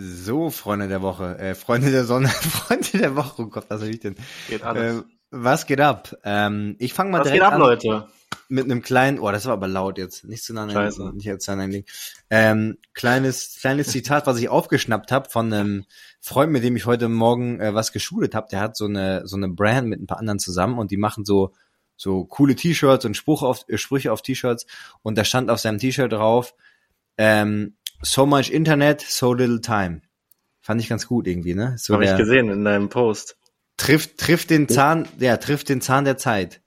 So, Freunde der Woche, äh, Freunde der Sonne, Freunde der Woche, oh Gott, was soll ich denn? Geht alles. Äh, was geht ab? Ähm, ich fange mal Was direkt geht ab, an Leute? mit einem kleinen, oh, das war aber laut jetzt, nicht zu nah Scheiße. nicht ein Ding. Ähm, kleines, kleines Zitat, was ich aufgeschnappt habe von einem Freund, mit dem ich heute Morgen äh, was geschult habe. Der hat so eine so eine Brand mit ein paar anderen zusammen und die machen so so coole T-Shirts und Spruch auf, äh, Sprüche auf T-Shirts und da stand auf seinem T-Shirt drauf ähm, so much Internet, so little time. Fand ich ganz gut irgendwie, ne? So Habe ich gesehen in deinem Post. trifft trifft den Zahn, ja, trifft den Zahn der Zeit.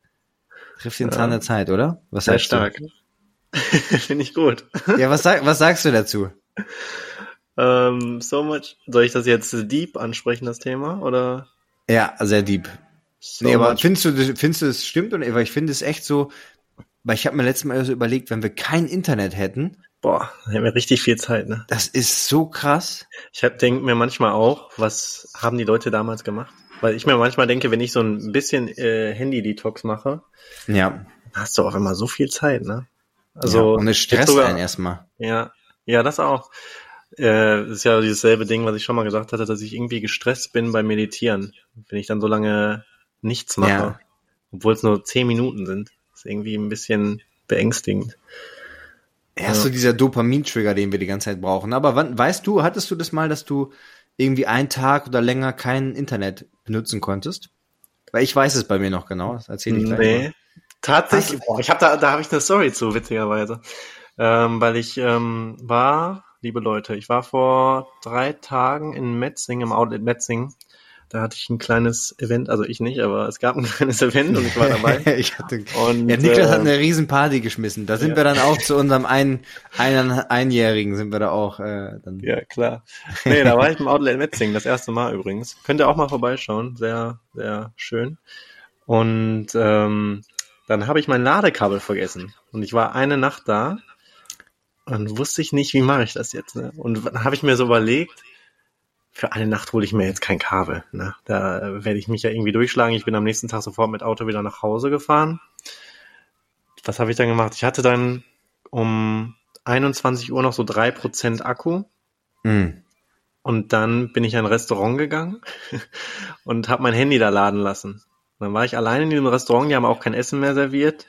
Trifft den Zahn Ja. der Zeit, oder? Was Sehr stark. Finde ich gut. Ja, was, sag, was sagst du dazu? Ähm, so much. Soll ich das jetzt deep ansprechen, das Thema? Oder? Ja, sehr deep. So nee, aber much? findest du, findest du, es stimmt? Oder, weil ich finde es echt so, weil ich habe mir letztes Mal so überlegt, wenn wir kein Internet hätten, Boah, wir haben ja richtig viel Zeit, ne? das ist so krass. Ich denke mir manchmal auch, was haben die Leute damals gemacht? Weil ich mir manchmal denke, wenn ich so ein bisschen äh, Handy-Detox mache, Ja. hast du auch immer so viel Zeit, ne? Also, ja, und es stresst sogar- einen erstmal. Ja, ja, das auch. Äh, ist ja dieses selbe Ding, was ich schon mal gesagt hatte, dass ich irgendwie gestresst bin beim Meditieren, wenn ich dann so lange nichts mache, Ja. obwohl es nur zehn Minuten sind. Ist irgendwie ein bisschen beängstigend. Ja, ist so dieser Dopamin-Trigger, den wir die ganze Zeit brauchen. Aber wann, weißt du, hattest du das mal, dass du irgendwie einen Tag oder länger kein Internet benutzen konntest? Weil ich weiß es bei mir noch genau. Das erzähle ich gleich mal. Nee. Tatsächlich, boah, ich habe da, da habe ich eine Story zu, witzigerweise. Ähm, weil ich ähm, war, liebe Leute, ich war vor drei Tagen in Metzing, im Outlet Metzing. Da hatte ich ein kleines Event, also ich nicht, aber es gab ein kleines Event und ich war dabei. ich hatte, Und, ja, Niklas hat ähm, eine riesen Party geschmissen. Da sind ja. wir dann auch zu unserem ein, ein, Einjährigen sind wir da auch äh, dann. Ja, klar. Nee, da war ich im Outlet Metzing, das erste Mal übrigens. Könnt ihr auch mal vorbeischauen, sehr, sehr schön. Und ähm, dann habe ich mein Ladekabel vergessen. Und ich war eine Nacht da und wusste ich nicht, wie mache ich das jetzt. Ne? Und dann habe ich mir so überlegt, für eine Nacht hole ich mir jetzt kein Kabel. Ne? Da werde ich mich ja irgendwie durchschlagen. Ich bin am nächsten Tag sofort mit Auto wieder nach Hause gefahren. Was habe ich dann gemacht? Ich hatte dann um 21 Uhr noch so drei Prozent Akku. Hm. Und dann bin ich in ein Restaurant gegangen und habe mein Handy da laden lassen. Dann war ich allein in diesem Restaurant, die haben auch kein Essen mehr serviert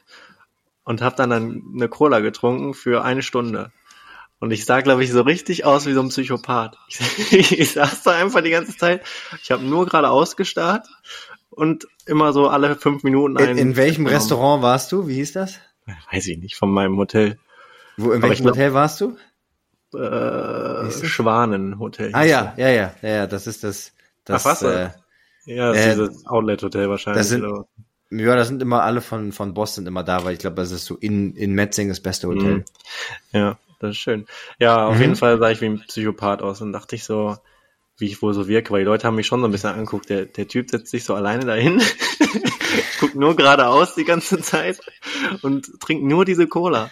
und habe dann eine Cola getrunken für eine Stunde. Und ich sah, glaube ich, so richtig aus wie so ein Psychopath. Ich, ich saß da einfach die ganze Zeit. Ich habe nur gerade ausgestarrt und immer so alle fünf Minuten In, einen. in welchem genommen. Restaurant warst du? Wie hieß das? Weiß ich nicht, von meinem Hotel. Wo, in Aber welchem glaub- Hotel warst du? Äh? Schwanenhotel. Ah ja, ja, ja, ja, ja, das ist das. das Ach, was, äh, Ja, das Äh, ist dieses Outlet-Hotel wahrscheinlich. das sind- oder? ja, da sind immer alle von von Boston immer da, weil ich glaube, das ist so in in Metzing das beste Hotel. Mhm. Ja, das ist schön. Ja, auf Mhm. jeden Fall sah ich wie ein Psychopath aus und dachte ich so, wie ich wohl so wirke, weil die Leute haben mich schon so ein bisschen angeguckt. Der, der Typ setzt sich so alleine dahin, guckt nur geradeaus die ganze Zeit und trinkt nur diese Cola.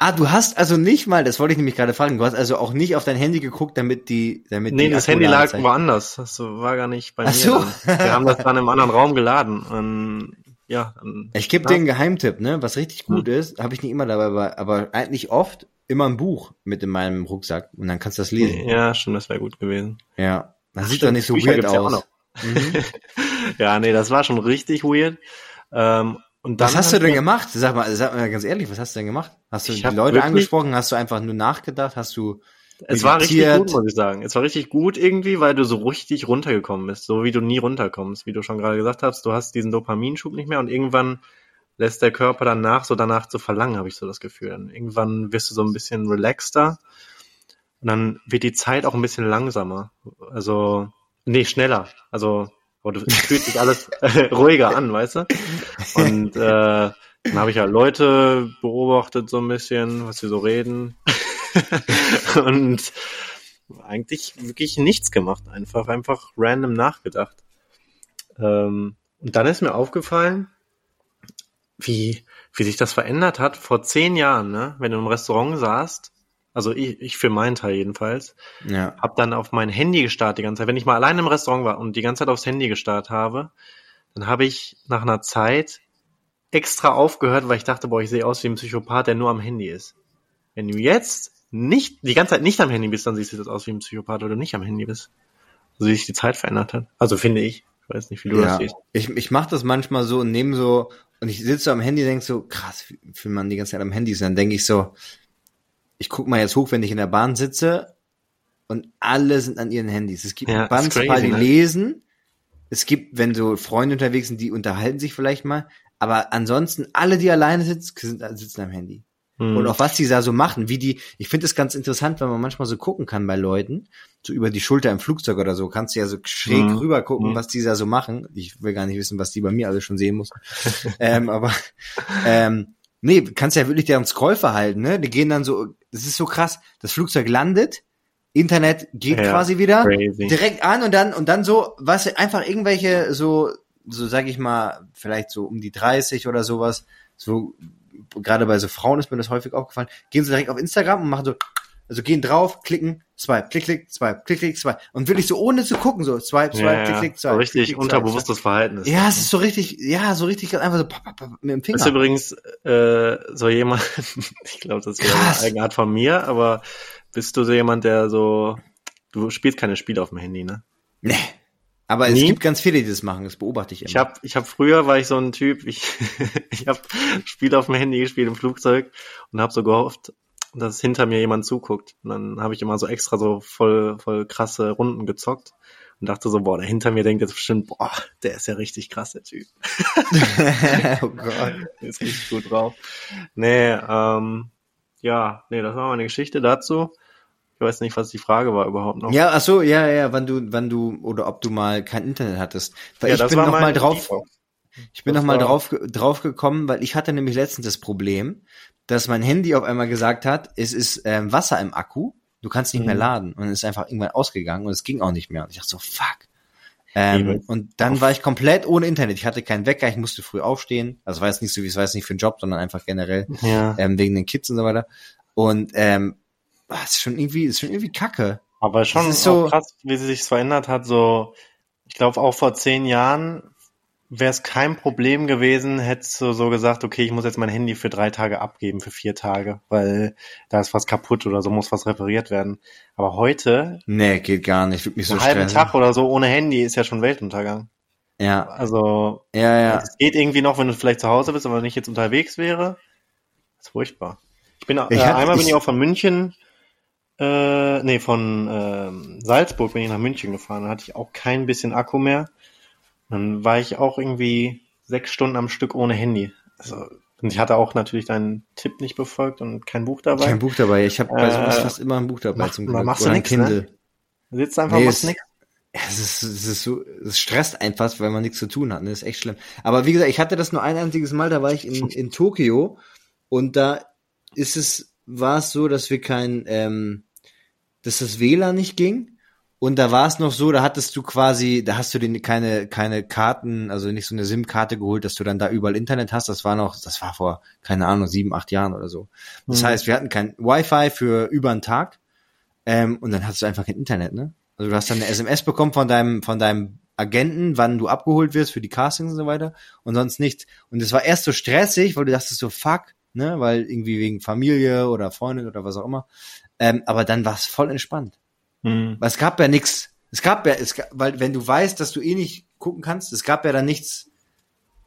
Ah, du hast also nicht mal, das wollte ich nämlich gerade fragen, du hast also auch nicht auf dein Handy geguckt, damit die, damit Nee, die das Handy lag Akkuladezeit- woanders. Das war gar nicht bei Ach mir. so. Dann. Wir haben das dann im anderen Raum geladen. Und, ja, dann, Ich gebe Ja. dir einen Geheimtipp, ne? Was richtig gut Hm. ist, habe ich nicht immer dabei, aber, aber eigentlich oft immer ein Buch mit in meinem Rucksack und dann kannst du das lesen. ja, stimmt, das wäre gut gewesen. Ja. Das sieht doch nicht so Bücher weird ja aus. noch. Mhm. Ja, nee, das war schon richtig weird. Ähm, und Was hast du denn gemacht? Sag mal, sag mal ganz ehrlich, was hast du denn gemacht? Hast du die Leute angesprochen? Hast du einfach nur nachgedacht? Hast du Es war richtig gut, muss ich sagen. Es war richtig gut irgendwie, weil du so richtig runtergekommen bist, so wie du nie runterkommst, wie du schon gerade gesagt hast. Du hast diesen Dopaminschub nicht mehr und irgendwann lässt der Körper dann nach, so danach zu verlangen, habe ich so das Gefühl. Und irgendwann wirst du so ein bisschen relaxter und dann wird die Zeit auch ein bisschen langsamer. Also, nee, schneller. Also, es fühlt sich alles ruhiger an, weißt du? Und äh, dann habe ich ja Leute beobachtet so ein bisschen, was sie so reden. und eigentlich wirklich nichts gemacht, einfach, einfach random nachgedacht. Ähm, und dann ist mir aufgefallen, wie, wie sich das verändert hat vor zehn Jahren, ne? Wenn du im Restaurant saßt, also ich, ich für meinen Teil jedenfalls, Ja. hab dann auf mein Handy gestarrt die ganze Zeit. Wenn ich mal allein im Restaurant war und die ganze Zeit aufs Handy gestarrt habe, dann habe ich nach einer Zeit extra aufgehört, weil ich dachte, boah, ich sehe aus wie ein Psychopath, der nur am Handy ist. Wenn du jetzt nicht, die ganze Zeit nicht am Handy bist, dann siehst du das aus wie ein Psychopath, oder nicht am Handy bist. So wie sich die Zeit verändert hat. Also finde ich. Ich weiß nicht, wie du ja. das siehst. Ich, ich mache das manchmal so und nehme so, und ich sitze so am Handy und denk so, krass, wie viel man die ganze Zeit am Handy ist. Dann denke ich so, ich guck mal jetzt hoch, wenn ich in der Bahn sitze und alle sind an ihren Handys. Es gibt Ja, ein Band, ist crazy, die ne? lesen. Es gibt, wenn so Freunde unterwegs sind, die unterhalten sich vielleicht mal. Aber ansonsten, alle, die alleine sitzen, sind, sitzen am Handy. Hm. Und auch was die da so machen, wie die, ich finde es ganz interessant, wenn man manchmal so gucken kann bei Leuten, so über die Schulter im Flugzeug oder so, kannst du ja so schräg Mhm. rüber gucken, Mhm. was die da so machen. Ich will gar nicht wissen, was die bei mir alle schon sehen mussten. ähm, aber ähm, nee, kannst ja wirklich deren Scrollverhalten, ne? Die gehen dann so, das ist so krass, das Flugzeug landet, Internet geht Ja, quasi wieder, crazy. direkt an und dann und dann so, was einfach irgendwelche so so sag ich mal, vielleicht so um die 30 oder sowas, so gerade bei so Frauen ist mir das häufig aufgefallen, gehen sie direkt auf Instagram und machen so also gehen drauf, klicken, swipe, klick, klick, swipe, klick, klick, swipe. Und wirklich so ohne zu gucken, so swipe, swipe, ja, klick, klick, so swipe. richtig klick, klick, unterbewusstes Verhalten ist. Swipe. Ja, es ist so richtig, ja, so richtig einfach so pop, pop, pop, mit dem Finger. Das ist übrigens äh, so jemand, ich glaube, das wäre eine Eigenart von mir, aber bist du so jemand, der so, du spielst keine Spiele auf dem Handy, ne? nee. Aber es Nie? gibt ganz viele, die das machen, das beobachte ich immer. Ich habe ich hab früher war ich so ein Typ, ich ich habe Spiele auf dem Handy gespielt im Flugzeug und habe so gehofft, dass hinter mir jemand zuguckt. Und dann habe ich immer so extra so voll voll krasse Runden gezockt und dachte so, boah, der hinter mir denkt jetzt bestimmt, boah, der ist ja richtig krass, der Typ. oh Gott. Ist richtig gut drauf. Nee, ähm, ja, nee, das war meine Geschichte dazu. Ich weiß nicht, was die Frage war überhaupt noch. Ja, ach so, ja, ja, wann du, wann du, oder ob du mal kein Internet hattest. Weil Ja, ich das bin war noch mal drauf, ich bin Das noch mal war- drauf, drauf gekommen, weil ich hatte nämlich letztens das Problem, dass mein Handy auf einmal gesagt hat, es ist ähm, Wasser im Akku, du kannst nicht mehr Mhm. laden und es ist einfach irgendwann ausgegangen und es ging auch nicht mehr. Und ich dachte so, fuck. Ähm, und dann war ich komplett ohne Internet. Ich hatte keinen Wecker, ich musste früh aufstehen. Also war jetzt nicht so, wie es war jetzt nicht für einen Job, sondern einfach generell Ja. ähm, wegen den Kids und so weiter. Und ähm, ah, ist schon irgendwie, ist schon irgendwie Kacke. Aber schon so- krass, wie sie sich verändert hat. So, ich glaube auch vor zehn Jahren wäre es kein Problem gewesen, hättest du so gesagt, okay, ich muss jetzt mein Handy für drei Tage abgeben, für vier Tage, weil da ist was kaputt oder so muss was repariert werden. Aber heute, Nee, geht gar nicht. Wirklich so einen halben. Tag oder so ohne Handy ist ja schon Weltuntergang. Ja, Also, ja, ja. es geht irgendwie noch, wenn du vielleicht zu Hause bist, aber nicht jetzt unterwegs wäre. Das ist furchtbar. Ich bin, Ich äh, hatte- einmal bin ich- ich auch von München, äh, nee, von ähm, Salzburg bin ich nach München gefahren. Da hatte ich auch kein bisschen Akku mehr. Dann war ich auch irgendwie sechs Stunden am Stück ohne Handy. Also, und ich hatte auch natürlich deinen Tipp nicht befolgt und kein Buch dabei. Kein Buch dabei. Ich habe bei sowas Äh, fast immer ein Buch dabei mach- zum Glück. machst du Oder ein nix, ne? Du sitzt einfach, Nee, machst es- nichts. Es ist, es ist so, es stresst einfach, weil man nichts zu tun hat. Ne? Das ist echt schlimm. Aber wie gesagt, ich hatte das nur ein einziges Mal, da war ich in, in Tokio und da ist es, war es so, dass wir kein, ähm, dass das WLAN nicht ging. Und da war es noch so, da hattest du quasi, da hast du den keine, keine Karten, also nicht so eine SIM-Karte geholt, dass du dann da überall Internet hast. Das war noch, das war vor, keine Ahnung, sieben, acht Jahren oder so. Das Mhm. heißt, wir hatten kein Wi-Fi für über einen Tag. Ähm, und dann hattest du einfach kein Internet, ne? Also du hast dann eine SMS bekommen von deinem, von deinem Agenten, wann du abgeholt wirst für die Castings und so weiter und sonst nichts. Und es war erst so stressig, weil du dachtest so, fuck, ne, weil irgendwie wegen Familie oder Freundin oder was auch immer. Ähm, aber dann war es voll entspannt. Mhm. Weil es gab ja nichts. Es gab ja, es gab, weil wenn du weißt, dass du eh nicht gucken kannst, es gab ja dann nichts.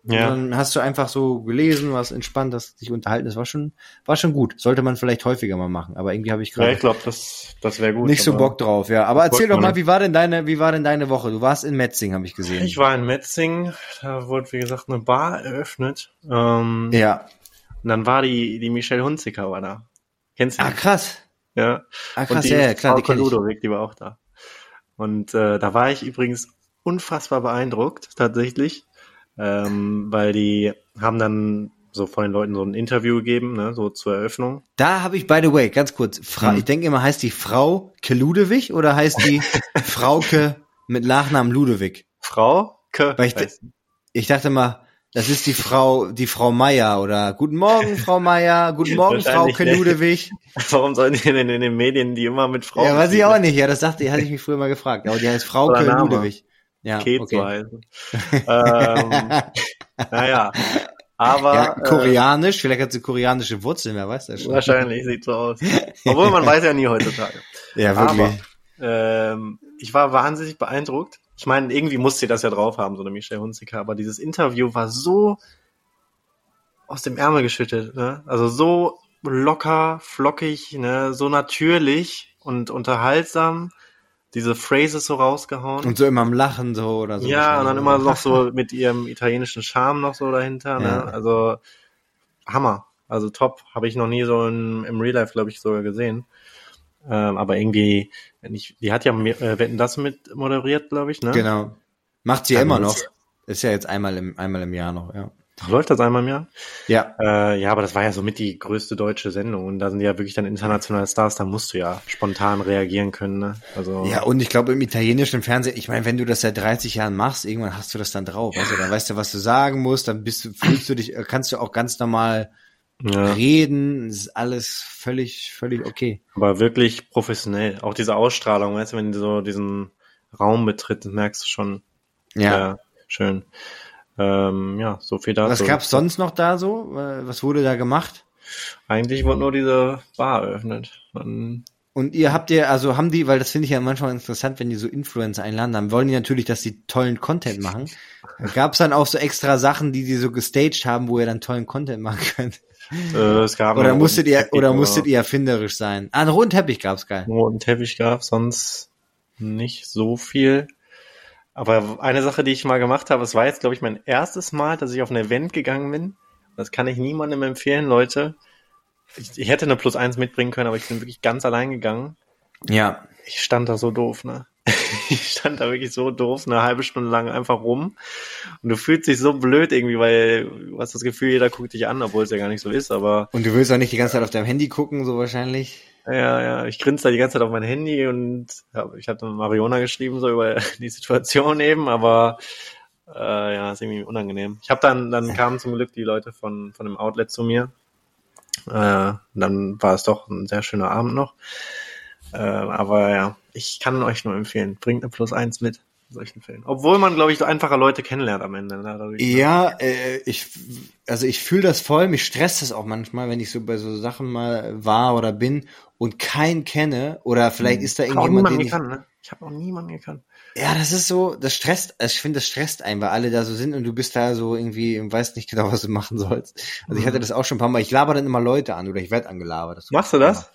Ja. Dann hast du einfach so gelesen, was entspannt, dass dich unterhalten. Das war schon, war schon gut. Sollte man vielleicht häufiger mal machen. Aber irgendwie habe ich Ja, gerade ich glaube, das, das wäre gut. nicht so Bock drauf, ja. Aber erzähl doch mal, wie war denn deine, wie war denn deine Woche? Du warst in Metzing, habe ich gesehen. Ich war in Metzing, da wurde, wie gesagt, eine Bar eröffnet. Ähm, ja. Und dann war die, die Michelle Hunziker war da. Kennst du Ah, die? krass. Ja. Ah, Und krass, die ja, ja, klar, die Frauke kenn ich. Ludowig, die war auch da. Und äh, da war ich übrigens unfassbar beeindruckt, tatsächlich. Ähm, weil die haben dann so von den Leuten so ein Interview gegeben, ne, so zur Eröffnung. Da habe ich, by the way, ganz kurz, Fra Hm. ich denke immer, heißt die Frau Keludewig oder heißt die Frauke mit Nachnamen Ludewig? Frau Ke Weil ich- Ich dachte mal, das ist die Frau, die Frau Meier oder Guten Morgen, Frau Meier, Guten Morgen, Frau? Keludewig. Warum sollen die denn in den Medien die immer mit Frau Ja, weiß ich auch nicht. Ja, das dachte, hatte ich mich früher mal gefragt. Aber die heißt Name. Ludewig. Ja, Kate okay. ähm, naja. Aber ja, äh, koreanisch, vielleicht hat sie koreanische Wurzeln, wer weiß das schon. wahrscheinlich sieht so aus. Obwohl man weiß ja nie heutzutage. Ja, wirklich. Aber ähm, ich war wahnsinnig beeindruckt. Ich meine, irgendwie musste sie das ja drauf haben, so eine Michelle Hunziker, aber dieses Interview war so aus dem Ärmel geschüttet, ne? Also so locker, flockig, ne? So natürlich und unterhaltsam. Diese Phrases so rausgehauen. Und so immer am Lachen so oder so. ja, und dann immer noch so mit ihrem italienischen Charme noch so dahinter, Ja. ne? Also Hammer. Also top. Habe ich noch nie so in, im Real Life, glaube ich, sogar gesehen. Ähm, aber irgendwie, wenn ich, die hat ja äh, Wetten das mit moderiert, glaube ich, ne? Genau. Macht sie Ja, immer noch. Ist ja jetzt einmal im, einmal im Jahr noch, ja. Läuft das einmal im Jahr? Ja, Äh, ja, aber das war ja somit die größte deutsche Sendung und da sind ja wirklich dann internationale Stars, da musst du ja spontan reagieren können, ne? Also Ja, und ich glaube im italienischen Fernsehen, ich meine, wenn du das seit 30 Jahren machst, irgendwann hast du das dann drauf. Also, dann weißt du, was du sagen musst, dann bist du, fühlst du dich, kannst du auch ganz normal ja, reden, es ist alles völlig, völlig okay. aber wirklich professionell. Auch diese Ausstrahlung, weißt du, wenn du so diesen Raum betritt, merkst du schon, Ja. ja, schön. Ähm, ja, so viel dazu. Was gab's sonst noch da so? Äh, Was wurde da gemacht? Eigentlich wurde nur diese Bar eröffnet. Und Und ihr habt ihr, also haben die, weil das finde ich ja manchmal interessant, wenn die so Influencer einladen, dann wollen die natürlich, dass die tollen Content machen. Gab's dann auch so extra Sachen, die die so gestaged haben, wo ihr dann tollen Content machen könnt? Äh, es gab Oder musstet ihr, Teppich, oder musstet ihr erfinderisch sein? Ah, einen roten Teppich gab's geil. einen roten Teppich gab, sonst nicht so viel. Aber eine Sache, die ich mal gemacht habe, es war jetzt, glaube ich, mein erstes Mal, dass ich auf ein Event gegangen bin. Das kann ich niemandem empfehlen, Leute. Ich, ich hätte eine Plus eins mitbringen können, aber ich bin wirklich ganz allein gegangen. Ja. Ich stand da so doof, ne? Ich stand da wirklich so doof, eine halbe Stunde lang einfach rum. Und du fühlst dich so blöd irgendwie, weil du hast das Gefühl, jeder guckt dich an, obwohl es ja gar nicht so ist, aber Und du willst auch nicht die ganze Zeit auf deinem Handy gucken, so wahrscheinlich. Ja, ja, ich grinse da die ganze Zeit auf mein Handy und ja, ich hatte Mariona geschrieben, so über die Situation eben, aber äh, ja, ist irgendwie unangenehm. Ich habe dann, dann kamen zum Glück die Leute von, von dem Outlet zu mir. Äh, dann war es doch ein sehr schöner Abend noch. Äh, aber ja, ich kann euch nur empfehlen, bringt eine Plus eins mit in solchen Fällen. Obwohl man, glaube ich, so einfache Leute kennenlernt am Ende. Ne? Ja, äh, ich, also ich fühle das voll, mich stresst das auch manchmal, wenn ich so bei so Sachen mal war oder bin und keinen kenne oder vielleicht ist da Ich irgendjemand, den niemanden ich, gekannt, ne? Ich habe auch niemanden gekannt. ja, das ist so, das stresst, also ich finde, das stresst einen, weil alle da so sind und du bist da so irgendwie und weißt nicht genau, was du machen sollst. Also ich hatte das auch schon ein paar Mal, ich laber dann immer Leute an oder ich werde angelabert. Machst du das?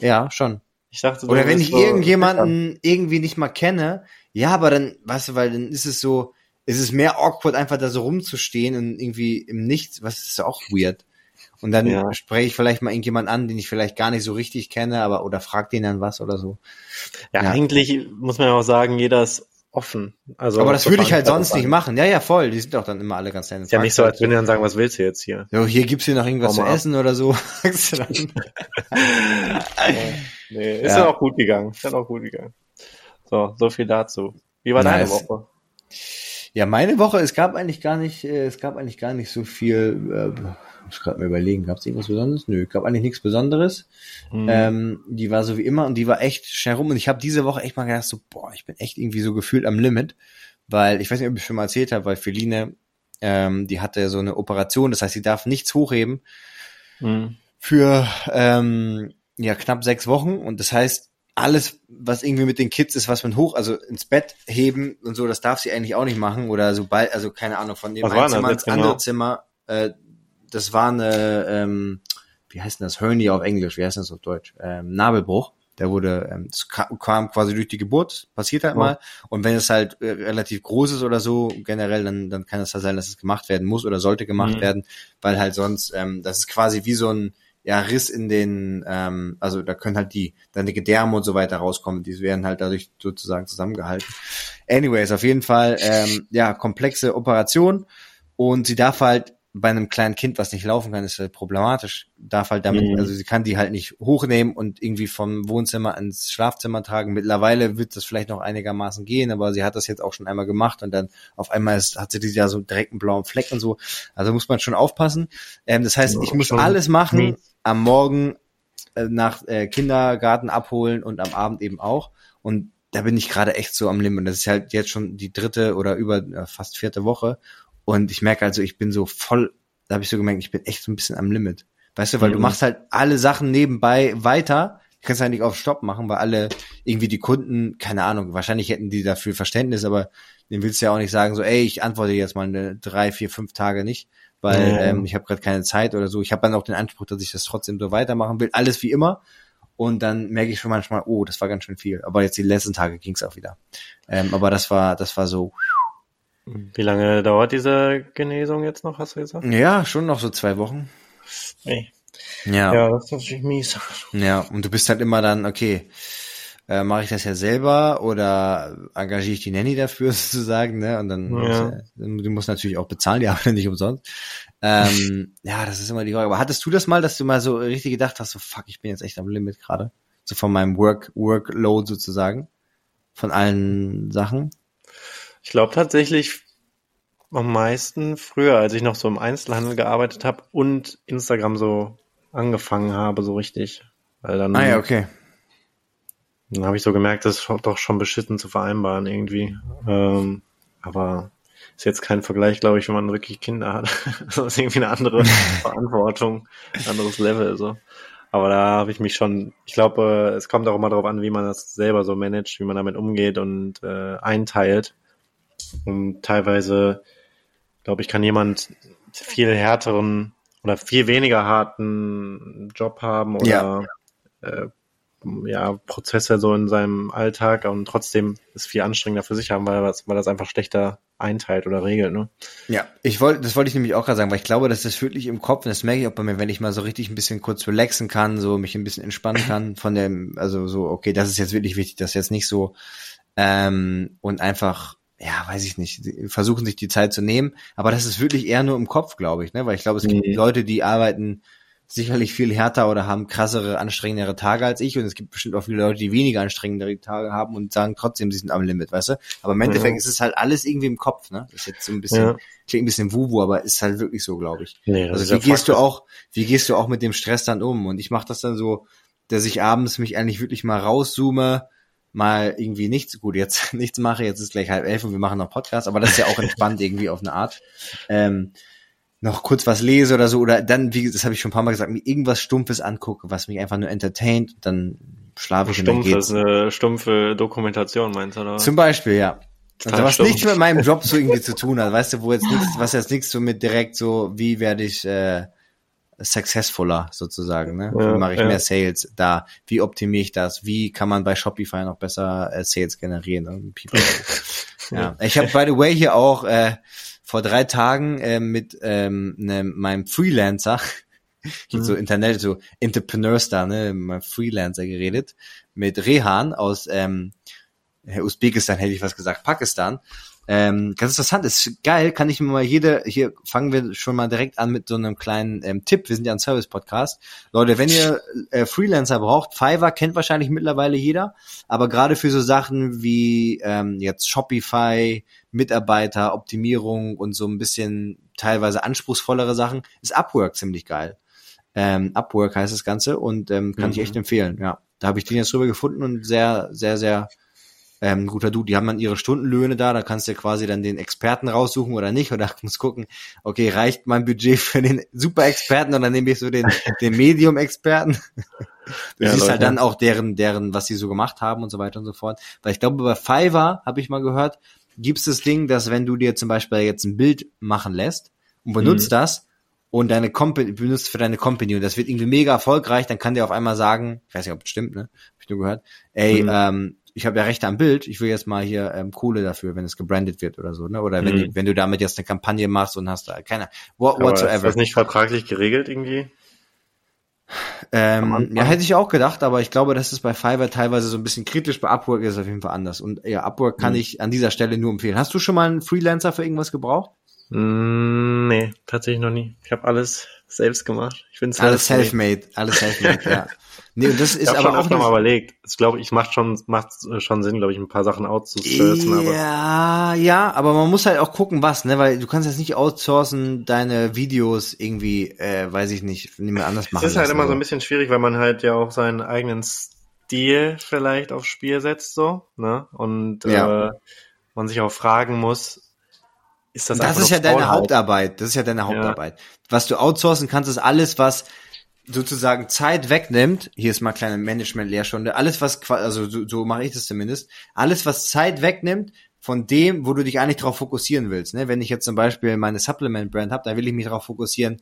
Ja, schon. Ich dachte, Oder wenn ich so- irgendjemanden irgendwie nicht mal kenne, ja, aber dann, weißt du, weil dann ist es so, ist es mehr awkward, einfach da so rumzustehen und irgendwie im Nichts, was ist auch weird. Und dann Ja. spreche ich vielleicht mal irgendjemand an, den ich vielleicht gar nicht so richtig kenne, aber oder frag den dann was oder so. Ja, Ja. eigentlich muss man ja auch sagen, jeder ist offen. Also aber das so würde ich halt sonst nicht machen. Ja, ja, voll. Die sind doch dann immer alle ganz nett. Ja nicht so, als würden die dann sagen, was willst du jetzt hier? So, hier gibt's hier noch irgendwas zu ab. essen oder so. Dann. Nee, ist Ja. ja auch gut gegangen. Ist dann auch gut gegangen. So, so viel dazu. Wie war deine Nice. Woche? Ja, meine Woche, es gab eigentlich gar nicht, äh, es gab eigentlich gar nicht so viel, äh, muss gerade mal überlegen, gab es irgendwas Besonderes? Nö, gab eigentlich nichts Besonderes. Hm. Ähm, die war so wie immer und die war echt schnell rum und ich habe diese Woche echt mal gedacht, so, boah, ich bin echt irgendwie so gefühlt am Limit, weil, ich weiß nicht, ob ich schon mal erzählt habe, weil Feline, ähm, die hatte so eine Operation, das heißt, sie darf nichts hochheben Hm. für ähm, ja knapp sechs Wochen. Und das heißt alles was irgendwie mit den Kids ist was man hoch also ins Bett heben und so das darf sie eigentlich auch nicht machen. Oder sobald also keine Ahnung von dem einen Zimmer das ins andere genau? Zimmer äh, das war eine ähm, wie heißt denn das? Hernia auf Englisch wie heißt das auf Deutsch? Ähm, Nabelbruch. Der wurde ähm, kam quasi durch die Geburt passiert halt Ja. mal. Und wenn es halt äh, relativ groß ist oder so generell dann dann kann es halt sein dass es gemacht werden muss oder sollte gemacht Mhm. werden. Weil halt sonst, ähm, das ist quasi wie so ein ja, Riss in den, ähm, also da können halt die, deine Gedärme und so weiter rauskommen, die werden halt dadurch sozusagen zusammengehalten. Anyways, auf jeden Fall, ähm, ja, komplexe Operation und sie darf halt bei einem kleinen Kind, was nicht laufen kann, ist halt problematisch, darf halt damit, Mhm. also sie kann die halt nicht hochnehmen und irgendwie vom Wohnzimmer ins Schlafzimmer tragen. Mittlerweile wird das vielleicht noch einigermaßen gehen, aber sie hat das jetzt auch schon einmal gemacht und dann auf einmal ist, hat sie die ja so direkt einen blauen Fleck und so. Also muss man schon aufpassen. Ähm, das heißt, ich muss alles machen. Am Morgen äh, nach äh, Kindergarten abholen und am Abend eben auch. Und da bin ich gerade echt so am Limit. Das ist halt jetzt schon die dritte oder über äh, fast vierte Woche. Und ich merke also, ich bin so voll, da habe ich so gemerkt, ich bin echt so ein bisschen am Limit. Weißt du, weil mhm. du machst halt alle Sachen nebenbei weiter. Du kannst halt nicht auf Stopp machen, weil alle irgendwie die Kunden, keine Ahnung, wahrscheinlich hätten die dafür Verständnis, aber den willst du ja auch nicht sagen, so, ey, ich antworte jetzt mal eine drei, vier, fünf Tage nicht, weil mhm. ähm, ich habe gerade keine Zeit oder so. Ich habe dann auch den Anspruch, dass ich das trotzdem so weitermachen will. Alles wie immer. Und dann merke ich schon manchmal, oh, das war ganz schön viel. Aber jetzt die letzten Tage ging's auch wieder. Ähm, aber das war, das war so. Wie lange dauert diese Genesung jetzt noch, hast du gesagt? Ja, schon noch so zwei Wochen. Ey. Ja. Ja, das ist natürlich mies. Ja, und du bist halt immer dann, okay, äh, mache ich das ja selber oder engagiere ich die Nanny dafür sozusagen, ne? Und dann, Ja. äh, du musst natürlich auch bezahlen, die arbeiten nicht umsonst. Ähm, ja, das ist immer die Frage. Aber hattest du das mal, dass du mal so richtig gedacht hast, so fuck, ich bin jetzt echt am Limit gerade? So von meinem Work, Workload sozusagen? Von allen Sachen? Ich glaube tatsächlich am meisten früher, als ich noch so im Einzelhandel gearbeitet habe und Instagram so angefangen habe, so richtig. Weil dann, Ah ja, okay. Dann habe ich so gemerkt, das ist doch schon beschissen zu vereinbaren irgendwie. Ähm, aber ist jetzt kein Vergleich, glaube ich, wenn man wirklich Kinder hat. das ist irgendwie eine andere Verantwortung, ein anderes Level so. Aber da habe ich mich schon, ich glaube, äh, es kommt auch immer darauf an, wie man das selber so managt, wie man damit umgeht und äh, einteilt. Und teilweise, glaube ich, kann jemand viel härteren oder viel weniger harten Job haben oder Ja. Äh, ja, Prozesse so in seinem Alltag und trotzdem ist viel anstrengender für sich haben, weil das, weil das einfach schlechter einteilt oder regelt, ne? Ja, ich wollte, das wollte ich nämlich auch gerade sagen, weil ich glaube, dass das wirklich im Kopf, und das merke ich auch bei mir, wenn ich mal so richtig ein bisschen kurz relaxen kann, so mich ein bisschen entspannen kann von dem, also so, okay, das ist jetzt wirklich wichtig, das ist jetzt nicht so, ähm, und einfach, ja, weiß ich nicht, versuchen sich die Zeit zu nehmen, aber das ist wirklich eher nur im Kopf, glaube ich, ne, weil ich glaube, es gibt Mhm. Leute, die arbeiten sicherlich viel härter oder haben krassere, anstrengendere Tage als ich und es gibt bestimmt auch viele Leute, die weniger anstrengendere Tage haben und sagen trotzdem, sie sind am Limit, weißt du? Aber im Endeffekt Ja. ist es halt alles irgendwie im Kopf, ne? Das ist jetzt so ein bisschen, Ja. klingt ein bisschen wubu, aber ist halt wirklich so, glaube ich. Nee, Also wie gehst du Fakt. auch, wie gehst du auch mit dem Stress dann um? Und ich mache das dann so, dass ich abends mich eigentlich wirklich mal rauszoome, mal irgendwie nichts, gut, jetzt nichts mache, jetzt ist gleich halb elf und wir machen noch Podcast, aber das ist ja auch entspannt irgendwie auf eine Art. Ähm, noch kurz was lese oder so, oder dann, wie das habe ich schon ein paar Mal gesagt, mir irgendwas Stumpfes angucke, was mich einfach nur entertaint, dann schlafe ich und dann Stumpf geht's. ist eine stumpfe Dokumentation, meinst du, oder? Zum Beispiel, ja. Total Also was stumpf. nichts mit meinem Job so irgendwie zu tun hat, weißt du, wo jetzt nichts, was jetzt nichts so mit direkt so, wie werde ich äh, successfuler sozusagen, ne? Ja, wie mache ich ja. mehr Sales da? Wie optimiere ich das? Wie kann man bei Shopify noch besser äh, Sales generieren? Ja. Ich habe by the way hier auch äh, vor drei Tagen äh, mit ähm, ne, meinem Freelancer gibt so Mhm. Internet, so Entrepreneurs da, ne, mein Freelancer geredet, mit Rehan aus ähm, Usbekistan hätte ich was gesagt, Pakistan. Ähm, ganz interessant, ist geil, kann ich mir mal jede, hier fangen wir schon mal direkt an mit so einem kleinen ähm, Tipp, wir sind ja ein Service-Podcast. Leute, wenn ihr äh, Freelancer braucht, Fiverr kennt wahrscheinlich mittlerweile jeder, aber gerade für so Sachen wie ähm, jetzt Shopify, Mitarbeiter, Optimierung und so ein bisschen teilweise anspruchsvollere Sachen, ist Upwork ziemlich geil. Ähm, Upwork heißt das Ganze und ähm, kann ich Mhm. echt empfehlen, ja. Da habe ich den jetzt drüber gefunden und sehr, sehr, sehr ähm, guter Du, die haben dann ihre Stundenlöhne da, da kannst du quasi dann den Experten raussuchen oder nicht oder musst gucken, okay, reicht mein Budget für den Super-Experten oder nehme ich so den, den Medium-Experten? Du Ja, siehst halt dann auch deren, deren, was sie so gemacht haben und so weiter und so fort. Weil ich glaube, bei Fiverr, habe ich mal gehört, gibt's das Ding, dass wenn du dir zum Beispiel jetzt ein Bild machen lässt und benutzt Mhm. das und deine Company, benutzt für deine Company und das wird irgendwie mega erfolgreich, dann kann der auf einmal sagen, ich weiß nicht, ob es stimmt, ne? Hab ich nur gehört, ey, Mhm. ähm, ich habe ja Rechte am Bild, ich will jetzt mal hier ähm, Kohle dafür, wenn es gebrandet wird oder so, ne? Oder wenn, Mhm. du, wenn du damit jetzt eine Kampagne machst und hast da keine what, Aber ist whatsoever. das nicht vertraglich geregelt irgendwie? Ähm, ja, hätte ich auch gedacht, aber ich glaube, das ist bei Fiverr teilweise so ein bisschen kritisch. Bei Upwork ist es auf jeden Fall anders. Und ja, Upwork kann Mhm. ich an dieser Stelle nur empfehlen. Hast du schon mal einen Freelancer für irgendwas gebraucht? Mm, nee, tatsächlich noch nie. Ich habe alles selbst gemacht. Ich bin Alles self-made. alles self-made, ja. Nee, und das Ich ist habe aber schon auch öfter mal überlegt. Ich glaube, ich macht schon macht schon Sinn, glaube ich, ein paar Sachen outzusourcen, aber Ja, ja, aber man muss halt auch gucken, was, ne, weil du kannst jetzt nicht outsourcen deine Videos irgendwie, äh, weiß ich nicht, nicht mehr anders machen. es ist halt lassen, immer so ein bisschen schwierig, weil man halt ja auch seinen eigenen Stil vielleicht aufs Spiel setzt, so, ne? Und Ja. äh, man sich auch fragen muss, ist das Das ist ja deine Faulheit. Hauptarbeit. Das ist ja deine Hauptarbeit. Was du outsourcen kannst, ist alles, was sozusagen Zeit wegnimmt. Hier ist mal kleine Management-Lehrstunde. Alles, was, also so, so mache ich das zumindest. Alles, was Zeit wegnimmt von dem, wo du dich eigentlich darauf fokussieren willst. Ne? Wenn ich jetzt zum Beispiel meine Supplement-Brand habe, dann will ich mich darauf fokussieren,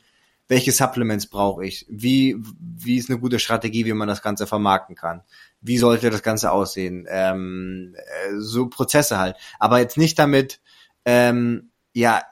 welche Supplements brauche ich? Wie, wie ist eine gute Strategie, wie man das Ganze vermarkten kann? Wie sollte das Ganze aussehen? Ähm, äh, so Prozesse halt. Aber jetzt nicht damit, ähm, ja,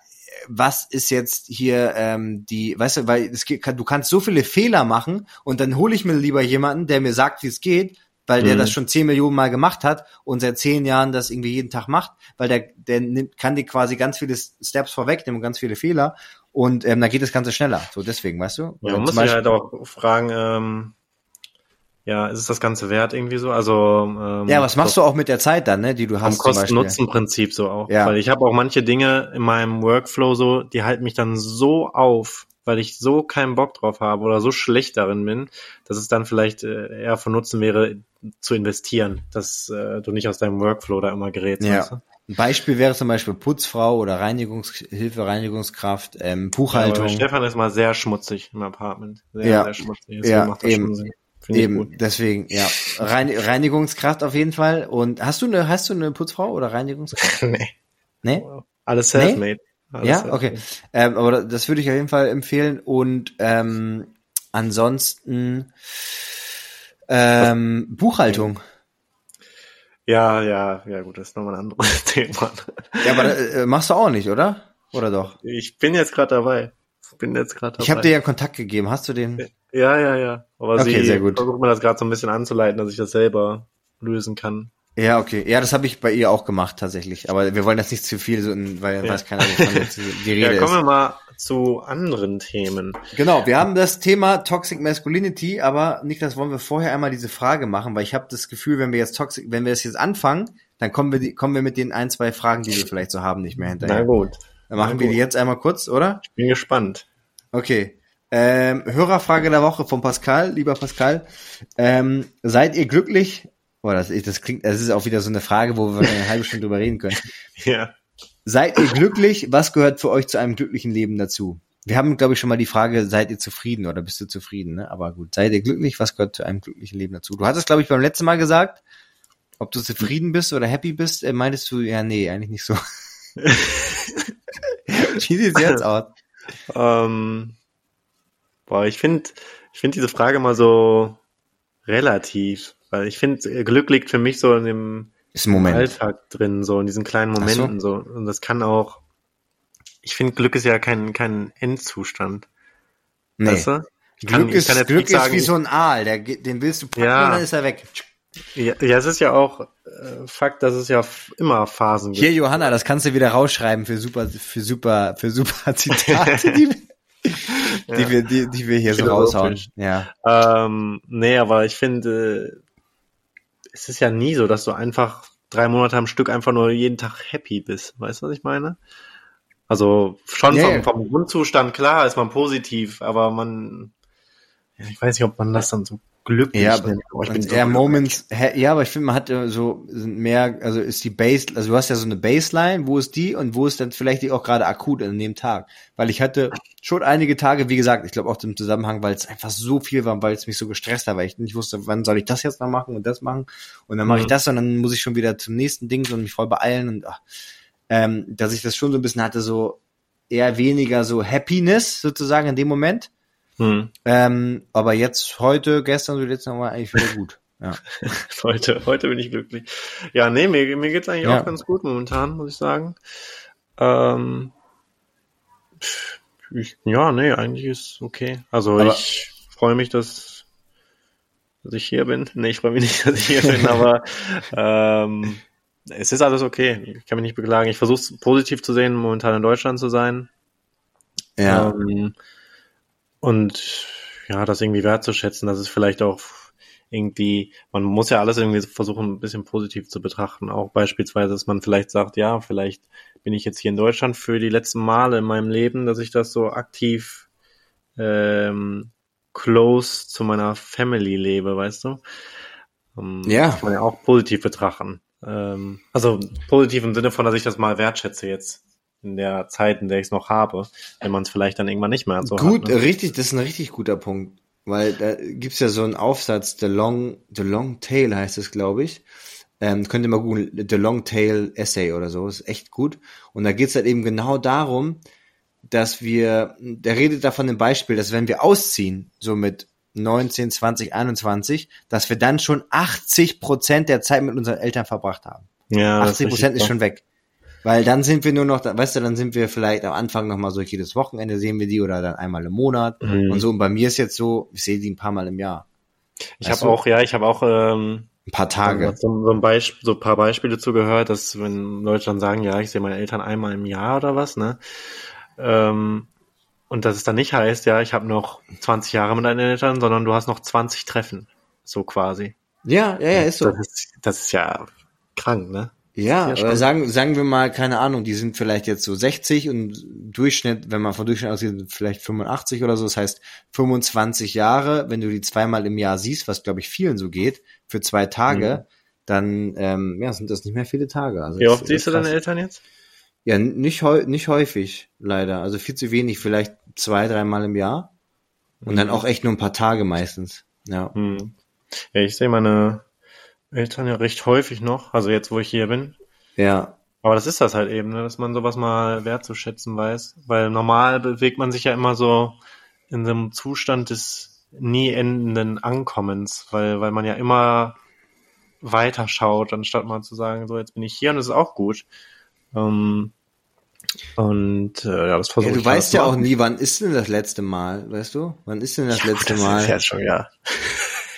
was ist jetzt hier ähm, die, weißt du, weil es geht, du kannst so viele Fehler machen und dann hole ich mir lieber jemanden, der mir sagt, wie es geht, weil der Mhm. das schon zehn Millionen Mal gemacht hat und seit zehn Jahren das irgendwie jeden Tag macht, weil der, der nimmt, kann dir quasi ganz viele Steps vorwegnehmen und ganz viele Fehler und ähm, dann geht das Ganze schneller. So deswegen, weißt du? Ja, man muss sich halt auch fragen, ähm, ja, ist es das Ganze wert irgendwie so? Also ähm, ja, was machst du auch mit der Zeit dann, ne, die du Vom hast Beispiel? Kosten-Nutzen-Prinzip so auch. Ja. Weil ich habe auch manche Dinge in meinem Workflow so, die halten mich dann so auf, weil ich so keinen Bock drauf habe oder so schlecht darin bin, dass es dann vielleicht äh, eher von Nutzen wäre, zu investieren, dass äh, du nicht aus deinem Workflow da immer gerätst. Ja. weißt du? Ein Beispiel wäre zum Beispiel Putzfrau oder Reinigungshilfe, Reinigungskraft, ähm, Ja, Buchhaltung. Stefan ist mal sehr schmutzig im Apartment. Sehr, Ja. sehr schmutzig. Deswegen Ja, das eben. Finde Eben, deswegen, ja. Rein, Reinigungskraft auf jeden Fall. Und hast du eine, hast du eine Putzfrau oder Reinigungskraft? nee. Nee? Alles self-made. Alles Ja, okay. Ähm, aber das würde ich auf jeden Fall empfehlen. Und ähm, ansonsten ähm, Buchhaltung. Ja, ja, ja, gut, das ist nochmal ein anderes Thema. Ja, aber äh, machst du auch nicht, oder? Oder doch? Ich bin jetzt gerade dabei. Ich bin jetzt gerade dabei. Ich habe dir ja Kontakt gegeben. Hast du den? Ja, ja, ja. Aber Okay, sie sehr gut. versucht mir das gerade so ein bisschen anzuleiten, dass ich das selber lösen kann. Ja, okay. Ja, das habe ich bei ihr auch gemacht tatsächlich. Aber wir wollen jetzt nicht zu viel, so in, weil Ja. weiß keiner, wovon jetzt die Rede Ja, kommen wir mal zu anderen Themen. Genau, wir haben das Thema Toxic Masculinity, aber Niklas, wollen wir vorher einmal diese Frage machen, weil ich habe das Gefühl, wenn wir jetzt Toxic, wenn wir das jetzt anfangen, dann kommen wir, die, kommen wir mit den ein, zwei Fragen, die wir vielleicht so haben, nicht mehr Na hinterher. gut, Dann machen na wir gut. die jetzt einmal kurz, oder? ich bin gespannt. Okay. Ähm, Hörerfrage der Woche von Pascal, lieber Pascal. Ähm, seid ihr glücklich? Boah, das, das klingt, das ist auch wieder so eine Frage, wo wir eine halbe Stunde drüber reden können. Ja. Seid ihr glücklich? Was gehört für euch zu einem glücklichen Leben dazu? Wir haben, glaube ich, schon mal die Frage, seid ihr zufrieden oder bist du zufrieden? Ne? Aber gut, seid ihr glücklich? Was gehört zu einem glücklichen Leben dazu? Du hattest, glaube ich, beim letzten Mal gesagt, ob du zufrieden bist oder happy bist, äh, meintest du, ja, nee, eigentlich nicht so. Wie sieht's jetzt aus? Ähm, boah, ich finde ich find diese Frage mal so relativ, weil ich finde, Glück liegt für mich so in dem Ist. Alltag drin, so in diesen kleinen Ach so. Momenten so. Und das kann auch, ich finde, Glück ist ja kein, kein Endzustand. Nee. Weißt du? Kann- Glück ist, kann jetzt Glück sagen, ist wie so ein Aal, der, den willst du packen Ja. und dann ist er weg. Ja, ja, es ist ja auch äh, Fakt, dass es ja immer Phasen gibt. Hier, Johanna, das kannst du wieder rausschreiben für super, für super, für super Zitate, die, die, Ja. wir, die, die wir hier so raushauen. Ja. Ähm, nee, aber ich finde, es ist ja nie so, dass du einfach drei Monate am Stück einfach nur jeden Tag happy bist. Weißt du, was ich meine? Also schon Ja, vom, ja. vom Grundzustand, klar, ist man positiv, aber man, ja, ich weiß nicht, ob man das dann so glücklich Ja, nennt. aber ich und bin so eher glücklich. Moments, ja, aber ich finde, man hat so sind mehr, also ist die Base, also du hast ja so eine Baseline, wo ist die und wo ist dann vielleicht die auch gerade akut an dem Tag. Weil ich hatte schon einige Tage, wie gesagt, ich glaube auch im Zusammenhang, weil es einfach so viel war, weil es mich so gestresst hat, weil ich nicht wusste, wann soll ich das jetzt noch machen und das machen und dann mache ich Mhm. das und dann muss ich schon wieder zum nächsten Ding und mich voll beeilen und ach, ähm, dass ich das schon so ein bisschen hatte, so eher weniger so Happiness sozusagen in dem Moment. Hm. Ähm, aber jetzt, heute, gestern, so jetzt nochmal eigentlich wieder gut. Ja. Heute, heute bin ich glücklich. Ja, nee, mir, mir geht's eigentlich Ja. auch ganz gut momentan, muss ich sagen. Ähm, ich, ja, nee, eigentlich ist okay. Also Aber- ich freue mich, dass, dass ich hier bin. Nee, ich freue mich nicht, dass ich hier bin, aber ähm, es ist alles okay. Ich kann mich nicht beklagen. Ich versuche es positiv zu sehen, momentan in Deutschland zu sein. Ja. Ähm, und ja, das irgendwie wertzuschätzen, dass es vielleicht auch irgendwie, man muss ja alles irgendwie versuchen, ein bisschen positiv zu betrachten. Auch beispielsweise, dass man vielleicht sagt, ja, vielleicht bin ich jetzt hier in Deutschland für die letzten Male in meinem Leben, dass ich das so aktiv ähm, close zu meiner Family lebe, weißt du? Ähm, Ja. Kann man ja auch positiv betrachten. Ähm, also positiv im Sinne von, dass ich das mal wertschätze jetzt. In der Zeit, in der ich es noch habe, wenn man es vielleicht dann irgendwann nicht mehr so Gut, hat. Ne? richtig, das ist ein richtig guter Punkt. Weil da gibt's ja so einen Aufsatz, The Long, The Long Tail heißt es, glaube ich. Ähm, könnt ihr mal googeln, The Long Tail Essay oder so, ist echt gut. Und da geht's halt eben genau darum, dass wir, der redet davon im Beispiel, dass wenn wir ausziehen, so mit 19, 20, 21, dass wir dann schon 80 Prozent der Zeit mit unseren Eltern verbracht haben. Ja, das 80 Prozent ist richtig schon weg. Weil dann sind wir nur noch, weißt du, dann sind wir vielleicht am Anfang nochmal so jedes Wochenende sehen wir die oder dann einmal im Monat Mhm. und so. Und bei mir ist jetzt so, ich sehe die ein paar Mal im Jahr. Ich habe auch, ja, ich habe auch ähm, Ein paar Tage. so, so, ein Beispiel, so ein paar Beispiele zugehört, dass wenn Leute dann sagen, ja, ich sehe meine Eltern einmal im Jahr oder was, ne? Ähm, und dass es dann nicht heißt, ja, ich habe noch 20 Jahre mit deinen Eltern, sondern du hast noch 20 Treffen, so quasi. Ja, ja, ja, ist so. Das ist, das ist ja krank, ne? Ja, aber sagen, sagen wir mal, keine Ahnung, die sind vielleicht jetzt so 60 und Durchschnitt, wenn man von Durchschnitt ausgeht, vielleicht 85 oder so. Das heißt 25 Jahre, wenn du die zweimal im Jahr siehst, was glaube ich vielen so geht, für zwei Tage, dann ähm, ja, sind das nicht mehr viele Tage. Also Wie oft siehst du deine Eltern jetzt? Ja, nicht, nicht häufig, leider. Also viel zu wenig, vielleicht zwei, dreimal im Jahr. Und dann Mhm. auch echt nur ein paar Tage meistens. Ja. Hm. Ja, ich sehe meine Eltern ja recht häufig noch, also jetzt, wo ich hier bin. Ja. Aber das ist das halt eben, ne, dass man sowas mal wertzuschätzen weiß. Weil normal bewegt man sich ja immer so in so einem Zustand des nie endenden Ankommens, weil, weil man ja immer weiter schaut, anstatt mal zu sagen, so jetzt bin ich hier und es ist auch gut. Ähm, und äh, ja, das versuche ja du ich weißt ja auch nie, wann ist denn das letzte Mal, weißt du? Wann ist denn das letzte das Mal? ist jetzt schon ja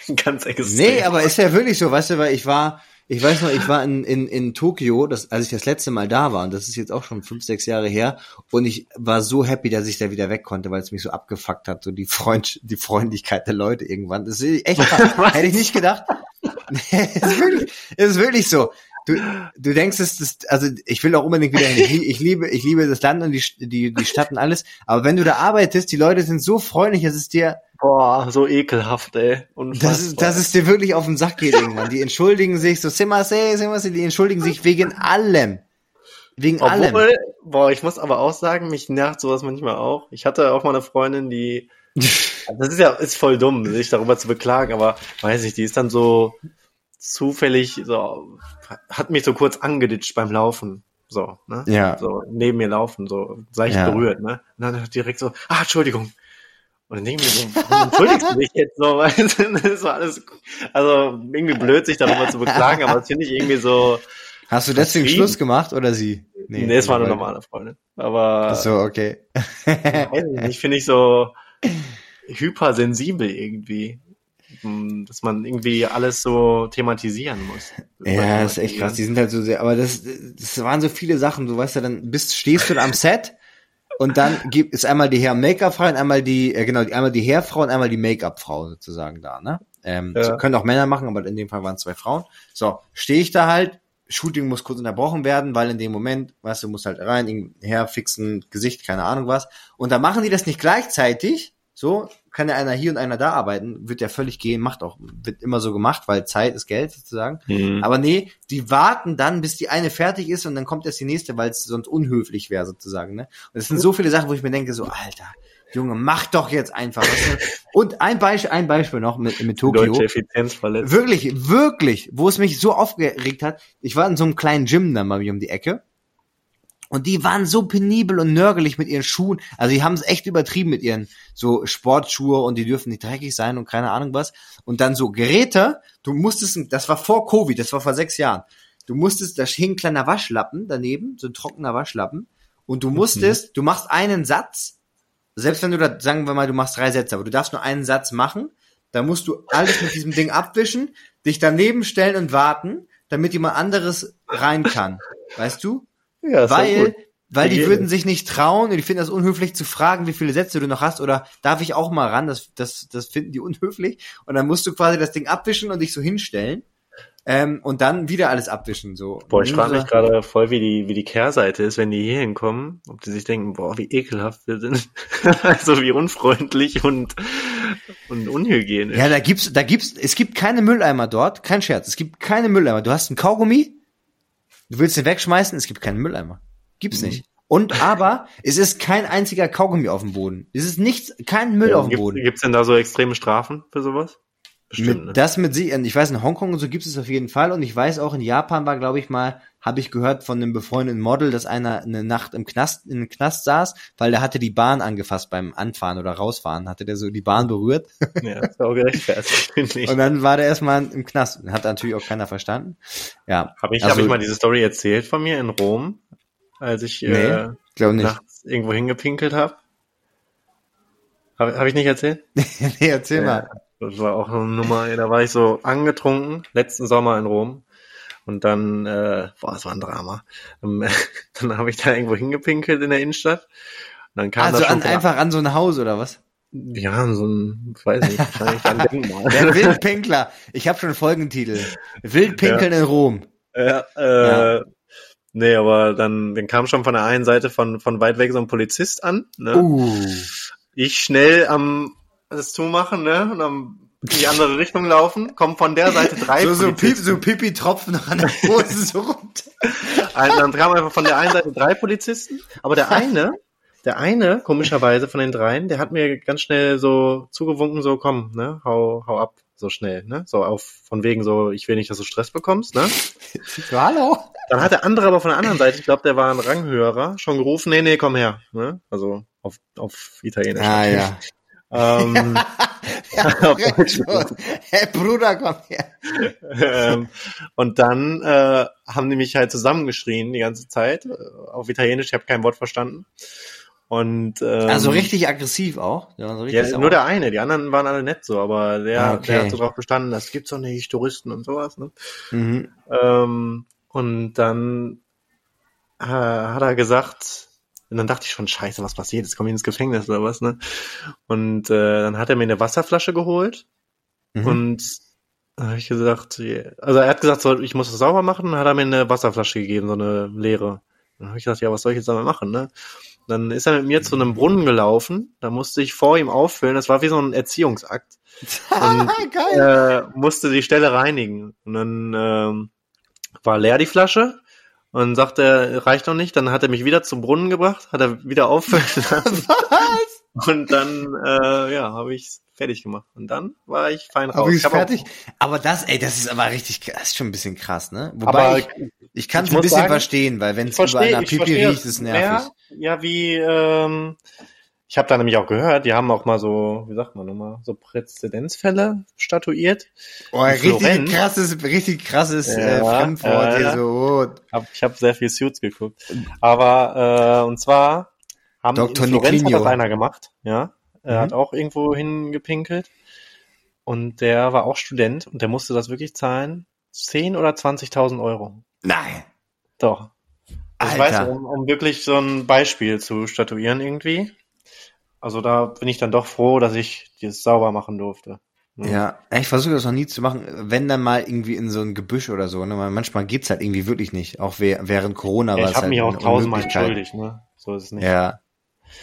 ganz extrem. Nee, aber ist ja wirklich so, weißt du, weil ich war, ich weiß noch, ich war in, in, in Tokio, das, als ich das letzte Mal da war, und das ist jetzt auch schon fünf, sechs Jahre her, und ich war so happy, dass ich da wieder weg konnte, weil es mich so abgefuckt hat, so die Freund, die Freundlichkeit der Leute irgendwann. Das ist echt. Hätte ich nicht gedacht. Nee, ist wirklich, es ist wirklich so. Du, du denkst, es ist, also ich will auch unbedingt wieder hin. Ich, ich liebe, ich liebe das Land und die, die, die Stadt und alles. Aber wenn du da arbeitest, die Leute sind so freundlich, dass es dir, Boah, so ekelhaft, ey. Unfassbar. das ist, dass es dir wirklich auf den Sack geht irgendwann. Die entschuldigen sich so, Simase, Simase, die entschuldigen sich wegen allem. Wegen allem. Obwohl, boah, ich muss aber auch sagen, mich nervt sowas manchmal auch. Ich hatte auch mal eine Freundin, die, das ist ja, ist voll dumm, sich darüber zu beklagen, aber weiß ich, die ist dann so zufällig, so, hat mich so kurz angeditscht beim Laufen. So, ne? Ja. So, neben mir laufen, so, leicht Ja. berührt, ne? Und dann direkt so, ah, Entschuldigung. Und dann denke ich mir so, warum entschuldigst du dich jetzt so? Weil das so alles, also irgendwie blöd, sich darüber zu beklagen, aber das finde ich irgendwie so, Hast du deswegen Frieden. Schluss gemacht oder sie? Nee, es war eine normale Freundin. Aber Ach So, okay. weiß ich nicht, finde ich so hypersensibel irgendwie. Dass man irgendwie alles so thematisieren muss. Ja, das ist echt krass. Die sind halt so sehr, aber das, das waren so viele Sachen. Du weißt ja, dann bist, stehst du da am Set und dann gibt ist einmal die Hair Make-up Frau und einmal die, äh, genau, einmal die Hairfrau und einmal die Make-up Frau sozusagen da, ne? Ähm, Ja. so können auch Männer machen, aber in dem Fall waren es zwei Frauen. So, stehe ich da halt. Shooting muss kurz unterbrochen werden, weil in dem Moment, weißt du, musst halt rein, Hair fixen, Gesicht, keine Ahnung was. Und dann machen die das nicht gleichzeitig. So, kann ja einer hier und einer da arbeiten, wird ja völlig gehen, macht auch, wird immer so gemacht, weil Zeit ist Geld sozusagen. Mhm. Aber nee, die warten dann, bis die eine fertig ist und dann kommt erst die nächste, weil es sonst unhöflich wäre sozusagen. Ne? Und es sind so viele Sachen, wo ich mir denke, so, Alter, Junge, mach doch jetzt einfach. Du? Und ein Beispiel, ein Beispiel noch mit, mit Tokio. Deutsche Effizienz verletzt. Wirklich, wirklich, wo es mich so aufgeregt hat. Ich war in so einem kleinen Gym dann mal wie um die Ecke. Und die waren so penibel und nörgelig mit ihren Schuhen. Also die haben es echt übertrieben mit ihren so Sportschuhe und die dürfen nicht dreckig sein und keine Ahnung was. Und dann so Geräte, du musstest, das war vor Covid, das war vor sechs Jahren. Du musstest, da hing ein kleiner Waschlappen daneben, so ein trockener Waschlappen. Und du musstest, du machst einen Satz, selbst wenn du da, sagen wir mal, du machst drei Sätze, aber du darfst nur einen Satz machen, da musst du alles mit diesem Ding abwischen, dich daneben stellen und warten, damit jemand anderes rein kann. Weißt du? Ja, weil, weil die würden sich nicht trauen und die finden das unhöflich zu fragen, wie viele Sätze du noch hast oder darf ich auch mal ran, das, das, das finden die unhöflich und dann musst du quasi das Ding abwischen und dich so hinstellen ähm, und dann wieder alles abwischen, so. Boah, ich Und frage mich gerade voll, wie die, wie die Kehrseite ist, wenn die hier hinkommen, ob die sich denken, boah, wie ekelhaft wir sind. also wie unfreundlich und, und unhygienisch. Ja, da gibt's, da gibt's, es gibt keine Mülleimer dort, kein Scherz, es gibt keine Mülleimer. Du hast einen Kaugummi, du willst den wegschmeißen, es gibt keinen Mülleimer. Gibt's Mhm. nicht. Und aber es ist kein einziger Kaugummi auf dem Boden. Es ist nichts, kein Müll Ja, auf dem gibt, Boden. Gibt's denn da so extreme Strafen für sowas? Bestimmt, Mit, ne? Das mit sie, ich weiß, in Hongkong und so gibt es auf jeden Fall. Und ich weiß auch, in Japan war, glaube ich mal, habe ich gehört von einem befreundeten Model, dass einer eine Nacht im Knast, in einem Knast saß, weil der hatte die Bahn angefasst beim Anfahren oder Rausfahren, hatte der so die Bahn berührt. Ja, ist auch gerechtfertigt, finde ich. Und dann war der erstmal im Knast. Hat natürlich auch keiner verstanden. Ja. Habe ich, Also- hab ich mal diese Story erzählt von mir in Rom, als ich Nee, äh, nachts irgendwo hingepinkelt habe? Habe hab ich nicht erzählt? nee, erzähl mal. Das war auch eine Nummer, da war ich so angetrunken, letzten Sommer in Rom. Und dann, äh, boah, das war ein Drama. Ähm, dann habe ich da irgendwo hingepinkelt in der Innenstadt. Und dann kam Also an, einfach an so ein Haus oder was? ja, so ein, weiß nicht, wahrscheinlich ein Denkmal. Der Wildpinkler. Ich habe schon Folgentitel. Wildpinkeln in Rom. Ja, äh, Nee, aber dann, dann kam schon von der einen Seite von, von weit weg so ein Polizist an. Ne? Uh. Ich schnell am das zumachen, ne? Und am in die andere Richtung laufen, kommen von der Seite drei So, so, Pip, Polizisten. so Pipi-Tropfen an der Hose so runter. Also dann kamen einfach von der einen Seite drei Polizisten, aber der eine, der eine, komischerweise von den dreien, der hat mir ganz schnell so zugewunken, so komm, ne, hau, hau ab, so schnell, ne, so auf, von wegen so, ich will nicht, dass du Stress bekommst, ne. So, hallo? Dann hat der andere aber von der anderen Seite, ich glaube, der war ein Ranghöherer, schon gerufen, nee, nee, komm her, ne, also auf, auf Italienisch. Ah, ja. Ähm, ja. Hey, Bruder, komm her. ähm, und dann äh, haben die mich halt zusammengeschrien die ganze Zeit äh, auf Italienisch. Ich habe kein Wort verstanden. Und ähm, Also richtig aggressiv auch. Ja, so ja, richtig nur der eine, die anderen waren alle nett so, aber der, Ah, okay. der hat so drauf bestanden, das gibt's doch nicht, Touristen und sowas. Ne? Mhm. Ähm, und dann äh, hat er gesagt, und dann dachte ich schon, scheiße, was passiert? Jetzt komme ich ins Gefängnis oder was, ne? Und äh, dann hat er mir eine Wasserflasche geholt Mhm. und dann habe ich gesagt, also er hat gesagt, so, ich muss das sauber machen, dann hat er mir eine Wasserflasche gegeben, so eine leere. Dann habe ich gesagt, ja, was soll ich jetzt damit machen, ne? Dann ist er mit mir zu einem Brunnen gelaufen, da musste ich vor ihm auffüllen, das war wie so ein Erziehungsakt und Geil. äh, musste die Stelle reinigen. Und dann ähm, war leer die Flasche und sagte, er, reicht noch nicht. Dann hat er mich wieder zum Brunnen gebracht, hat er wieder auffüllen lassen. Was? Und dann, äh, ja, habe ich fertig gemacht. Und dann war ich fein raus. Aber ich auch- fertig. Aber das, ey, das ist aber richtig, das ist schon ein bisschen krass, ne? Wobei Aber ich, ich kann es ein bisschen sagen, verstehen, weil wenn es überall nach Pipi riecht, ist nervig. Ja, ja, wie, ähm, ich habe da nämlich auch gehört, die haben auch mal so, wie sagt man nochmal, so Präzedenzfälle statuiert. Oh, in richtig Florenz. krasses, richtig krasses äh, Ja, Fremdwort ja, hier so. Hab, ich habe sehr viel Suits geguckt. Aber äh, und zwar haben Dr. in Florenz hat das einer gemacht, ja. Er Mhm. hat auch irgendwo hingepinkelt. Und der war auch Student und der musste das wirklich zahlen. 10 oder 20.000 Euro. Nein. Doch. Ich Alter. weiß, um, um wirklich so ein Beispiel zu statuieren irgendwie. Also da bin ich dann doch froh, dass ich das sauber machen durfte. Mhm. Ja, ich versuche das noch nie zu machen, wenn dann mal irgendwie in so ein Gebüsch oder so, ne? Manchmal geht's halt irgendwie wirklich nicht. Auch während Corona Ja, war ich es habe halt mich auch tausendmal entschuldigt, ne? So ist es nicht. Ja.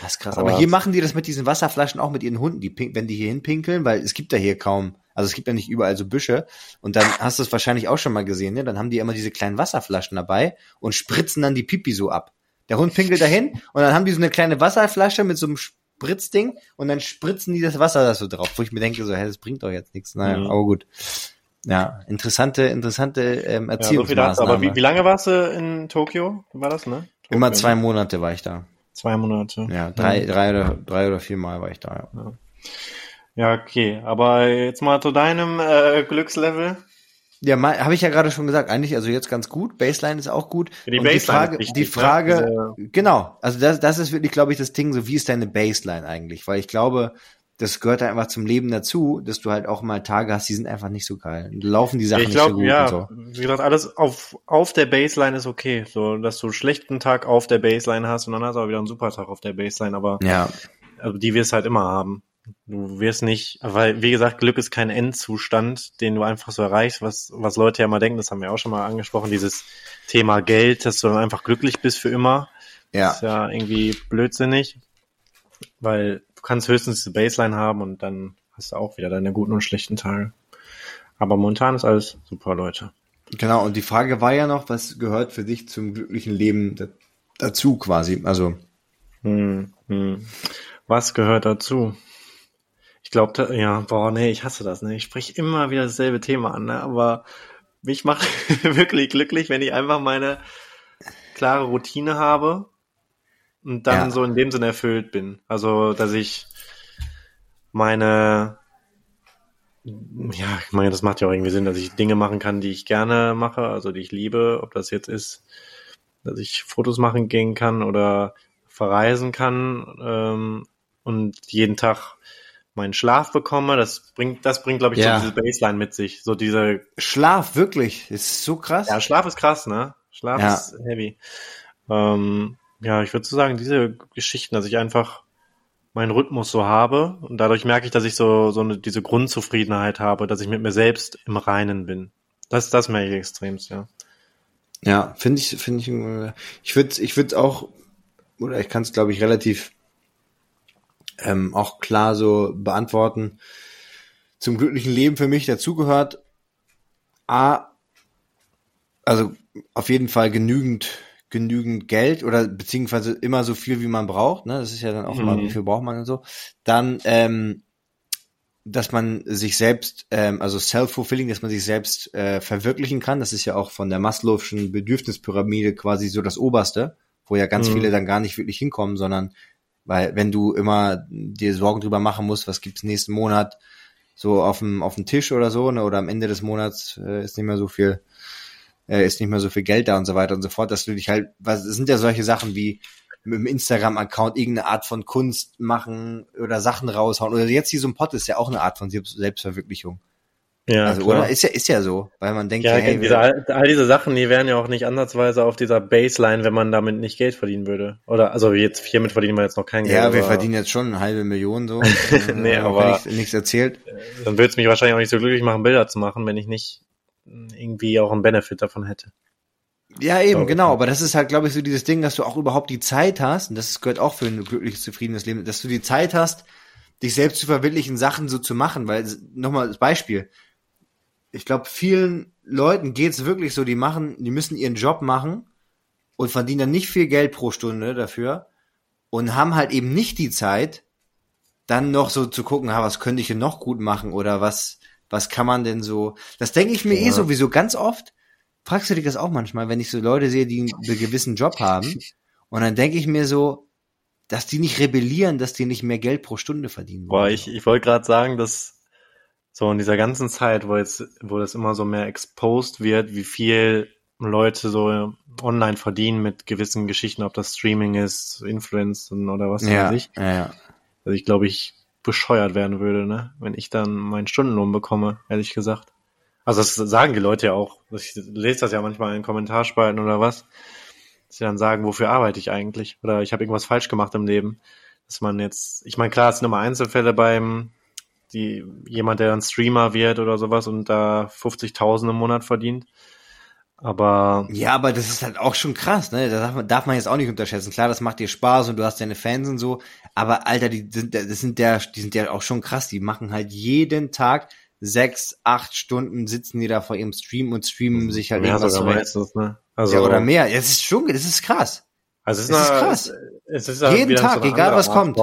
Das ist krass. Aber Aber hier machen die das mit diesen Wasserflaschen auch mit ihren Hunden, die wenn die hier hinpinkeln, weil es gibt ja hier kaum, also es gibt ja nicht überall so Büsche. Und dann hast du es wahrscheinlich auch schon mal gesehen, ne? Dann haben die immer diese kleinen Wasserflaschen dabei und spritzen dann die Pipi so ab. Der Hund pinkelt dahin und dann haben die so eine kleine Wasserflasche mit so einem Spritzding und dann spritzen die das Wasser da so drauf, wo ich mir denke so, hä, das bringt doch jetzt nichts. Naja, Mhm. aber gut. Ja, interessante, interessante ähm, Ja, so. Erziehungsmaßnahme. Aber wie, wie lange warst du in Tokio? War das, ne? Tokio, Immer zwei Monate war ich da. Zwei Monate. Ja, drei, drei oder drei oder vier Mal war ich da. Ja. Ja, okay. Aber jetzt mal zu deinem äh, Glückslevel. Ja, habe ich ja gerade schon gesagt, eigentlich also jetzt ganz gut. Baseline ist auch gut. Die die Frage, wichtig, die ne? Frage, genau, also das, das ist wirklich, glaube ich, das Ding, so wie ist deine Baseline eigentlich? Weil ich glaube, das gehört einfach zum Leben dazu, dass du halt auch mal Tage hast, die sind einfach nicht so geil. Und laufen die Sachen ich nicht so gut ja, und so. wie gesagt, alles auf, auf der Baseline ist okay. So, dass du einen schlechten Tag auf der Baseline hast und dann hast du aber wieder einen super Tag auf der Baseline, aber Ja, also die wirst halt immer haben. Du wirst nicht, weil, wie gesagt, Glück ist kein Endzustand, den du einfach so erreichst, was, was Leute ja mal denken, das haben wir auch schon mal angesprochen, dieses Thema Geld, dass du dann einfach glücklich bist für immer. ja. ist ja irgendwie blödsinnig, weil du kannst höchstens diese Baseline haben und dann hast du auch wieder deine guten und schlechten Tage. Aber momentan ist alles super, Leute. Genau, und die Frage war ja noch, was gehört für dich zum glücklichen Leben da- dazu quasi. Also. Hm, hm. Was gehört dazu? Ich glaube, ja, boah, nee, ich hasse das, ne? Ich spreche immer wieder dasselbe Thema an, ne? Aber mich macht wirklich glücklich, wenn ich einfach meine klare Routine habe und dann ja. so in dem Sinne erfüllt bin. Also, dass ich meine, ja, ich meine, das macht ja auch irgendwie Sinn, dass ich Dinge machen kann, die ich gerne mache, also die ich liebe, ob das jetzt ist, dass ich Fotos machen gehen kann oder verreisen kann ähm, und jeden Tag meinen Schlaf bekomme. Das bringt, das bringt, glaube ich, ja. so diese Baseline mit sich. So diese Schlaf, wirklich. Ist so krass. Ja, Schlaf ist krass, ne? Schlaf ja. ist heavy. Ähm, ja, ich würde so sagen, diese Geschichten, dass ich einfach meinen Rhythmus so habe und dadurch merke ich, dass ich so, so eine, diese Grundzufriedenheit habe, dass ich mit mir selbst im Reinen bin. Das, das merke ich extremst, ja. Ja, finde ich, finde ich, ich würde, ich würde auch, oder ich kann es, glaube ich, relativ ähm, auch klar so beantworten. Zum glücklichen Leben für mich dazugehört A, also auf jeden Fall genügend genügend Geld oder beziehungsweise immer so viel, wie man braucht. Ne? Das ist ja dann auch mhm. immer, wie viel braucht man und so. Dann, ähm, dass man sich selbst, ähm, also self-fulfilling, dass man sich selbst äh, verwirklichen kann. Das ist ja auch von der Maslow'schen Bedürfnispyramide quasi so das Oberste, wo ja ganz mhm. viele dann gar nicht wirklich hinkommen, sondern weil wenn du immer dir Sorgen drüber machen musst, was gibt's nächsten Monat so auf dem, auf dem Tisch oder so, ne, oder am Ende des Monats äh, ist nicht mehr so viel, äh, ist nicht mehr so viel Geld da und so weiter und so fort, dass du dich halt, was sind ja solche Sachen wie mit dem Instagram-Account irgendeine Art von Kunst machen oder Sachen raushauen. Oder jetzt hier so ein Pot ist ja auch eine Art von Selbstverwirklichung. Ja, also, klar. oder? Ist ja, ist ja so, weil man denkt, ja, hey, diese, all, diese Sachen, die wären ja auch nicht ansatzweise auf dieser Baseline, wenn man damit nicht Geld verdienen würde. Oder, also jetzt, hiermit verdienen wir jetzt noch kein Geld. Ja, wir verdienen jetzt schon eine halbe Million so. nee, äh, aber. Nichts, nichts erzählt. Dann würde es mich wahrscheinlich auch nicht so glücklich machen, Bilder zu machen, wenn ich nicht irgendwie auch einen Benefit davon hätte. Ja, eben, genau. Aber das ist halt, glaube ich, so dieses Ding, dass du auch überhaupt die Zeit hast, und das gehört auch für ein glückliches, zufriedenes Leben, dass du die Zeit hast, dich selbst zu verwirklichen, Sachen so zu machen. Weil, nochmal als Beispiel, ich glaube, vielen Leuten geht's wirklich so, die machen, die müssen ihren Job machen und verdienen dann nicht viel Geld pro Stunde dafür und haben halt eben nicht die Zeit, dann noch so zu gucken, ha, was könnte ich denn noch gut machen oder was, was kann man denn so, das denke ich mir eh ja. eh sowieso ganz oft. Fragst du dich das auch manchmal, wenn ich so Leute sehe, die einen gewissen Job haben und dann denke ich mir so, dass die nicht rebellieren, dass die nicht mehr Geld pro Stunde verdienen. Boah, ich, ich wollte gerade sagen, dass so in dieser ganzen Zeit, wo jetzt, wo das immer so mehr exposed wird, wie viel Leute so online verdienen mit gewissen Geschichten, ob das Streaming ist, Influencen oder was ja, weiß ich. Ja, ja. Also ich glaube, ich bescheuert werden würde, ne, wenn ich dann meinen Stundenlohn bekomme, ehrlich gesagt. Also das sagen die Leute ja auch. Ich lese das ja manchmal in Kommentarspalten oder was. Dass sie dann sagen, wofür arbeite ich eigentlich? Oder ich habe irgendwas falsch gemacht im Leben. Dass man jetzt, ich meine, klar, es sind immer Einzelfälle beim die, jemand, der dann Streamer wird oder sowas und da 50.000 im Monat verdient. Aber. Ja, aber das ist halt auch schon krass, ne? Das darf man, darf man jetzt auch nicht unterschätzen. Klar, das macht dir Spaß und du hast deine Fans und so. Aber Alter, die sind, das sind der, die sind ja auch schon krass. Die machen halt jeden Tag sechs, acht Stunden sitzen die da vor ihrem Stream und streamen sich halt mehr sogar meistens, ne? Also, ja, oder mehr. Das ist schon, das ist krass. Also es ist, es ist krass. Es ist jeden Tag, so egal was kommt.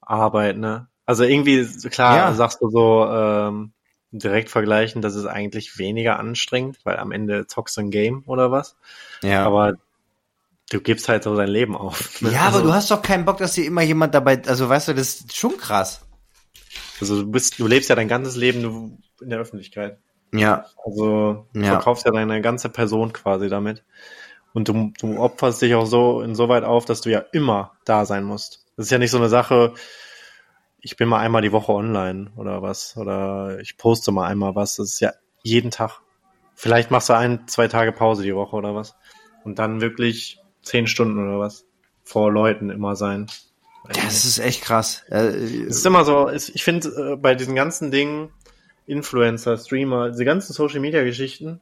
Arbeit, ne? Also irgendwie, klar, ja. sagst du so, ähm, direkt vergleichen, das ist eigentlich weniger anstrengend, weil am Ende zockst du ein Game oder was. Ja. Aber du gibst halt so dein Leben auf. Ne? Ja, also, aber du hast doch keinen Bock, dass dir immer jemand dabei, also weißt du, das ist schon krass. Also du bist, du lebst ja dein ganzes Leben in der Öffentlichkeit. Ja. Also du ja. verkaufst ja deine ganze Person quasi damit. Und du, du opferst dich auch so insoweit auf, dass du ja immer da sein musst. Das ist ja nicht so eine Sache, ich bin mal einmal die Woche online oder was. Oder ich poste mal einmal was. Das ist ja jeden Tag. Vielleicht machst du ein, zwei Tage Pause die Woche oder was. Und dann wirklich zehn Stunden oder was vor Leuten immer sein. Ja, das ist echt krass. Es ist immer so, ich finde äh, bei diesen ganzen Dingen, Influencer, Streamer, diese ganzen Social Media Geschichten,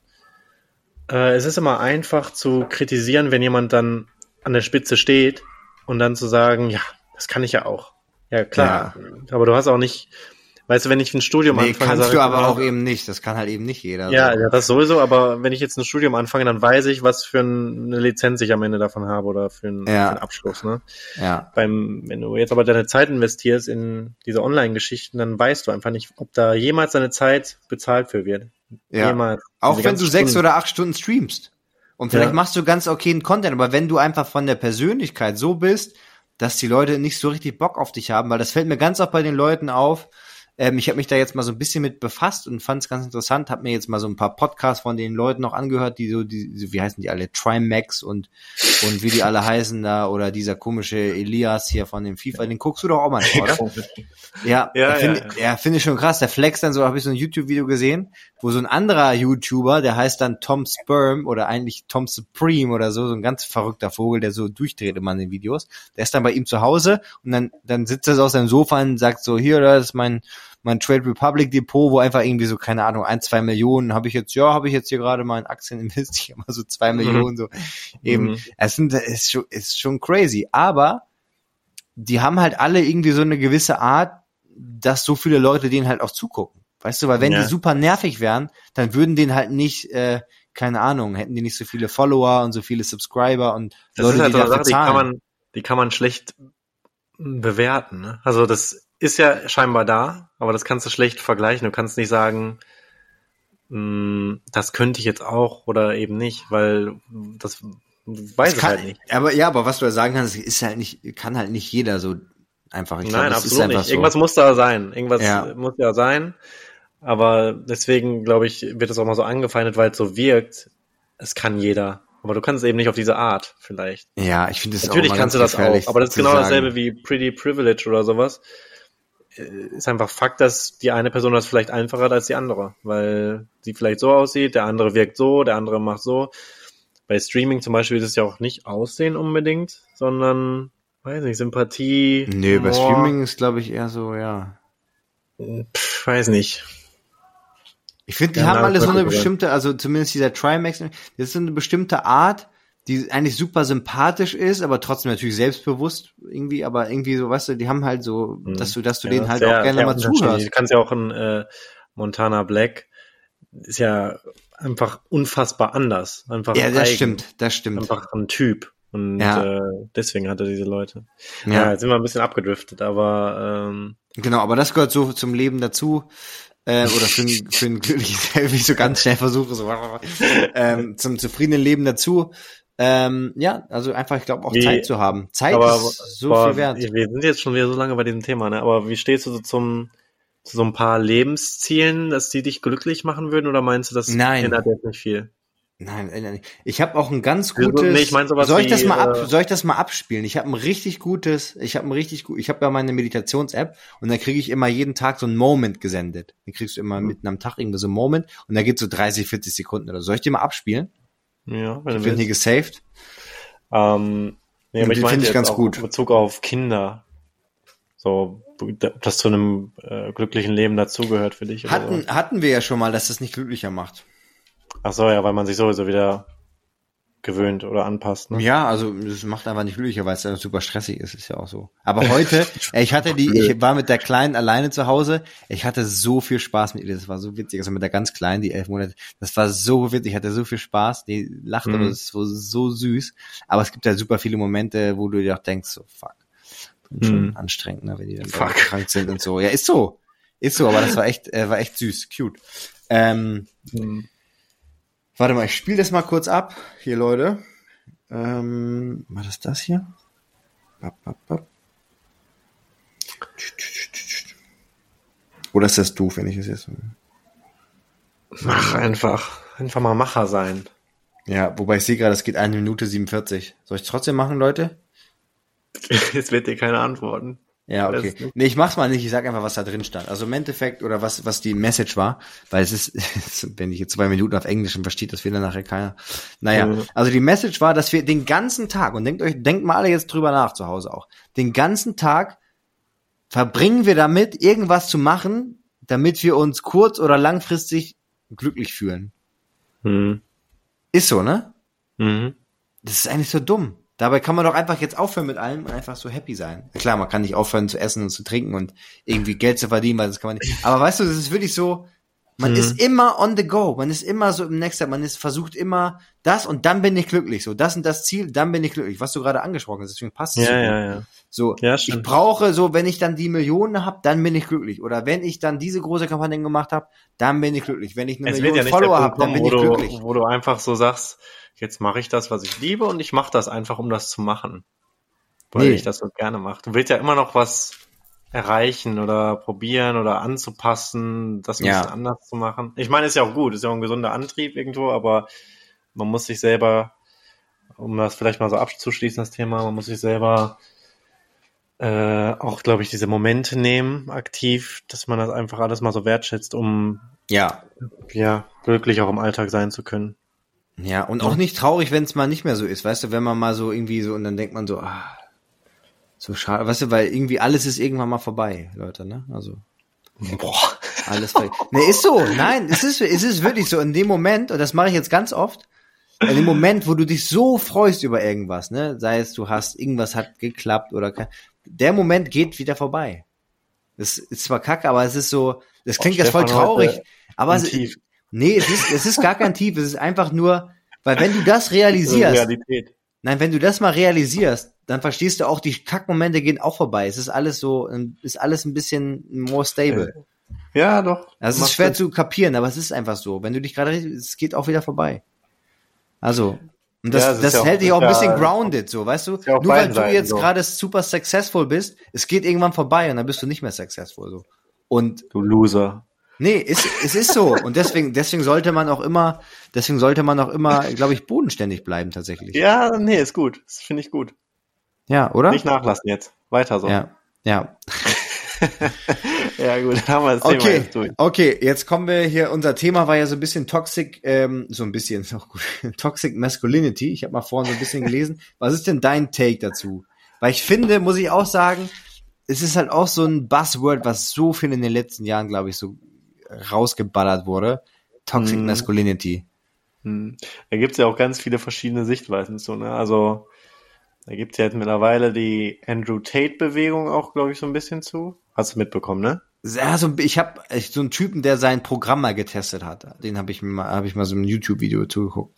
äh, es ist immer einfach zu kritisieren, wenn jemand dann an der Spitze steht und dann zu sagen, ja, das kann ich ja auch. Ja, klar. Ja. Aber du hast auch nicht, Weißt du, wenn ich ein Studium Nee, anfange, kannst du aber auch eben nicht. Das kann halt eben nicht jeder. Ja, so. ja, das sowieso, aber wenn ich jetzt ein Studium anfange, dann weiß ich, was für ein- eine Lizenz ich am Ende davon habe oder für einen, Ja. für einen Abschluss. Ne? ja. Beim, wenn du jetzt aber deine Zeit investierst in diese Online-Geschichten, dann weißt du einfach nicht, ob da jemals deine Zeit bezahlt für wird. ja. Jemals. Auch wenn du sechs Stunden. oder acht Stunden streamst. Und vielleicht Ja. machst du ganz okayen Content, aber wenn du einfach von der Persönlichkeit so bist, dass die Leute nicht so richtig Bock auf dich haben, weil das fällt mir ganz oft bei den Leuten auf. Ähm, ich habe mich da jetzt mal so ein bisschen mit befasst und fand es ganz interessant, habe mir jetzt mal so ein paar Podcasts von den Leuten noch angehört, die so, die, wie heißen die alle, Trimax und und wie die alle heißen da oder dieser komische Elias hier von dem FIFA, den guckst du doch auch mal, oder? Ja, Ja, finde ja, ja, finde ich schon krass. Der Flex dann so, habe ich so ein YouTube-Video gesehen, wo so ein anderer YouTuber, der heißt dann Tom Sperm oder eigentlich Tom Supreme oder so, so ein ganz verrückter Vogel, der so durchdreht immer in den Videos. Der ist dann bei ihm zu Hause und dann, dann sitzt er so auf seinem Sofa und sagt so, hier, das ist mein, mein Trade Republic Depot, wo einfach irgendwie so, keine Ahnung, ein, zwei Millionen habe ich jetzt, ja, habe ich jetzt hier gerade mal in Aktien investiert, mal so zwei Mhm. Millionen, so eben. Mhm. Es sind, es ist schon, ist schon crazy, aber die haben halt alle irgendwie so eine gewisse Art, dass so viele Leute denen halt auch zugucken. Weißt du, weil wenn Ja. die super nervig wären, dann würden denen halt nicht, äh, keine Ahnung, hätten die nicht so viele Follower und so viele Subscriber und Das Leute, ist halt die dafür Sache, die kann man, die kann man schlecht bewerten. Ne? Also das ist ja scheinbar da, aber das kannst du schlecht vergleichen. Du kannst nicht sagen, mh, das könnte ich jetzt auch oder eben nicht, weil das weiß Das ich halt nicht. Aber ja, aber was du ja sagen kannst, ist halt nicht, kann halt nicht jeder so einfach. Ich Nein, glaub, das absolut nicht. So. Irgendwas muss da sein. Irgendwas Ja. muss ja sein. Aber deswegen, glaube ich, wird es auch mal so angefeindet, weil es so wirkt. Es kann jeder. Aber du kannst eben nicht auf diese Art, vielleicht. Ja, ich finde das Natürlich auch immer kannst du das auch, aber das ist genau sagen. dasselbe wie Pretty Privilege oder sowas. Äh, Ist einfach Fakt, dass die eine Person das vielleicht einfacher hat als die andere, weil sie vielleicht so aussieht, der andere wirkt so, der andere macht so. Bei Streaming zum Beispiel ist es ja auch nicht Aussehen unbedingt, sondern, weiß nicht, Sympathie. Nee, bei. Streaming ist, glaube ich, eher so, ja. Pff, weiß nicht. Ich finde, die Ja, haben alle so eine bestimmte, also zumindest dieser Trimax, das ist so eine bestimmte Art, die eigentlich super sympathisch ist, aber trotzdem natürlich selbstbewusst irgendwie, aber irgendwie so, weißt du, die haben halt so, dass du, dass du denen halt Mhm. sehr- auch gerne mal zuhörst. Du kannst ja auch ein äh, Montana Black ist ja einfach unfassbar anders. Einfach Ja, das eigen. stimmt, das stimmt. Einfach ein Typ. Und Ja. äh, deswegen hat er diese Leute. Ja. Ja, jetzt sind wir ein bisschen abgedriftet, aber ähm, genau, aber das gehört so zum Leben dazu. Äh, oder für ein, für ein glückliches Leben, wie ich so ganz schnell versuche, so ähm, zum zufriedenen Leben dazu. Ähm, ja, also einfach, ich glaube, auch Wie- Zeit zu haben. Zeit aber ist so boah, viel wert. wir sind jetzt schon wieder so lange bei diesem Thema, ne? Aber wie stehst du so zum zu so ein paar Lebenszielen, dass die dich glücklich machen würden, oder meinst du, das Nein. ändert jetzt nicht viel? Nein, nein. Ich habe auch ein ganz gutes. nee, ich mein soll ich das wie, mal ab, äh, soll ich das mal abspielen? Ich habe ein richtig gutes, ich habe ein richtig gut, ich habe ja meine Meditations-App und da kriege ich immer jeden Tag so ein Moment gesendet. Dann kriegst du immer Mhm. mitten am Tag irgendwie so ein Moment und da geht so 30, 40 Sekunden oder so. Soll ich dir mal abspielen? Ja, wenn Ich du bin hier gesaved. Ähm, nee, aber ich die jetzt ganz auch gut. in Bezug auf Kinder. So, ob das zu einem äh, glücklichen Leben dazugehört für dich. Hatten, so. hatten wir ja schon mal, dass das nicht glücklicher macht. Ach so, ja, weil man sich sowieso wieder gewöhnt oder anpasst. Ne? Ja, also das macht einfach nicht glücklicher, weil es ja super stressig ist, ist ja auch so. Aber heute, ich hatte die, ich war mit der Kleinen alleine zu Hause, ich hatte so viel Spaß mit ihr, das war so witzig, also mit der ganz Kleinen, die elf Monate, das war so witzig, ich hatte so viel Spaß, die lachte, Mhm. das ist so, so süß, aber es gibt ja super viele Momente, wo du dir auch denkst, so fuck, schon Mhm. anstrengend, ne, wenn die dann krank sind und so. Ja, ist so, ist so, aber das war echt, äh, war echt süß, cute. Ähm, Mhm. Warte mal, ich spiele das mal kurz ab. Hier, Leute. Ähm, war das das hier? Bap, bap, bap. Oder ist das doof, wenn ich es jetzt... Mach einfach. Einfach mal Macher sein. Ja, wobei ich sehe gerade, es geht eine Minute 47. Soll ich trotzdem machen, Leute? Jetzt wird dir keine antworten. Ja, okay. Nee, ich mach's mal nicht, ich sag einfach, was da drin stand. Also im Endeffekt, oder was, was die Message war, weil es ist, wenn ich jetzt zwei Minuten auf Englisch, dann versteht das wieder nachher keiner. Naja, Mhm. also die Message war, dass wir den ganzen Tag, und denkt euch, denkt mal alle jetzt drüber nach zu Hause auch, den ganzen Tag verbringen wir damit, irgendwas zu machen, damit wir uns kurz- oder langfristig glücklich fühlen. Mhm. Ist so, ne? Mhm. Das ist eigentlich so dumm. Dabei kann man doch einfach jetzt aufhören mit allem und einfach so happy sein. Klar, man kann nicht aufhören zu essen und zu trinken und irgendwie Geld zu verdienen, weil das kann man nicht. Aber weißt du, das ist wirklich so, man mhm. ist immer on the go. Man ist immer so im Next Step. Man ist versucht immer das und dann bin ich glücklich. So, das und das Ziel, dann bin ich glücklich. Was du gerade angesprochen hast, deswegen passt es ja, so ja, ja. So, ja, ich brauche so, wenn ich dann die Millionen habe, dann bin ich glücklich. Oder wenn ich dann diese große Kampagne gemacht habe, dann bin ich glücklich. Wenn ich eine es Million ja Follower habe, dann bin ich du, glücklich. Wo du einfach so sagst, jetzt mache ich das, was ich liebe und ich mache das einfach, um das zu machen. Weil nee. ich das so gerne mache. Du willst ja immer noch was erreichen oder probieren oder anzupassen, das ein Ja. bisschen anders zu machen. Ich meine, ist ja auch gut, ist ja auch ein gesunder Antrieb irgendwo, aber man muss sich selber, um das vielleicht mal so abzuschließen, das Thema, man muss sich selber äh, auch, glaube ich, diese Momente nehmen, aktiv, dass man das einfach alles mal so wertschätzt, um Ja. ja glücklich auch im Alltag sein zu können. Ja, und auch nicht traurig, wenn es mal nicht mehr so ist, weißt du, wenn man mal so irgendwie so und dann denkt man so, ah, so schade, weißt du, weil irgendwie alles ist irgendwann mal vorbei, Leute, ne? Also Boah. alles vorbei. Ne, ist so, nein, es ist, es ist wirklich so, in dem Moment, und das mache ich jetzt ganz oft, in dem Moment, wo du dich so freust über irgendwas, ne, sei es du hast, irgendwas hat geklappt oder kein, der Moment geht wieder vorbei. Das ist zwar kacke, aber es ist so, das klingt jetzt voll traurig, aber es, Tief. nee, es ist, es ist gar kein Tief, es ist einfach nur, weil wenn du das realisierst, Realität. Nein, wenn du das mal realisierst, dann verstehst du auch, die Kackmomente gehen auch vorbei. Es ist alles so, ist alles ein bisschen more stable. Ja, doch. Das ist Macht schwer Sinn. zu kapieren, aber es ist einfach so. Wenn du dich gerade, es geht auch wieder vorbei. Also, und das, Ja, ist das ja auch- hält dich ist auch ein bisschen ja- grounded, so, weißt du? ist Nur weil du jetzt so. gerade super successful bist, es geht irgendwann vorbei und dann bist du nicht mehr successful, so. Und Du Loser. Nee, es, es ist so. Und deswegen, deswegen sollte man auch immer, deswegen sollte man auch immer, glaube ich, bodenständig bleiben tatsächlich. Ja, nee, ist gut. Das finde ich gut. Ja, oder? Nicht nachlassen jetzt. Weiter so. Ja, ja. Ja, gut, haben wir das Thema Okay, jetzt durch. okay, jetzt kommen wir hier, unser Thema war ja so ein bisschen Toxic, ähm, so ein bisschen, auch gut, Toxic Masculinity. Ich habe mal vorhin so ein bisschen gelesen. Was ist denn dein Take dazu? Weil ich finde, muss ich auch sagen, es ist halt auch so ein Buzzword, was so viel in den letzten Jahren, glaube ich, so rausgeballert wurde. Toxic Mhm. Masculinity. Hm. Da gibt's ja auch ganz viele verschiedene Sichtweisen zu, ne? Also, da gibt's ja jetzt mittlerweile die Andrew Tate-Bewegung auch, glaube ich, so ein bisschen zu. Hast du mitbekommen, ne? Ja, so, ein- ich habe so einen Typen, der sein Programm mal getestet hat. Den habe ich mal, habe ich mal so ein YouTube-Video zugeguckt.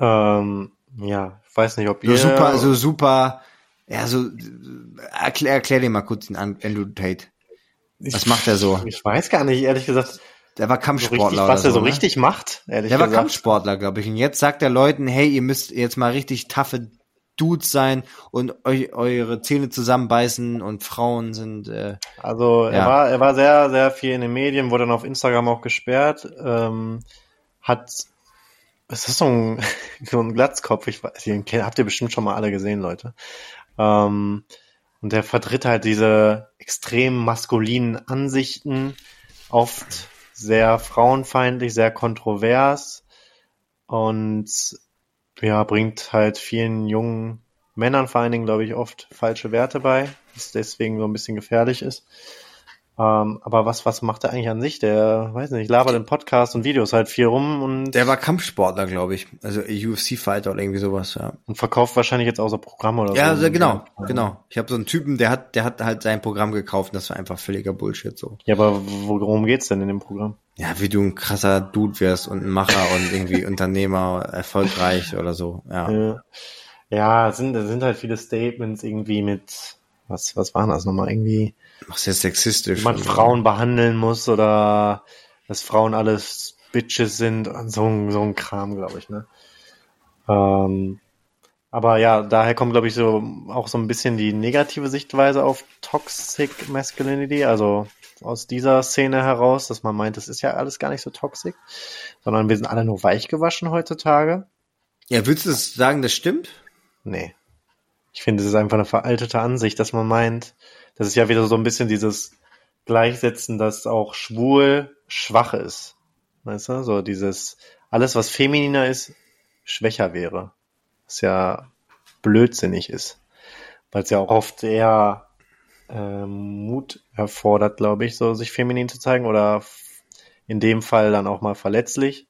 Ähm, ja, ich weiß nicht, ob So ihr... super, so super. Ja, so erklär, erklär dir mal kurz den An- Andrew Tate. Was macht er so? Ich weiß gar nicht, ehrlich gesagt, Der war so richtig, Kampfsportler was er so ne? richtig macht, ehrlich Der war gesagt. Kampfsportler, glaube ich. Und jetzt sagt er Leuten, hey, ihr müsst jetzt mal richtig taffe Dudes sein und euch eure Zähne zusammenbeißen und Frauen sind äh, Also er Ja. war, er war sehr, sehr viel in den Medien, wurde dann auf Instagram auch gesperrt, ähm, hat, es ist so ein, so ein Glatzkopf, ich weiß, den habt ihr bestimmt schon mal alle gesehen, Leute. Ähm, und der vertritt halt diese extrem maskulinen Ansichten, oft sehr frauenfeindlich, sehr kontrovers und ja, bringt halt vielen jungen Männern vor allen Dingen, glaube ich, oft falsche Werte bei, was deswegen so ein bisschen gefährlich ist. Ähm, aber was, was macht er eigentlich an sich? Der, weiß nicht, labert in Podcasts und Videos halt viel rum und, der war Kampfsportler, glaube ich. Also UFC-Fighter oder irgendwie sowas, ja. und verkauft wahrscheinlich jetzt auch so Programme oder Ja, so. also genau, genau. Ich habe so einen Typen, der hat, der hat halt sein Programm gekauft und das war einfach völliger Bullshit so. Ja, aber worum geht's denn in dem Programm? Ja, wie du ein krasser Dude wirst und ein Macher und irgendwie Unternehmer, erfolgreich oder so. Ja. Ja, ja es sind, sind halt viele Statements irgendwie mit, was, was waren das nochmal? Irgendwie, Machst jetzt sexistisch. wie man und- Frauen behandeln muss oder dass Frauen alles Bitches sind so, ein- so ein Kram, glaube ich, ne? Ähm, aber ja, daher kommt, glaube ich, so auch so ein bisschen die negative Sichtweise auf Toxic Masculinity, also aus dieser Szene heraus, dass man meint, das ist ja alles gar nicht so toxisch, sondern wir sind alle nur weich gewaschen heutzutage. Ja, würdest du sagen, das stimmt? Nee. Ich finde, es ist einfach eine veraltete Ansicht, dass man meint, das ist ja wieder so ein bisschen dieses Gleichsetzen, dass auch schwul schwach ist. Weißt du? So dieses, alles was femininer ist, schwächer wäre. Was ja blödsinnig ist. Weil es ja auch oft eher ähm, Mut erfordert, glaube ich, so sich feminin zu zeigen oder in dem Fall dann auch mal verletzlich.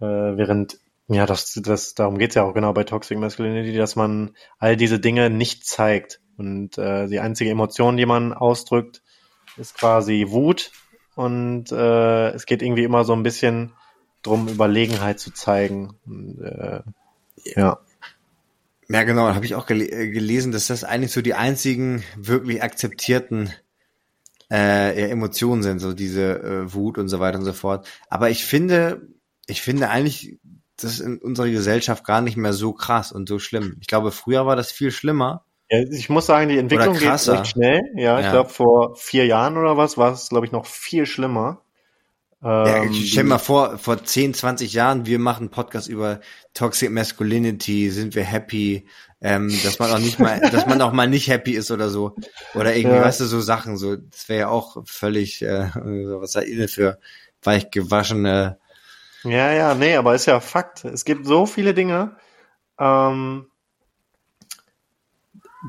Äh, während Ja, das, das, darum geht's ja auch genau bei Toxic Masculinity, dass man all diese Dinge nicht zeigt. Und äh, die einzige Emotion, die man ausdrückt, ist quasi Wut. Und äh, es geht irgendwie immer so ein bisschen drum, Überlegenheit zu zeigen. Und, äh, ja. Ja, genau, habe ich auch gel äh, gelesen, dass das eigentlich so die einzigen wirklich akzeptierten äh, Emotionen sind, so diese äh, Wut und so weiter und so fort. Aber ich finde, ich finde eigentlich, das in unserer Gesellschaft gar nicht mehr so krass und so schlimm. Ich glaube, früher war das viel schlimmer. Ja, ich muss sagen, die Entwicklung geht recht schnell. Ja, ich ja. glaube, vor vier Jahren oder was war es, glaube ich, noch viel schlimmer. Ja, ähm, stell dir mal vor, vor 10, 20 Jahren, wir machen Podcast über Toxic Masculinity, sind wir happy, ähm, dass man auch nicht mal, dass man auch mal nicht happy ist oder so. Oder irgendwie, ja. weißt du, so Sachen, so, das wäre ja auch völlig, äh, was seid ihr denn für weich gewaschene. Ja, ja, nee, aber ist ja Fakt. Es gibt so viele Dinge, ähm,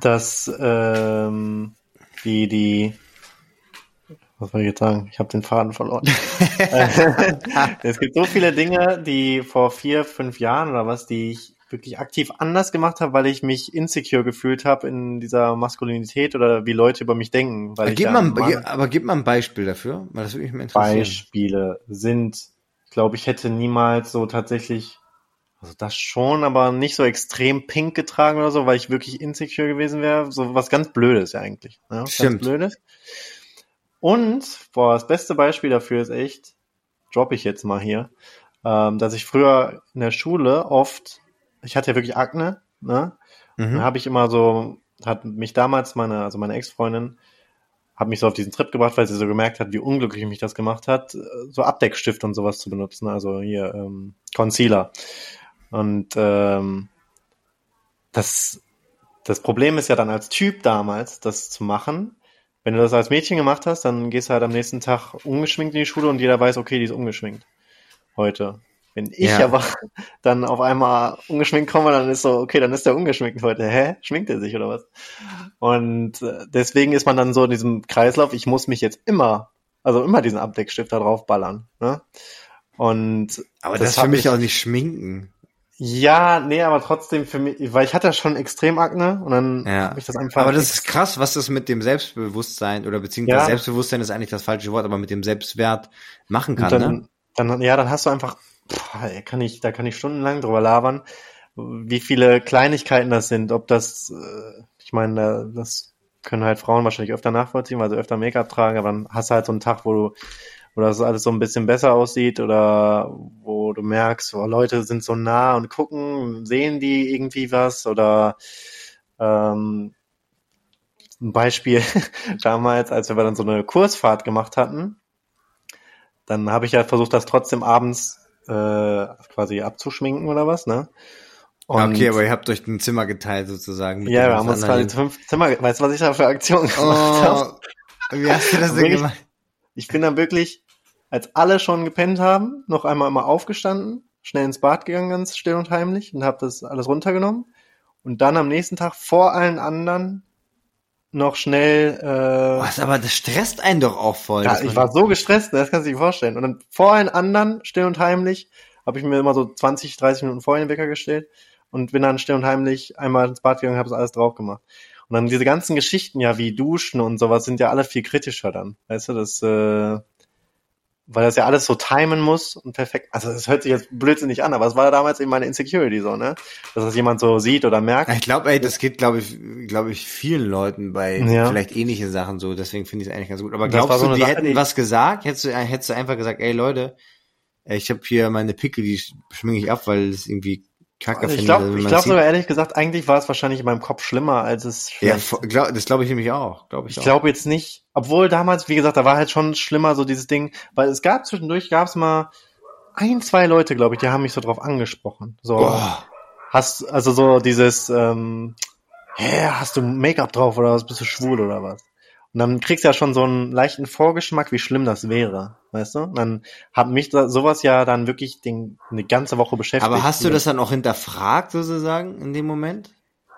dass ähm, die, die was soll ich jetzt sagen? Ich habe den Faden verloren. es gibt so viele Dinge, die vor vier, fünf Jahren oder was, die ich wirklich aktiv anders gemacht habe, weil ich mich insecure gefühlt habe in dieser Maskulinität oder wie Leute über mich denken. Weil gib mal, Mann, aber gib mal ein Beispiel dafür, weil das würde mich mal interessieren. Beispiele sind, ich glaube, ich hätte niemals so tatsächlich, also das schon, aber nicht so extrem pink getragen oder so, weil ich wirklich insecure gewesen wäre. So was ganz Blödes ja eigentlich. Ne? Stimmt. Ganz Blödes. Und, boah, das beste Beispiel dafür ist echt, droppe ich jetzt mal hier, ähm, dass ich früher in der Schule oft, ich hatte ja wirklich Akne, ne? Mhm. Dann habe ich immer so, hat mich damals meine, also meine Ex-Freundin, hat mich so auf diesen Trip gebracht, weil sie so gemerkt hat, wie unglücklich mich das gemacht hat, so Abdeckstift und sowas zu benutzen, also hier ähm, Concealer. Und ähm, das, das Problem ist ja dann als Typ damals, das zu machen, wenn du das als Mädchen gemacht hast, dann gehst du halt am nächsten Tag ungeschminkt in die Schule und jeder weiß, okay, die ist ungeschminkt heute. Wenn ich ja. aber dann auf einmal ungeschminkt komme, dann ist so, okay, dann ist der ungeschminkt heute. Hä? Schminkt er sich oder was? Und äh, deswegen ist man dann so in diesem Kreislauf, ich muss mich jetzt immer, also immer diesen Abdeckstift da drauf ballern. Ne? Und aber das, das ist für mich auch nicht schminken. Ja, nee, aber trotzdem für mich, weil ich hatte ja schon extrem Akne und dann ja. habe ich das einfach. Aber das ist krass, was das mit dem Selbstbewusstsein oder beziehungsweise ja. Selbstbewusstsein ist eigentlich das falsche Wort, aber mit dem Selbstwert machen kann. Dann, ne? dann, ja, dann hast du einfach, pff, kann ich, da kann ich stundenlang drüber labern, wie viele Kleinigkeiten das sind, ob das, äh, ich meine, das können halt Frauen wahrscheinlich öfter nachvollziehen, weil sie öfter Make-up tragen, aber dann hast du halt so einen Tag, wo du wo das alles so ein bisschen besser aussieht oder wo du merkst, oh, Leute sind so nah und gucken, sehen die irgendwie was oder ähm, ein Beispiel damals, als wir dann so eine Kursfahrt gemacht hatten, dann habe ich ja versucht, das trotzdem abends äh, quasi abzuschminken oder was, ne? Und okay, aber ihr habt euch ein Zimmer geteilt sozusagen. ja, wir haben uns quasi fünf Zimmer, weißt du, was ich da für Aktionen gemacht oh, habe? Wie hast du das denn gemacht? Ich bin dann wirklich, als alle schon gepennt haben, noch einmal immer aufgestanden, schnell ins Bad gegangen, ganz still und heimlich und habe das alles runtergenommen und dann am nächsten Tag vor allen anderen noch schnell. Äh, Was, aber das stresst einen doch auch voll. Ja, ich war so gestresst, das kannst du dir vorstellen. Und dann vor allen anderen, still und heimlich, habe ich mir immer so 20, 30 Minuten vorher den Wecker gestellt und bin dann still und heimlich einmal ins Bad gegangen, habe es alles drauf gemacht. Und dann diese ganzen Geschichten ja wie Duschen und sowas sind ja alle viel kritischer dann. Weißt du, das, äh, weil das ja alles so timen muss und perfekt. Also das hört sich jetzt blödsinnig an, aber es war damals eben meine Insecurity so, ne? Dass das jemand so sieht oder merkt. Ich glaube, ey, das geht, glaube ich, glaube ich, vielen Leuten bei ja. vielleicht ähnlichen Sachen so. Deswegen finde ich es eigentlich ganz gut. Aber glaubst so du, die Sache, hätten was gesagt? Hättest du, hättest du einfach gesagt, ey Leute, ich habe hier meine Pickel, die schminke ich ab, weil es irgendwie Kacke ich glaube also, glaub sogar ehrlich gesagt, eigentlich war es wahrscheinlich in meinem Kopf schlimmer, als es Ja, glaub, das glaube ich nämlich auch. Glaub ich ich glaube jetzt nicht, obwohl damals, wie gesagt, da war halt schon schlimmer so dieses Ding, weil es gab zwischendurch, gab es mal ein, zwei Leute, glaube ich, die haben mich so drauf angesprochen. So, oh. hast, also so dieses, ähm, hä, hast du Make-up drauf oder was, bist du schwul oder was? Und dann kriegst du ja schon so einen leichten Vorgeschmack, wie schlimm das wäre, weißt du? Und dann hat mich da, sowas ja dann wirklich den, eine ganze Woche beschäftigt. Aber hast du das dann auch hinterfragt, sozusagen, in dem Moment?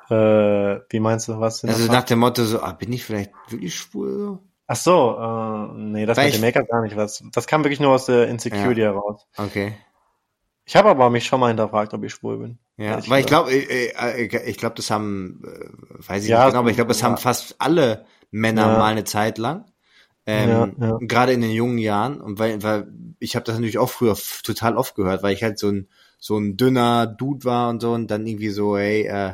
Äh, wie meinst du, was? Also nach dem Motto so, ah, bin ich vielleicht wirklich schwul so? Ach so, äh, nee, das Weil mit dem Make-up gar nicht was. Das kam wirklich nur aus der Insecurity ja. heraus. Okay. Ich habe aber mich schon mal hinterfragt, ob ich schwul bin. Ja, weil ich glaube, ich, ich, ich glaube, das haben, äh, weiß ich Ja, nicht genau, aber ich glaube, das ja. haben fast alle Männer Ja. mal eine Zeit lang. Ähm, Ja, ja. Gerade in den jungen Jahren. Und weil, weil ich habe das natürlich auch früher total oft gehört, weil ich halt so ein so ein dünner Dude war und so und dann irgendwie so, hey, äh,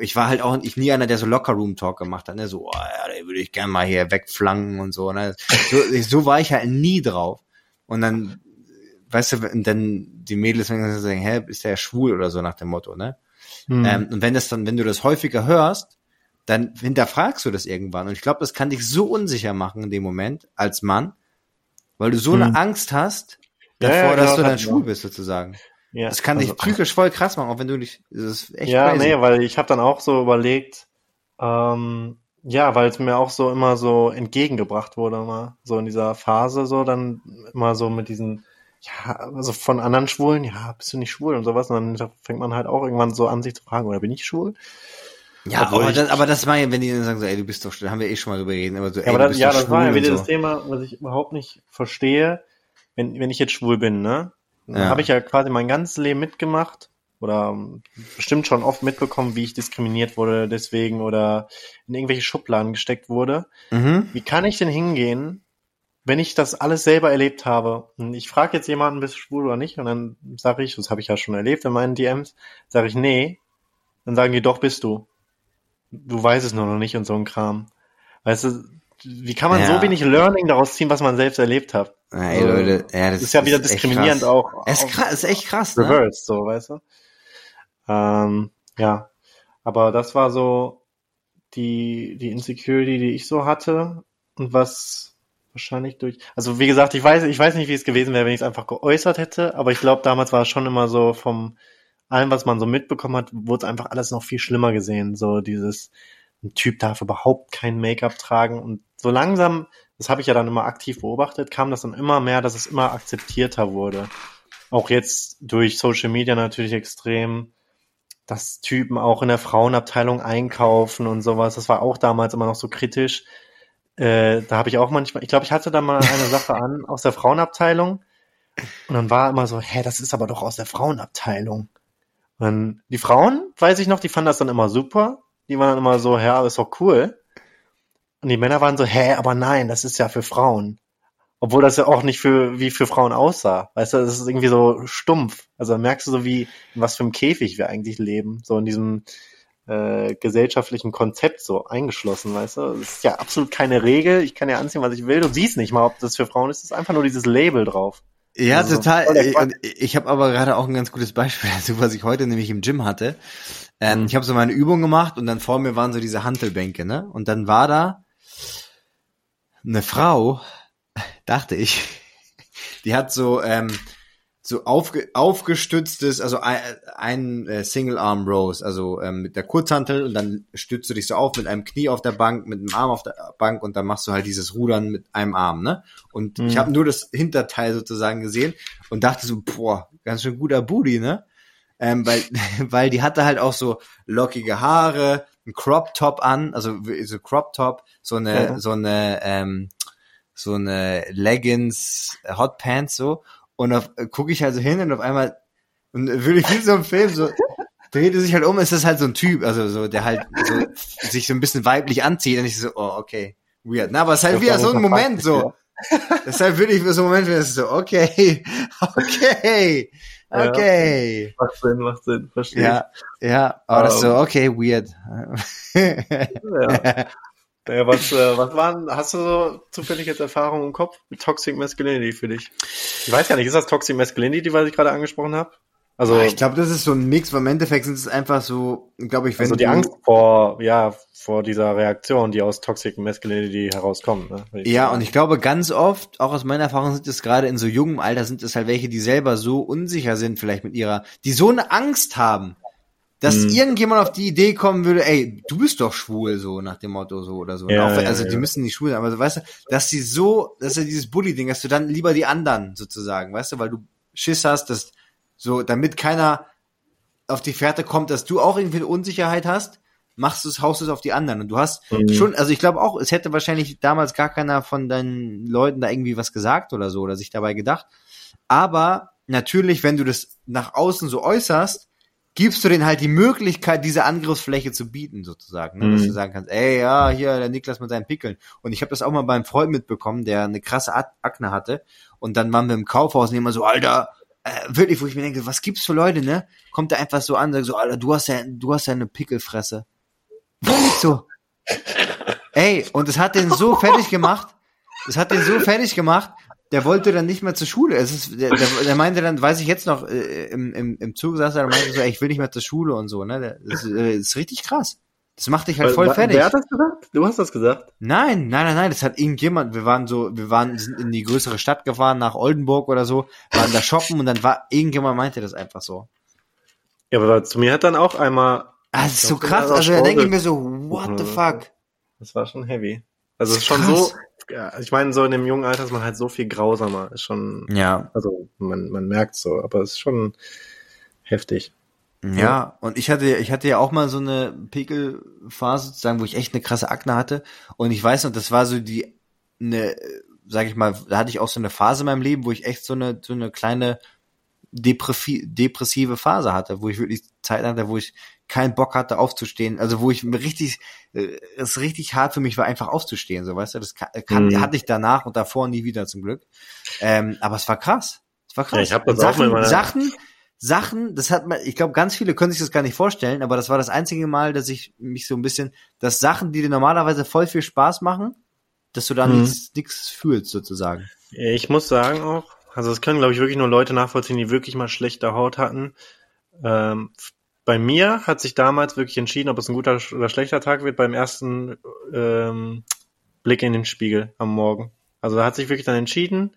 ich war halt auch ich nie einer, der so Locker Room Talk gemacht hat, ne? So, oh, ja, den würde ich gerne mal hier wegflanken und so. Ne? So, so war ich halt nie drauf. Und dann, weißt du, wenn dann die Mädels sagen, hä, ist der schwul oder so nach dem Motto, ne? Hm. Ähm, und wenn das dann, wenn du das häufiger hörst, dann hinterfragst du das irgendwann. Und ich glaube, das kann dich so unsicher machen in dem Moment als Mann, weil du so Hm. eine Angst hast Ja, davor, ja, dass genau, du dann das- schwul bist sozusagen. ja, Das kann dich also- psychisch voll krass machen, auch wenn du nicht. Das ist echt ja, crazy. nee, weil ich habe dann auch so überlegt, ähm, ja, weil es mir auch so immer so entgegengebracht wurde, immer so in dieser Phase, so dann immer so mit diesen, ja, also von anderen Schwulen, ja, bist du nicht schwul und sowas, und dann fängt man halt auch irgendwann so an, sich zu fragen, oder bin ich schwul? Ja, aber ich- das, aber das meine ich, wenn die dann sagen so, ey, du bist doch, da haben wir eh schon mal drüber reden, aber so, ey, Ja, aber du das, bist ja, doch das war ja wieder und das so. Thema, was ich überhaupt nicht verstehe, wenn, wenn ich jetzt schwul bin, ne? Dann Ja. habe ich ja quasi mein ganzes Leben mitgemacht oder ähm, bestimmt schon oft mitbekommen, wie ich diskriminiert wurde deswegen oder in irgendwelche Schubladen gesteckt wurde. Mhm. Wie kann ich denn hingehen, wenn ich das alles selber erlebt habe? Und ich frage jetzt jemanden, bist du schwul oder nicht? Und dann sage ich, das habe ich ja schon erlebt in meinen DMs, sage ich, nee. Dann sagen die, doch bist du. Du weißt es nur noch nicht und so ein Kram. Weißt du, wie kann man Ja. so wenig Learning daraus ziehen, was man selbst erlebt hat? Ey, Also, Leute, ja, das ist ja wieder echt diskriminierend auch. Es ist krass, ist echt krass, ne? Reversed, so, weißt du? Ähm, ja. Aber das war so die, die Insecurity, die ich so hatte und was wahrscheinlich durch, also wie gesagt, ich weiß, ich weiß nicht, wie es gewesen wäre, wenn ich es einfach geäußert hätte, aber ich glaube, damals war es schon immer so vom allem, was man so mitbekommen hat, wurde einfach alles noch viel schlimmer gesehen. So dieses, ein Typ darf überhaupt kein Make-up tragen und so langsam, das habe ich ja dann immer aktiv beobachtet, kam das dann immer mehr, dass es immer akzeptierter wurde. Auch jetzt durch Social Media natürlich extrem, dass Typen auch in der Frauenabteilung einkaufen und sowas. Das war auch damals immer noch so kritisch. Äh, da habe ich auch manchmal, ich glaube, ich hatte da mal eine Sache an aus der Frauenabteilung und dann war immer so, hä, das ist aber doch aus der Frauenabteilung. Und dann, die Frauen, weiß ich noch, die fanden das dann immer super. Die waren dann immer so, ja, ist doch cool. Und die Männer waren so, hä, aber nein, das ist ja für Frauen. Obwohl das ja auch nicht für, wie für Frauen aussah. Weißt du, das ist irgendwie so stumpf. Also da merkst du so, wie, in was für einem Käfig wir eigentlich leben. So in diesem äh, gesellschaftlichen Konzept so eingeschlossen, weißt du? Das ist ja absolut keine Regel. Ich kann ja anziehen, was ich will. Du siehst nicht mal, ob das für Frauen ist. Es ist einfach nur dieses Label drauf. Ja, Also, total. Ich, und ich habe aber gerade auch ein ganz gutes Beispiel dazu, was ich heute nämlich im Gym hatte. Ähm, Mhm. Ich habe so meine Übung gemacht und dann vor mir waren so diese Hantelbänke, ne? Und dann war da eine Frau, dachte ich, die hat so ähm, so aufge, aufgestütztes, also ein, ein äh, Single Arm Rows, also ähm, mit der Kurzhantel und dann stützt du dich so auf mit einem Knie auf der Bank, mit einem Arm auf der Bank und dann machst du halt dieses Rudern mit einem Arm, ne? Und ich Mhm. habe nur das Hinterteil sozusagen gesehen und dachte so, boah, ganz schön guter Booty, ne? Ähm, weil, weil die hatte halt auch so lockige Haare, ein Crop Top an, also so Crop Top, so eine, Ja. so eine, ähm, so eine Leggings, äh, Hot Pants so. Und auf äh, gucke ich halt so hin und auf einmal, und würde ich wie so im Film so, drehte sich halt um, ist das halt so ein Typ, also so, der halt so, sich so ein bisschen weiblich anzieht und ich so, oh, okay, weird. Na, aber es ist halt wieder war so ein Moment so. Deshalb würde ich für so einen Moment, wenn es so, okay, okay, Ja. okay. Macht Sinn, macht Sinn, verstehe Ja, ja, aber das ist so, Ähm. okay, weird. Ja. Ja, was, äh, was waren, hast du so zufällig jetzt Erfahrungen im Kopf mit Toxic Masculinity für dich? Ich weiß ja nicht, ist das Toxic Masculinity, was ich gerade angesprochen habe? Also, ich glaube, das ist so ein Mix, weil im Endeffekt sind es einfach so, glaube ich, wenn also die Angst vor, ja, vor dieser Reaktion, die aus Toxic Masculinity herauskommt. Ne? Ja, und ich glaube ganz oft, auch aus meiner Erfahrung sind es gerade in so jungem Alter, sind es halt welche, die selber so unsicher sind vielleicht mit ihrer, die so eine Angst haben, dass Mhm. irgendjemand auf die Idee kommen würde, ey, du bist doch schwul, so nach dem Motto so oder so. Ja, auch, ja, also die ja. müssen nicht schwul sein, aber so, weißt du, dass sie so, dass ja dieses Bully-Ding, dass du dann lieber die anderen sozusagen, weißt du, weil du Schiss hast, dass so, damit keiner auf die Fährte kommt, dass du auch irgendwie eine Unsicherheit hast, machst du es, haust es auf die anderen. Und du hast Mhm. schon, also ich glaube auch, es hätte wahrscheinlich damals gar keiner von deinen Leuten da irgendwie was gesagt oder so oder sich dabei gedacht. Aber natürlich, wenn du das nach außen so äußerst, gibst du denen halt die Möglichkeit, diese Angriffsfläche zu bieten, sozusagen. Ne? Dass Mhm. du sagen kannst, ey, ja, hier, der Niklas mit seinen Pickeln. Und ich habe das auch mal beim Freund mitbekommen, der eine krasse Ak- Akne hatte. Und dann waren wir im Kaufhaus und immer so, Alter, äh, wirklich, wo ich mir denke, was gibt's für Leute, ne? Kommt da einfach so an, sagt so, Alter, du hast ja, du hast ja eine Pickelfresse. Wirklich so. Ey, und es hat den so fertig gemacht, es hat den so fertig gemacht, der wollte dann nicht mehr zur Schule. Es ist, der, der, der meinte dann, weiß ich jetzt noch, äh, im, im, im Zug saß er meinte so, ey, ich will nicht mehr zur Schule und so, ne? Das, ist, äh, das ist richtig krass. Das macht dich halt voll Wer- fertig. Wer hat das gesagt? Du hast das gesagt. Nein, nein, nein, nein, das hat irgendjemand, wir waren so, wir waren, sind in die größere Stadt gefahren, nach Oldenburg oder so, waren da shoppen und dann war, irgendjemand meinte das einfach so. Ja, aber zu mir hat dann auch einmal, Ah, das ist so krass, das also da denke ich mir so, what the Mhm. fuck? das war schon heavy. Also es ist Krass. schon so, ja, ich meine, so in dem jungen Alter ist man halt so viel grausamer. Ist schon, Ja, also man, man merkt so, aber es ist schon heftig. Ja, und ich hatte, ich hatte ja auch mal so eine Pickelphase sozusagen, wo ich echt eine krasse Akne hatte. Und ich weiß noch, das war so die, eine, sag ich mal, da hatte ich auch so eine Phase in meinem Leben, wo ich echt so eine, so eine kleine depressi- depressive Phase hatte, wo ich wirklich Zeit hatte, wo ich keinen Bock hatte aufzustehen, also wo ich mir richtig, äh, es richtig hart für mich war, einfach aufzustehen, so weißt du, das kann, kann, Mhm. hatte ich danach und davor nie wieder zum Glück. Ähm, aber es war krass. Es war krass. Ja, ich hab das auch Sachen, mit meiner- Sachen, Sachen, das hat man, ich glaube, ganz viele können sich das gar nicht vorstellen, aber das war das einzige Mal, dass ich mich so ein bisschen, dass Sachen, die dir normalerweise voll viel Spaß machen, dass du da Mhm. nichts, fühlst, sozusagen. Ich muss sagen auch, also es können, glaube ich, wirklich nur Leute nachvollziehen, die wirklich mal schlechte Haut hatten. Ähm, bei mir hat sich damals wirklich entschieden, ob es ein guter oder schlechter Tag wird, beim ersten ähm, Blick in den Spiegel am Morgen. Also da hat sich wirklich dann entschieden,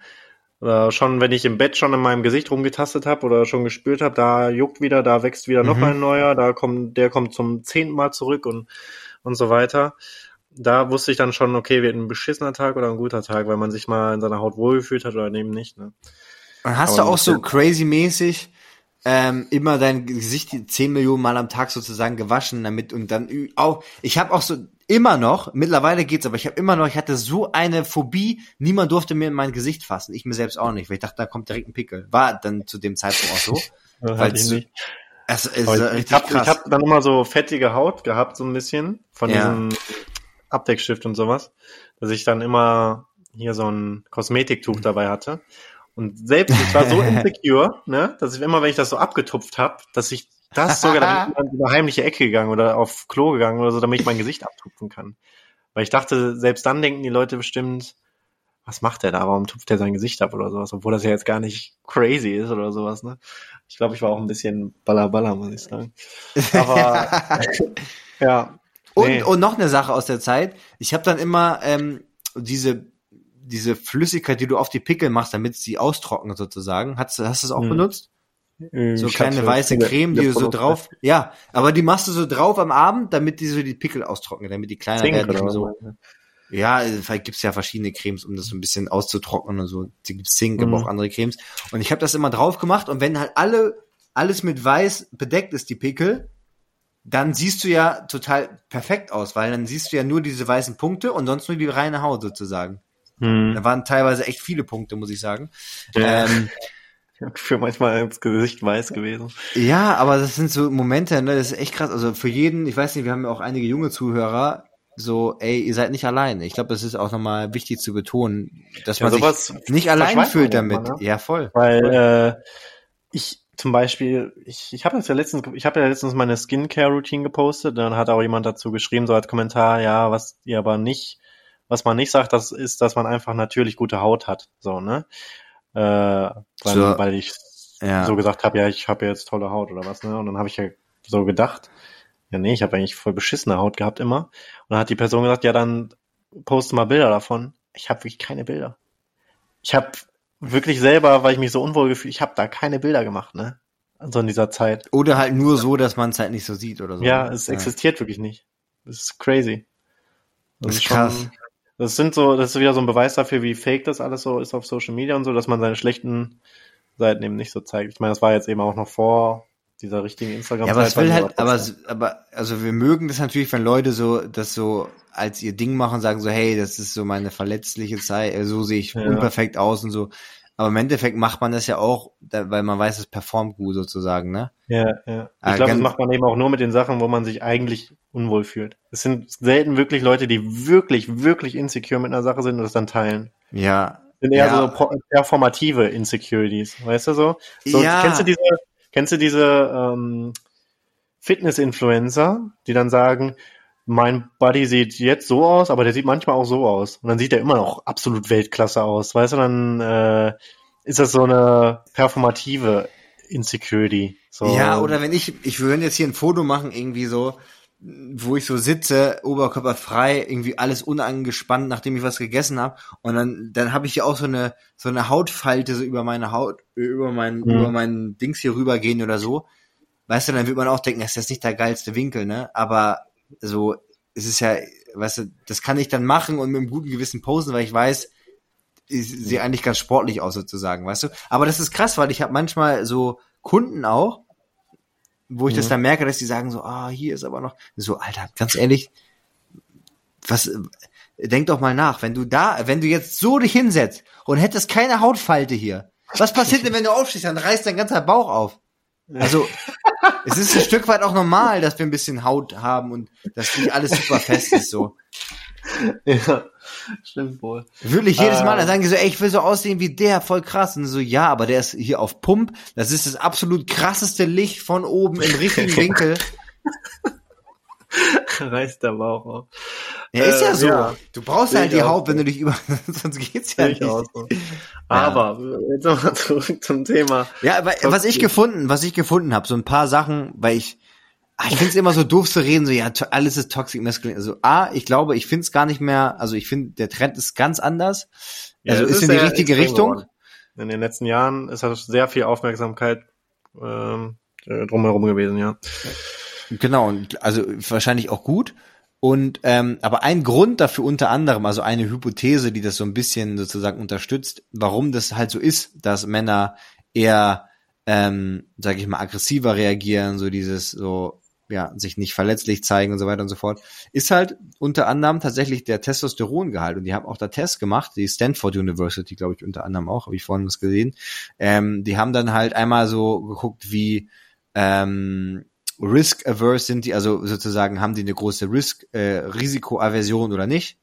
oder schon, wenn ich im Bett schon in meinem Gesicht rumgetastet habe oder schon gespürt habe, da juckt wieder, da wächst wieder noch Mhm. ein neuer, da kommt, der kommt zum zehnten Mal zurück und, und so weiter. Da wusste ich dann schon, okay, wird ein beschissener Tag oder ein guter Tag, weil man sich mal in seiner Haut wohlgefühlt hat oder eben nicht. Ne? Und hast Aber du auch so crazy-mäßig ähm, immer dein Gesicht die 10 Millionen Mal am Tag sozusagen gewaschen damit und dann auch, ich habe auch so immer noch, mittlerweile geht's, aber ich habe immer noch, ich hatte so eine Phobie, niemand durfte mir in mein Gesicht fassen, ich mir selbst auch nicht, weil ich dachte, da kommt direkt ein Pickel. War dann zu dem Zeitpunkt auch so. Weil ich nicht. Es ist Aber richtig ich habe krass. hab dann immer so fettige Haut gehabt, so ein bisschen, von Ja. diesem Abdeckstift und sowas, dass ich dann immer hier so ein Kosmetiktuch dabei hatte. Und selbst, ich war so insecure, ne, dass ich immer, wenn ich das so abgetupft habe, dass ich das sogar, damit in eine heimliche Ecke gegangen oder auf Klo gegangen oder so, damit ich mein Gesicht abtupfen kann. Weil ich dachte, selbst dann denken die Leute bestimmt, was macht der da? Warum tupft er sein Gesicht ab oder sowas? Obwohl das ja jetzt gar nicht crazy ist oder sowas, ne? Ich glaube, ich war auch ein bisschen ballerballer, muss ich sagen. Aber ja. Und, nee. und noch eine Sache aus der Zeit. Ich habe dann immer ähm, diese diese Flüssigkeit, die du auf die Pickel machst, damit sie austrocknen sozusagen. Hast, du- hast du das auch Hm. benutzt? Äh, So ich kleine weiße viele- Creme, die du so drauf. Ja, aber die machst du so drauf am Abend, damit die so die Pickel austrocknen, damit die kleiner Zink werden. So. Ja, vielleicht gibt's ja verschiedene Cremes, um das so ein bisschen auszutrocknen und so. Da gibt's Zink, aber Mhm. auch andere Cremes. Und ich habe das immer drauf gemacht und wenn halt alle alles mit weiß bedeckt ist, die Pickel, dann siehst du ja total perfekt aus, weil dann siehst du ja nur diese weißen Punkte und sonst nur die reine Haut sozusagen. Hm. Da waren teilweise echt viele Punkte, muss ich sagen. Ja. Ähm, Für manchmal ins Gesicht weiß gewesen. Ja, aber das sind so Momente, ne, das ist echt krass. Also für jeden, ich weiß nicht, wir haben ja auch einige junge Zuhörer, so, ey, ihr seid nicht alleine. Ich glaube, das ist auch nochmal wichtig zu betonen, dass Ja, man sowas sich nicht allein fühlt damit. immer, ne? Ja, voll. Weil äh, ich zum Beispiel, ich, ich habe das ja letztens, ich habe ja letztens meine Skincare-Routine gepostet, dann hat auch jemand dazu geschrieben, so als Kommentar, ja, was ihr aber nicht, was man nicht sagt, das ist, dass man einfach natürlich gute Haut hat. So, ne? Äh, weil, So. weil ich Ja. so gesagt habe, ja, ich habe jetzt tolle Haut oder was, ne? Und dann habe ich ja so gedacht, ja, nee, ich habe eigentlich voll beschissene Haut gehabt immer. Und dann hat die Person gesagt, ja, dann poste mal Bilder davon. Ich habe wirklich keine Bilder. Ich habe wirklich selber, weil ich mich so unwohl gefühlt, ich habe da keine Bilder gemacht, ne? Also in dieser Zeit. Oder halt nur so, dass man es halt nicht so sieht oder so. Ja, es existiert wirklich nicht. Das ist crazy. Das ist schon- krass. Das sind so, das ist wieder so ein Beweis dafür, wie fake das alles so ist auf Social Media und so, dass man seine schlechten Seiten eben nicht so zeigt. Ich meine, das war jetzt eben auch noch vor dieser richtigen Instagram. Ja, aber es will halt, aber, aber, also wir mögen das natürlich, wenn Leute so, das so als ihr Ding machen, sagen so, hey, das ist so meine verletzliche Zeit, äh, so sehe ich Ja. unperfekt aus und so. Aber im Endeffekt macht man das ja auch, weil man weiß, es performt gut sozusagen, ne? Ja, ja. Ah, Ich glaube, das macht man eben auch nur mit den Sachen, wo man sich eigentlich unwohl fühlt. Es sind selten wirklich Leute, die wirklich, wirklich insecure mit einer Sache sind und das dann teilen. Ja. sind eher Ja. so performative Insecurities, weißt du so? so Ja. Kennst du diese, kennst du diese ähm, Fitness-Influencer, die dann sagen, mein Buddy sieht jetzt so aus, aber der sieht manchmal auch so aus. Und dann sieht er immer noch absolut Weltklasse aus, weißt du? Dann äh, ist das so eine performative Insecurity. So. Ja, oder wenn ich, ich würde jetzt hier ein Foto machen, irgendwie so, wo ich so sitze, Oberkörper frei, irgendwie alles unangespannt, nachdem ich was gegessen habe. Und dann, dann habe ich ja auch so eine, so eine Hautfalte so über meine Haut, über mein, Mhm. über meinen Dings hier rübergehen oder so. Weißt du, dann wird man auch denken, das ist jetzt nicht der geilste Winkel, ne? Aber so, es ist ja, weißt du, das kann ich dann machen und mit einem guten Gewissen posen, weil ich weiß, ich sehe eigentlich ganz sportlich aus sozusagen, weißt du? Aber das ist krass, weil ich habe manchmal so Kunden auch, wo ich das Mhm. dann merke, dass die sagen so, ah, hier ist aber noch so, Alter, ganz ehrlich, was, denk doch mal nach, wenn du da, wenn du jetzt so dich hinsetzt und hättest keine Hautfalte hier, was passiert denn, wenn du aufstehst, dann reißt dein ganzer Bauch auf. Also, es ist ein Stück weit auch normal, dass wir ein bisschen Haut haben und dass nicht alles super fest ist, so. ja, stimmt wohl. Wirklich jedes Mal, Ähm. dann sagen die so, ey, ich will so aussehen wie der, voll krass. Und so, ja, aber der ist hier auf Pump. Das ist das absolut krasseste Licht von oben im richtigen Winkel. Reißt der Bauch auf. Ja, ist ja Äh, so. ja. Du brauchst halt die Haut, wenn du dich über, sonst geht's ja nicht. so. Aber jetzt nochmal zurück zum Thema. Ja, aber was ich gefunden, was ich gefunden habe, so ein paar Sachen, weil ich, ah, ich finde es immer so doof zu reden, so ja, alles ist toxic masculine. Also A, ich glaube, ich finde es gar nicht mehr, also ich finde, der Trend ist ganz anders. Also es ist in die richtige Richtung. geworden. In den letzten Jahren ist halt sehr viel Aufmerksamkeit ähm, äh, drumherum gewesen, ja. Genau, und also wahrscheinlich auch gut. Und ähm, aber ein Grund dafür unter anderem, also eine Hypothese, die das so ein bisschen sozusagen unterstützt, warum das halt so ist, dass Männer eher, ähm, sage ich mal, aggressiver reagieren, so dieses so ja sich nicht verletzlich zeigen und so weiter und so fort, ist halt unter anderem tatsächlich der Testosterongehalt. Und die haben auch da Tests gemacht, die Stanford University, glaube ich, unter anderem auch, habe ich vorhin was gesehen. Ähm, die haben dann halt einmal so geguckt, wie ähm, risk-averse sind die, also sozusagen haben die eine große Risk, äh, Risikoaversion oder nicht?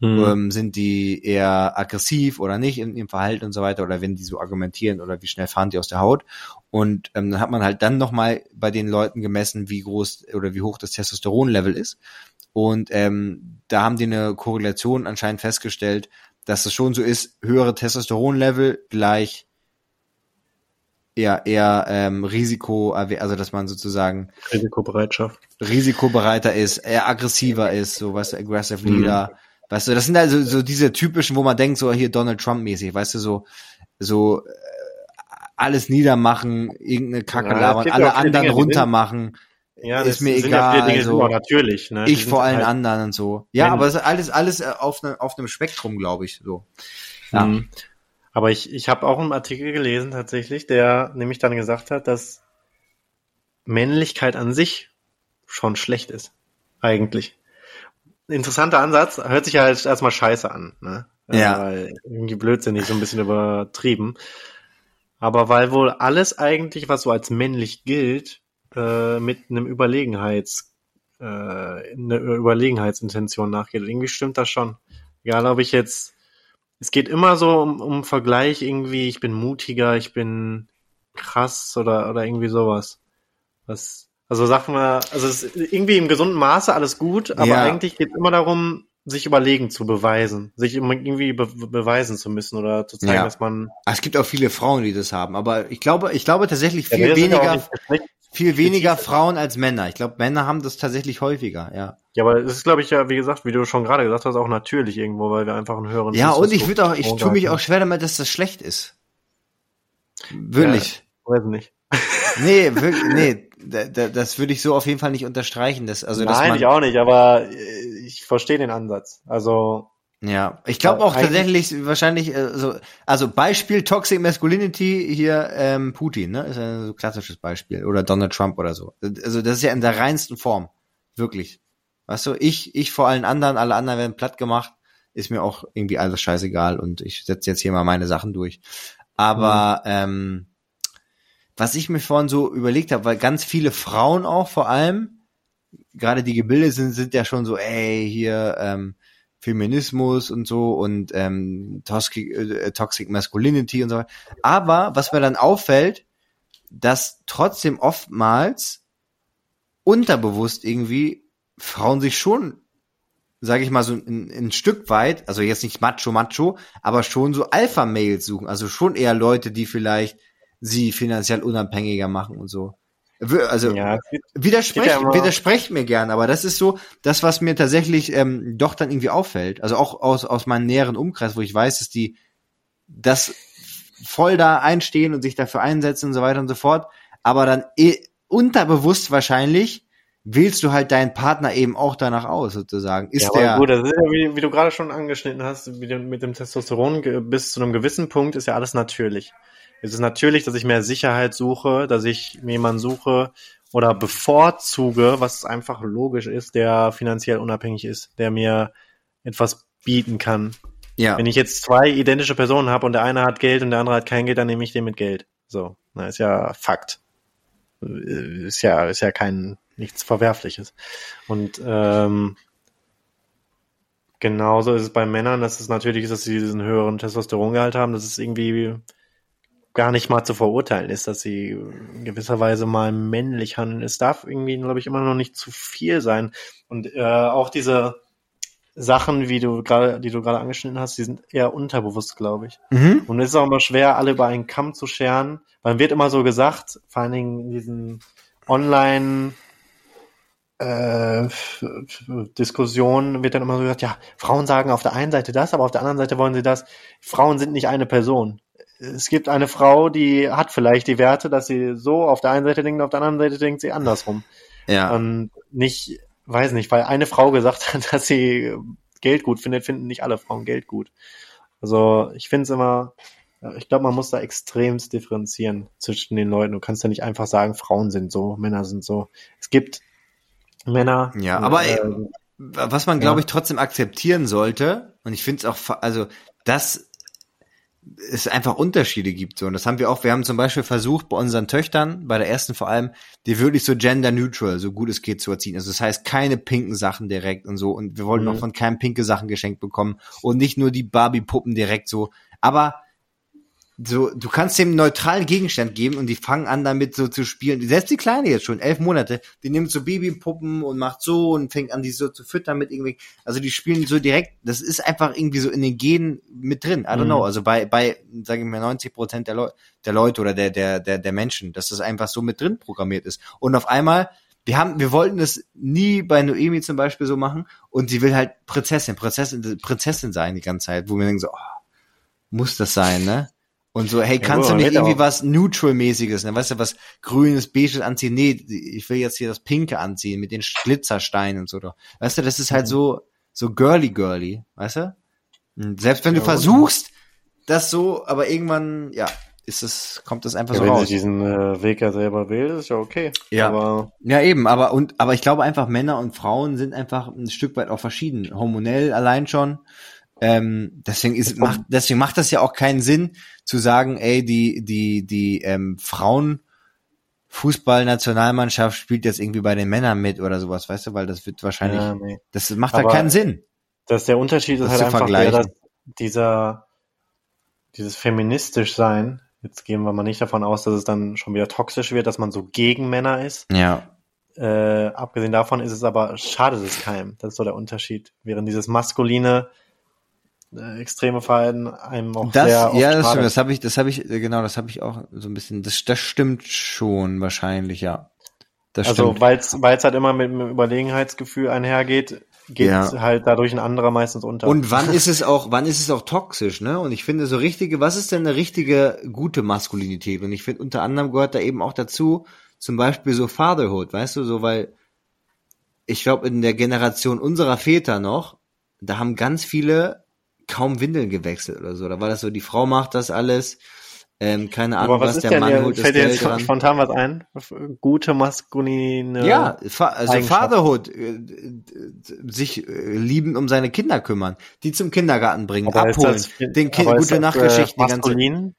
Mhm. Ähm, sind die eher aggressiv oder nicht in ihrem Verhalten und so weiter oder wenn die so argumentieren oder wie schnell fahren die aus der Haut? Und ähm, dann hat man halt dann nochmal bei den Leuten gemessen, wie groß oder wie hoch das Testosteronlevel ist. Und ähm, da haben die eine Korrelation anscheinend festgestellt, dass es schon so ist, höhere Testosteronlevel gleich eher eher ähm, Risiko, also dass man sozusagen Risikobereitschaft. risikobereiter ist, eher aggressiver ist, so weißt du, aggressive Mhm. Weißt du, das sind also so diese typischen, wo man denkt, so hier Donald Trump mäßig, weißt du, so so äh, alles niedermachen, irgendeine Kacke Ja, labern, ja alle anderen Dinge, runtermachen. Ja, Ist mir ja egal, viele Dinge, also auch natürlich, ne? Ich vor allen halt- anderen und so. Ja, aber es ist alles alles äh, auf ne, auf einem Spektrum, glaube ich, so. Ja. Mhm. Aber ich, ich habe auch einen Artikel gelesen tatsächlich, der nämlich dann gesagt hat, dass Männlichkeit an sich schon schlecht ist. Eigentlich. Interessanter Ansatz, hört sich halt erstmal scheiße an, ne? Äh, Ja. Weil irgendwie blödsinnig, so ein bisschen übertrieben. Aber weil wohl alles eigentlich, was so als männlich gilt, äh, mit einem Überlegenheits, äh, eine Überlegenheitsintention nachgeht. Irgendwie stimmt das schon. Egal, ob ich jetzt es geht immer so um, um Vergleich irgendwie, ich bin mutiger, ich bin krass oder, oder irgendwie sowas. Was, also sagen wir, also es ist irgendwie im gesunden Maße alles gut, aber Ja. eigentlich geht es immer darum, sich überlegen zu beweisen, sich irgendwie be beweisen zu müssen oder zu zeigen, Ja. dass man Ah, Es gibt auch viele Frauen, die das haben, aber ich glaube, ich glaube tatsächlich Ja, viel ja weniger viel weniger Frauen als Männer. Ich glaube, Männer haben das tatsächlich häufiger, ja. Ja, aber es ist, glaube ich, ja, wie gesagt, wie du schon gerade gesagt hast, auch natürlich irgendwo, weil wir einfach einen höheren Ja, und ich würde auch, ich tue mich auch schwer damit, dass das schlecht ist. Wirklich. Weiß nicht. Nee, wirklich, nee, da, da, das würde ich so auf jeden Fall nicht unterstreichen. Dass, also, dass Nein, man, ich auch nicht, aber äh, ich verstehe den Ansatz. Also, Ja, ich glaube auch tatsächlich wahrscheinlich äh, so also Beispiel Toxic Masculinity hier ähm, Putin, ne, ist ja so ein klassisches Beispiel oder Donald Trump oder so. Also das ist ja in der reinsten Form, wirklich. Weißt du, ich ich vor allen anderen, alle anderen werden platt gemacht, ist mir auch irgendwie alles scheißegal und ich setze jetzt hier mal meine Sachen durch. Aber ähm, was ich mir vorhin so überlegt habe, weil ganz viele Frauen auch vor allem, gerade die gebildet sind, sind ja schon so, ey, hier ähm, Feminismus und so und ähm, Toxic, äh, Toxic Masculinity und so weiter. Aber was mir dann auffällt, dass trotzdem oftmals unterbewusst irgendwie Frauen sich schon, sage ich mal, so ein, ein Stück weit, also jetzt nicht macho, macho, aber schon so Alpha-Mails suchen. Also schon eher Leute, die vielleicht sie finanziell unabhängiger machen und so. Also ja, widersprecht, ja widersprecht mir gern, aber das ist so das, was mir tatsächlich ähm, doch dann irgendwie auffällt. Also auch aus, aus meinem näheren Umkreis, wo ich weiß, dass die das voll da einstehen und sich dafür einsetzen und so weiter und so fort. Aber dann eh, unterbewusst wahrscheinlich wählst du halt deinen Partner eben auch danach aus, sozusagen. Ist ja, der, gut, das ist ja, wie, wie du gerade schon angeschnitten hast, wie mit dem Testosteron bis zu einem gewissen Punkt ist ja alles natürlich. Es ist natürlich, dass ich mehr Sicherheit suche, dass ich mir jemanden suche oder bevorzuge, was einfach logisch ist, der finanziell unabhängig ist, der mir etwas bieten kann. Ja. Wenn ich jetzt zwei identische Personen habe und der eine hat Geld und der andere hat kein Geld, dann nehme ich den mit Geld. So, na, ist ja Fakt. Ist ja, ist ja kein nichts Verwerfliches. Und ähm, genauso ist es bei Männern, dass es natürlich ist, dass sie diesen höheren Testosterongehalt haben. Das ist irgendwie gar nicht mal zu verurteilen ist, dass sie in gewisser Weise mal männlich handeln. Es darf irgendwie, glaube ich, immer noch nicht zu viel sein. Und äh, auch diese Sachen, wie du gerade, die du gerade angeschnitten hast, die sind eher unterbewusst, glaube ich. Mhm. Und es ist auch immer schwer, alle über einen Kamm zu scheren. Man wird immer so gesagt, vor allen Dingen in diesen Online- äh, Diskussionen wird dann immer so gesagt, ja, Frauen sagen auf der einen Seite das, aber auf der anderen Seite wollen sie das. Frauen sind nicht eine Person es gibt eine Frau, die hat vielleicht die Werte, dass sie so auf der einen Seite denkt, auf der anderen Seite denkt sie andersrum. Ja. Und nicht, weiß nicht, weil eine Frau gesagt hat, dass sie Geld gut findet, finden nicht alle Frauen Geld gut. Also ich finde es immer, ich glaube, man muss da extremst differenzieren zwischen den Leuten. Du kannst ja nicht einfach sagen, Frauen sind so, Männer sind so. Es gibt Männer. Ja, aber äh, was man, glaube ja. ich, trotzdem akzeptieren sollte, und ich finde es auch, also das es einfach Unterschiede gibt. So. Und das haben wir auch, wir haben zum Beispiel versucht, bei unseren Töchtern, bei der ersten vor allem, die wirklich so gender neutral, so gut es geht zu erziehen. Also das heißt, keine pinken Sachen direkt und so. Und wir wollten mhm. auch von keinem pinke Sachen geschenkt bekommen. Und nicht nur die Barbie-Puppen direkt so. Aber so, du kannst dem neutralen Gegenstand geben und die fangen an damit so zu spielen. Selbst die Kleine jetzt schon, elf Monate, die nimmt so Babypuppen und macht so und fängt an, die so zu füttern mit irgendwie, also die spielen so direkt, das ist einfach irgendwie so in den Genen mit drin. I don't mhm. know, also bei, bei, sage ich mal, 90 Prozent der, Leu der Leute oder der, der, der, der Menschen, dass das einfach so mit drin programmiert ist. Und auf einmal, wir haben, wir wollten das nie bei Noemi zum Beispiel so machen und sie will halt Prinzessin, Prinzessin, Prinzessin sein die ganze Zeit, wo wir denken so, oh, muss das sein, ne? Und so, hey, kannst ja, du nicht irgendwie auch. was Neutral-mäßiges, ne? Weißt du, was grünes, beiges anziehen? Nee, ich will jetzt hier das Pinke anziehen mit den Glitzersteinen und so. Doch. Weißt du, das ist halt mhm. so, so girly-girly, weißt du? Und selbst wenn ja, du versuchst, das so, aber irgendwann, ja, ist es, kommt das einfach ja, so wenn raus. Wenn sie diesen äh, Weg ja selber will, ist ja okay. Ja. Aber ja, eben, aber und, aber ich glaube einfach, Männer und Frauen sind einfach ein Stück weit auch verschieden. Hormonell allein schon. Ähm, deswegen ist, macht, deswegen macht das ja auch keinen Sinn zu sagen, ey, die, die, die ähm, Frauen Fußballnationalmannschaft spielt jetzt irgendwie bei den Männern mit oder sowas, weißt du, weil das wird wahrscheinlich, ja, nee. das macht da keinen Sinn. Dass der Unterschied ist halt einfach der, dass dieser, dieses feministisch sein, jetzt gehen wir mal nicht davon aus, dass es dann schon wieder toxisch wird, dass man so gegen Männer ist. Ja. Äh, abgesehen davon ist es aber, schadet es keinem. Das ist so der Unterschied. Während dieses maskuline, äh, extreme Verhalten einem auch das, sehr Ja, das stimmt, das habe ich, das habe ich, äh, genau, das habe ich auch so ein bisschen, das, das stimmt schon wahrscheinlich, ja. Das also weil es halt immer mit einem Überlegenheitsgefühl einhergeht, geht ja. halt dadurch ein anderer meistens unter. Und wann ist es auch, wann ist es auch toxisch, ne? Und ich finde so richtige, was ist denn eine richtige gute Maskulinität? Und ich finde unter anderem gehört da eben auch dazu, zum Beispiel so Fatherhood, weißt du, so weil ich glaube in der Generation unserer Väter noch, da haben ganz viele kaum Windeln gewechselt oder so. Da war das so, die Frau macht das alles. Ähm, keine Ahnung, was, was der Mann holt. Fällt dir jetzt dran. spontan was ein? Gute maskuline. Ja, also Fatherhood, äh, sich äh, liebend um seine Kinder kümmern, die zum Kindergarten bringen, aber abholen, das, den Kind gute Nachgeschichten. Äh, maskulin?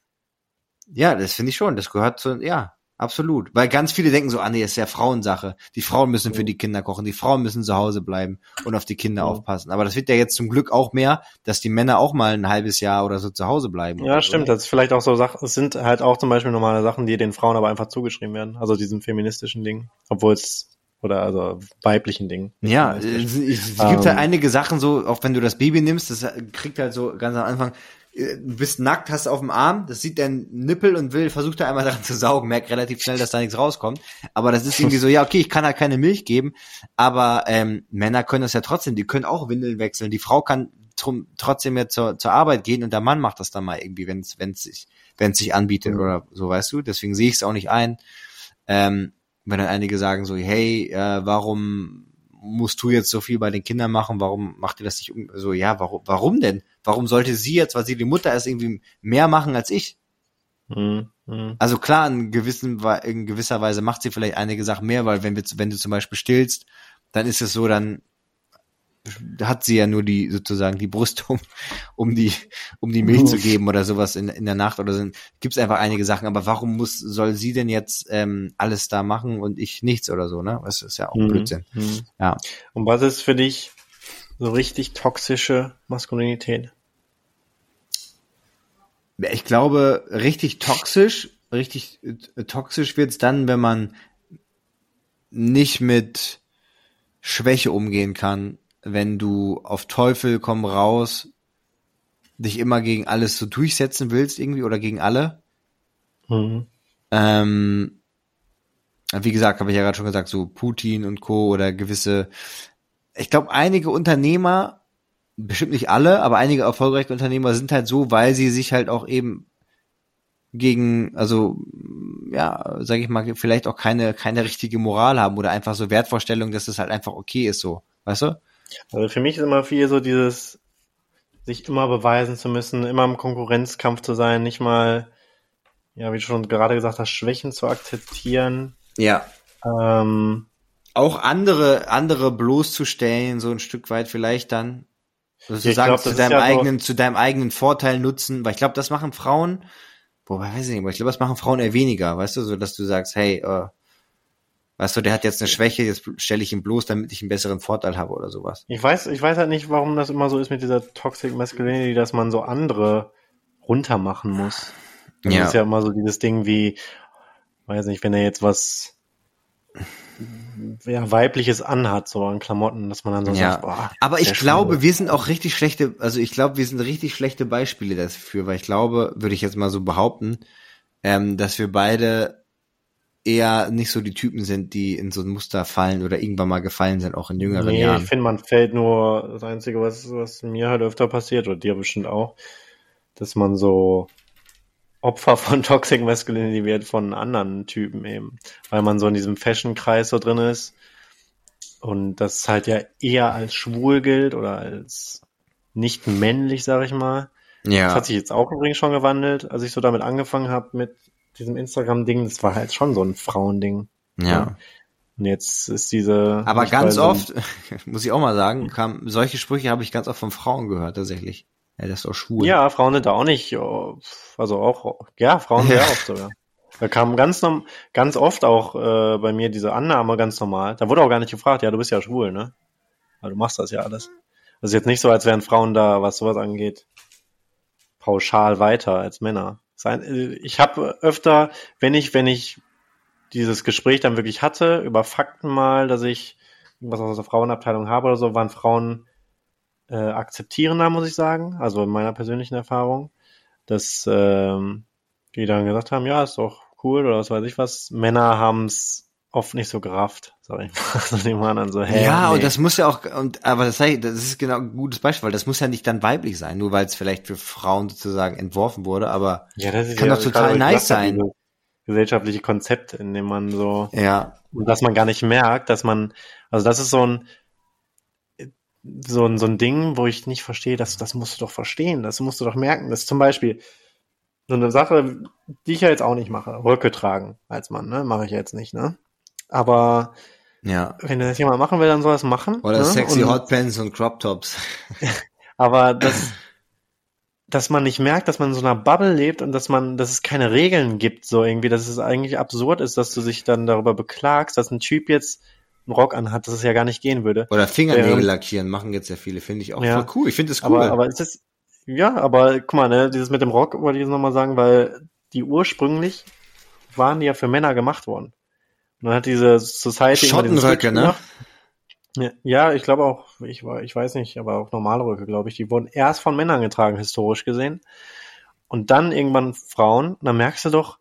Ja, das finde ich schon. Das gehört zu, ja, absolut. Weil ganz viele denken so, ah nee, ist ja Frauensache. Die Frauen müssen für die Kinder kochen, die Frauen müssen zu Hause bleiben und auf die Kinder Ja. aufpassen. Aber das wird ja jetzt zum Glück auch mehr, dass die Männer auch mal ein halbes Jahr oder so zu Hause bleiben. Ja, oder stimmt. Das ist vielleicht auch so Sachen, es sind halt auch zum Beispiel normale Sachen, die den Frauen aber einfach zugeschrieben werden. Also diesem feministischen Ding. Obwohl es, oder also weiblichen Ding. Ja, es, gibt halt Ähm. einige Sachen so, auch wenn du das Baby nimmst, das kriegt halt so ganz am Anfang, du bist nackt, hast auf dem Arm, das sieht dein Nippel und will, versucht da einmal dran zu saugen, merkt relativ schnell, dass da nichts rauskommt. Aber das ist irgendwie so, ja, okay, ich kann halt keine Milch geben, aber ähm, Männer können das ja trotzdem, die können auch Windeln wechseln. Die Frau kann trum, trotzdem ja zur, zur Arbeit gehen und der Mann macht das dann mal irgendwie, wenn es sich, wenn es sich anbietet Mhm. oder so, weißt du. Deswegen sehe ich es auch nicht ein. Ähm, wenn dann einige sagen so, hey, äh, warum musst du jetzt so viel bei den Kindern machen? Warum macht ihr das nicht um? So, ja, warum, warum denn? Warum sollte sie jetzt, weil sie die Mutter ist, irgendwie mehr machen als ich? Mhm. Mhm. Also klar, in, gewissen, in gewisser Weise macht sie vielleicht einige Sachen mehr, weil wenn wir, wenn du zum Beispiel stillst, dann ist es so, dann hat sie ja nur die sozusagen die Brust um, um die um die Milch zu geben oder sowas in, in der Nacht oder so. Gibt es einfach einige Sachen, aber warum muss soll sie denn jetzt ähm, alles da machen und ich nichts oder so, ne? Das ist ja auch Mhm. Blödsinn. Mhm. Ja. Und was ist für dich so richtig toxische Maskulinität? Ich glaube, richtig toxisch, richtig äh, toxisch wird's dann, wenn man nicht mit Schwäche umgehen kann, wenn du auf Teufel komm raus dich immer gegen alles so durchsetzen willst irgendwie oder gegen alle. Mhm. Ähm, wie gesagt, habe ich ja gerade schon gesagt, so Putin und Co. oder gewisse, ich glaube, einige Unternehmer, bestimmt nicht alle, aber einige erfolgreiche Unternehmer sind halt so, weil sie sich halt auch eben gegen, also ja, sage ich mal, vielleicht auch keine keine richtige Moral haben oder einfach so Wertvorstellungen, dass es halt einfach okay ist, so, weißt du? Also für mich ist immer viel so dieses, sich immer beweisen zu müssen, immer im Konkurrenzkampf zu sein, nicht mal, ja, wie du schon gerade gesagt hast, Schwächen zu akzeptieren. Ja. Ähm, Auch andere andere bloßzustellen, so ein Stück weit vielleicht dann. Sozusagen glaub, zu deinem ja eigenen, zu deinem eigenen Vorteil nutzen, weil ich glaube, das machen Frauen, wobei weiß ich nicht, aber ich glaube, das machen Frauen eher weniger, weißt du, so dass du sagst, hey, äh, weißt du, der hat jetzt eine Schwäche, jetzt stelle ich ihn bloß, damit ich einen besseren Vorteil habe oder sowas. ich weiß, ich weiß halt nicht, warum das immer so ist mit dieser Toxic Masculinity, dass man so andere runtermachen muss. Das Ja. ist ja immer so dieses Ding wie, weiß nicht, wenn er jetzt was ja, weibliches anhat, so an Klamotten, dass man dann so Ja. sagt, boah, Aber ich glaube, Schwule. wir sind auch richtig schlechte, also ich glaube, wir sind richtig schlechte Beispiele dafür, weil ich glaube, würde ich jetzt mal so behaupten, ähm, dass wir beide eher nicht so die Typen sind, die in so ein Muster fallen oder irgendwann mal gefallen sind, auch in jüngeren Nee, Jahren. ich finde, man fällt nur, das Einzige, was, was mir halt öfter passiert, oder dir bestimmt auch, dass man so Opfer von Toxic Masculinity wird von anderen Typen eben. Weil man so in diesem Fashion-Kreis so drin ist und das halt ja eher als schwul gilt oder als nicht männlich, sag ich mal. Das ja. hat sich jetzt auch übrigens schon gewandelt, als ich so damit angefangen habe mit diesem Instagram-Ding. Das war halt schon so ein Frauending. Ja. Und jetzt ist diese. Aber ganz oft, muss ich auch mal sagen, kam, solche Sprüche habe ich ganz oft von Frauen gehört, tatsächlich. Ja, das ist doch schwul. Ja, Frauen sind da auch nicht, oh, also auch, ja, Frauen sehr oft sogar. Da kam ganz, ganz oft auch äh, bei mir diese Annahme ganz normal. Da wurde auch gar nicht gefragt, ja, du bist ja schwul, ne? Weil du machst das ja alles. Das ist jetzt nicht so, als wären Frauen da, was sowas angeht, pauschal weiter als Männer. Sein- äh, Ich habe öfter, wenn ich, wenn ich dieses Gespräch dann wirklich hatte, über Fakten mal, dass ich irgendwas aus der Frauenabteilung habe oder so, waren Frauen äh, akzeptierender, muss ich sagen, also in meiner persönlichen Erfahrung, dass ähm, die dann gesagt haben, ja, ist doch cool oder was weiß ich was. Männer haben es oft nicht so gerafft, sag ich mal. Die waren dann so, hä, ja, nee. und das muss ja auch, und aber das, das ist genau ein gutes Beispiel, weil das muss ja nicht dann weiblich sein, nur weil es vielleicht für Frauen sozusagen entworfen wurde, aber ja, das ist kann ja doch total nice sein. Gesellschaftliche Konzept, in dem man so ja, Und dass man gar nicht merkt, dass man, also das ist so ein, so ein, so ein Ding, wo ich nicht verstehe, das, das musst du doch verstehen, das musst du doch merken. Das ist zum Beispiel so eine Sache, die ich ja jetzt auch nicht mache. Röcke tragen als Mann, ne? Mache ich jetzt nicht, ne? Aber ja. wenn das jemand machen will, dann soll er es machen. Oder ne? sexy Und- Hotpants und Crop Tops. Aber das, dass man nicht merkt, dass man in so einer Bubble lebt und dass man, dass es keine Regeln gibt, so irgendwie, dass es eigentlich absurd ist, dass du dich dann darüber beklagst, dass ein Typ jetzt einen Rock anhat, dass es ja gar nicht gehen würde. Oder Fingernägel lackieren machen jetzt ja viele, finde ich auch ja. voll cool. Ich finde das cool. Aber, aber es ist, ja, aber guck mal, ne, dieses mit dem Rock wollte ich jetzt nochmal sagen, weil die ursprünglich waren die ja für Männer gemacht worden. Und dann hat diese Society Schottenröcke, ne? Ja, ich glaube auch, ich, ich weiß nicht, aber auch normale Röcke, glaube ich, die wurden erst von Männern getragen, historisch gesehen. Und dann irgendwann Frauen. Und dann merkst du doch,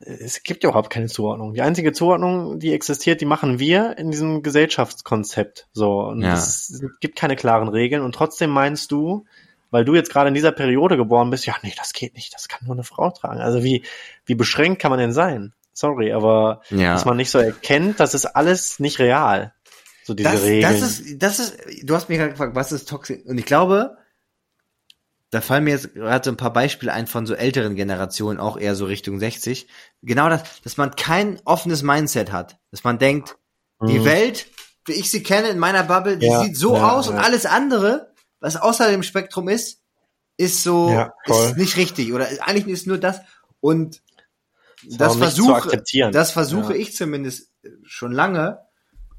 es gibt ja überhaupt keine Zuordnung. Die einzige Zuordnung, die existiert, die machen wir in diesem Gesellschaftskonzept. So. Und ja. es gibt keine klaren Regeln. Und trotzdem meinst du, weil du jetzt gerade in dieser Periode geboren bist, ja, nee, das geht nicht, das kann nur eine Frau tragen. Also wie, wie beschränkt kann man denn sein? Sorry, aber ja. dass man nicht so erkennt, das ist alles nicht real. So diese das, Regeln. Das ist, das ist, du hast mich gerade gefragt, was ist toxisch? Und ich glaube, da fallen mir jetzt gerade so ein paar Beispiele ein von so älteren Generationen, auch eher so Richtung 60. Genau das, dass man kein offenes Mindset hat. Dass man denkt, mhm. die Welt, wie ich sie kenne in meiner Bubble, die ja, sieht so ja, aus ja. und alles andere, was außer dem Spektrum ist, ist so, ist nicht richtig. Oder eigentlich ist nur das. Und das versuche, das versuche ich zumindest schon lange,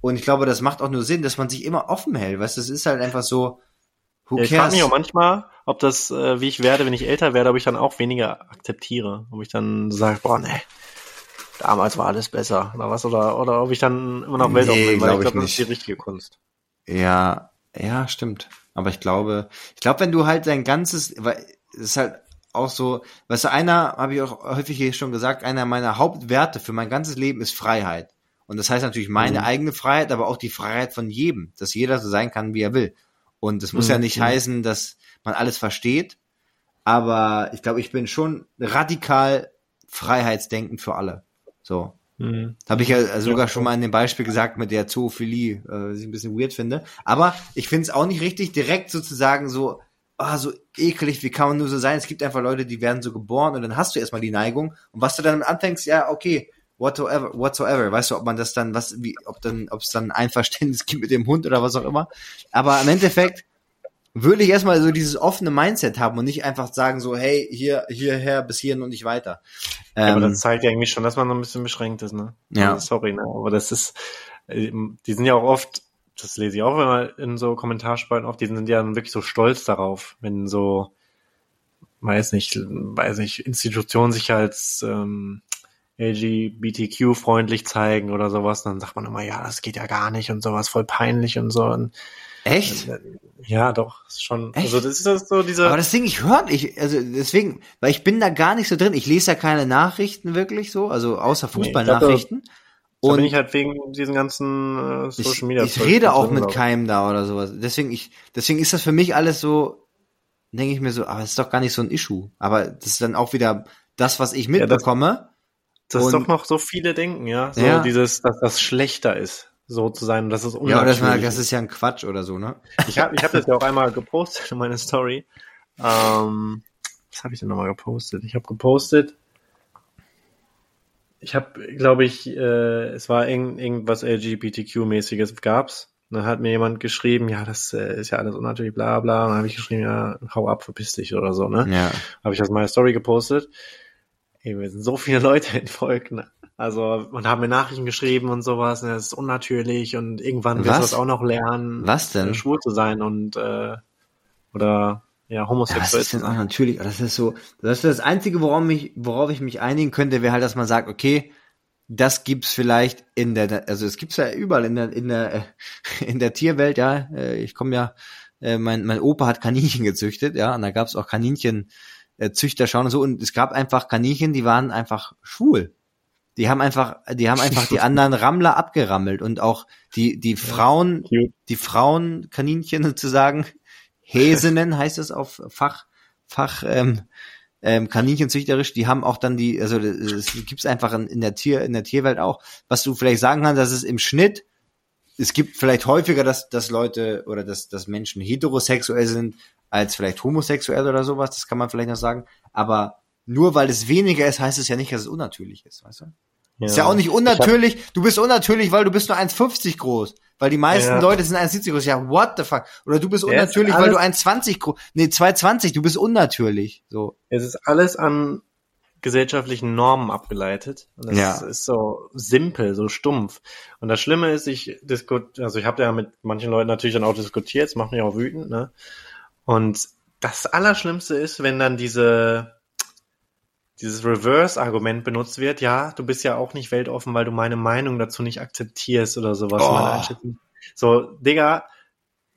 und ich glaube, das macht auch nur Sinn, dass man sich immer offen hält. Weißt du, das ist halt einfach so. Who cares? Ich frage mich auch manchmal, ob das, äh, wie ich werde, wenn ich älter werde, ob ich dann auch weniger akzeptiere. Ob ich dann sage, boah, nee, damals war alles besser oder was oder oder ob ich dann immer noch weltoffen nee, bin, weil glaub ich glaube, das ist die richtige Kunst. Ja, ja, stimmt. Aber ich glaube, ich glaube, wenn du halt dein ganzes, weil es ist halt auch so, weißt du, einer, habe ich auch häufig hier schon gesagt, einer meiner Hauptwerte für mein ganzes Leben ist Freiheit. Und das heißt natürlich meine mhm. eigene Freiheit, aber auch die Freiheit von jedem, dass jeder so sein kann, wie er will. Und das muss mhm. ja nicht heißen, dass man alles versteht, aber ich glaube, ich bin schon radikal freiheitsdenkend für alle. So. Mhm. Habe ich ja sogar schon mal in dem Beispiel gesagt mit der Zoophilie, äh, was ich ein bisschen weird finde. Aber ich finde es auch nicht richtig, direkt sozusagen so, ah, so ekelig, wie kann man nur so sein? Es gibt einfach Leute, die werden so geboren und dann hast du erstmal die Neigung. Und was du dann anfängst, ja, okay, whatsoever, whatsoever. Weißt du, ob man das dann, was, wie, ob dann, ob es dann ein Verständnis gibt mit dem Hund oder was auch immer. Aber im Endeffekt würde ich erstmal so dieses offene Mindset haben und nicht einfach sagen so, hey, hier, hierher, bis hierhin und nicht weiter. Ähm, ja, aber das ähm, zeigt ja irgendwie schon, dass man so ein bisschen beschränkt ist, ne? Ja. Also, sorry, ne? Aber das ist, ähm, die sind ja auch oft, das lese ich auch immer in so Kommentarspalten oft, die sind ja wirklich so stolz darauf, wenn so, weiß nicht, weiß nicht, Institutionen sich als ähm, LGBTQ-freundlich zeigen oder sowas, dann sagt man immer, ja, das geht ja gar nicht und sowas, voll peinlich und so. Und, Echt? Äh, ja, doch, schon. Echt? Also das ist das so diese. Aber das Ding, ich höre, ich, also deswegen, weil ich bin da gar nicht so drin. Ich lese ja keine Nachrichten wirklich so, also außer Fußballnachrichten. Nee, und da bin ich halt wegen diesen ganzen äh, Social Media. Ich, ich rede auch mit keinem da oder sowas. Deswegen ich, deswegen ist das für mich alles so, denke ich mir so, aber es ist doch gar nicht so ein Issue. Aber das ist dann auch wieder das, was ich mitbekomme. Ja, das ist doch noch so viele denken, ja. So ja. dieses, dass das schlechter ist, so zu sein, dass es Ja, das, war, das ist ja ein Quatsch oder so, ne? Ich habe ich hab das ja auch einmal gepostet in meine Story. Ähm, was habe ich denn nochmal gepostet? Ich habe gepostet, ich habe, glaube ich, äh, es war irgend, irgendwas LGBTQ-mäßiges gab's. dann hat mir jemand geschrieben, ja, das äh, ist ja alles unnatürlich, bla bla. Und dann habe ich geschrieben, ja, hau ab, verpiss dich oder so, ne? Ja. Habe ich aus meiner Story gepostet ey, wir sind so viele Leute entfolgt. Ne? Also, und haben mir Nachrichten geschrieben und sowas, ne, das ist unnatürlich und irgendwann wirst du das auch noch lernen, Was denn? Äh, schwul zu sein und äh, oder ja, homosexuell. Ja, das ist denn auch natürlich, das ist so, das ist das Einzige, worauf, mich, worauf ich mich einigen könnte, wäre halt, dass man sagt, okay, das gibt's vielleicht in der, also es gibt's ja überall in der, in der, in der Tierwelt, ja. Äh, ich komme ja, äh, mein, mein Opa hat Kaninchen gezüchtet, ja, und da gab's auch Kaninchen, äh, Züchter schauen und so. Und es gab einfach Kaninchen, die waren einfach schwul. Die haben einfach, die haben einfach die anderen Rammler abgerammelt und auch die, die Frauen, die Frauenkaninchen sozusagen, Häsinnen heißt es auf Fach, Fach, ähm, ähm, Kaninchenzüchterisch, die haben auch dann die, also es gibt's einfach in, in der Tier, in der Tierwelt auch, was du vielleicht sagen kannst, dass es im Schnitt, es gibt vielleicht häufiger, dass, dass Leute oder dass, dass Menschen heterosexuell sind, als vielleicht homosexuell oder sowas, das kann man vielleicht noch sagen. Aber nur weil es weniger ist, heißt es ja nicht, dass es unnatürlich ist, weißt du? Ja. Ist ja auch nicht unnatürlich. Du bist unnatürlich, weil du bist nur 1,50 groß. Weil die meisten ja. Leute sind 1,70 groß. Ja, what the fuck? Oder du bist unnatürlich, weil du 1,20 groß. Nee, 2,20. Du bist unnatürlich. So. Es ist alles an gesellschaftlichen Normen abgeleitet. Und das ja. ist so simpel, so stumpf. Und das Schlimme ist, ich diskut, also ich habe ja mit manchen Leuten natürlich dann auch diskutiert, es macht mich auch wütend, ne? Und das Allerschlimmste ist, wenn dann diese dieses Reverse-Argument benutzt wird, ja, du bist ja auch nicht weltoffen, weil du meine Meinung dazu nicht akzeptierst oder sowas. Oh. So, Digga,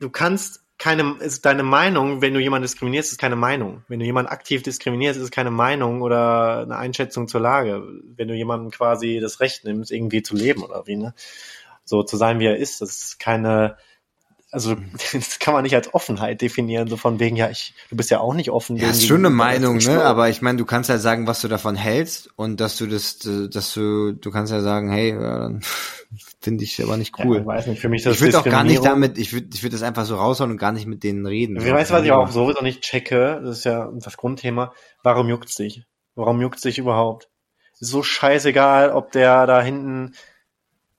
du kannst keine, ist deine Meinung, wenn du jemanden diskriminierst, ist keine Meinung. Wenn du jemanden aktiv diskriminierst, ist es keine Meinung oder eine Einschätzung zur Lage. Wenn du jemandem quasi das Recht nimmst, irgendwie zu leben oder wie, ne? So zu sein, wie er ist, das ist keine, also das kann man nicht als Offenheit definieren, so von wegen, ja, ich, du bist ja auch nicht offen. Ja, ist schon eine Meinung, ne? Aber ich meine, du kannst ja sagen, was du davon hältst und dass du das, dass du, du kannst ja sagen, hey, ja, dann finde ich aber nicht cool. Ja, weiß nicht, für mich das Ich würde auch gar nicht damit, ich würde, ich würde das einfach so raushauen und gar nicht mit denen reden. Ich weiß, was ich auch sowieso nicht checke, das ist ja das Grundthema, warum juckt's dich? Warum juckt's dich überhaupt? So scheißegal, ob der da hinten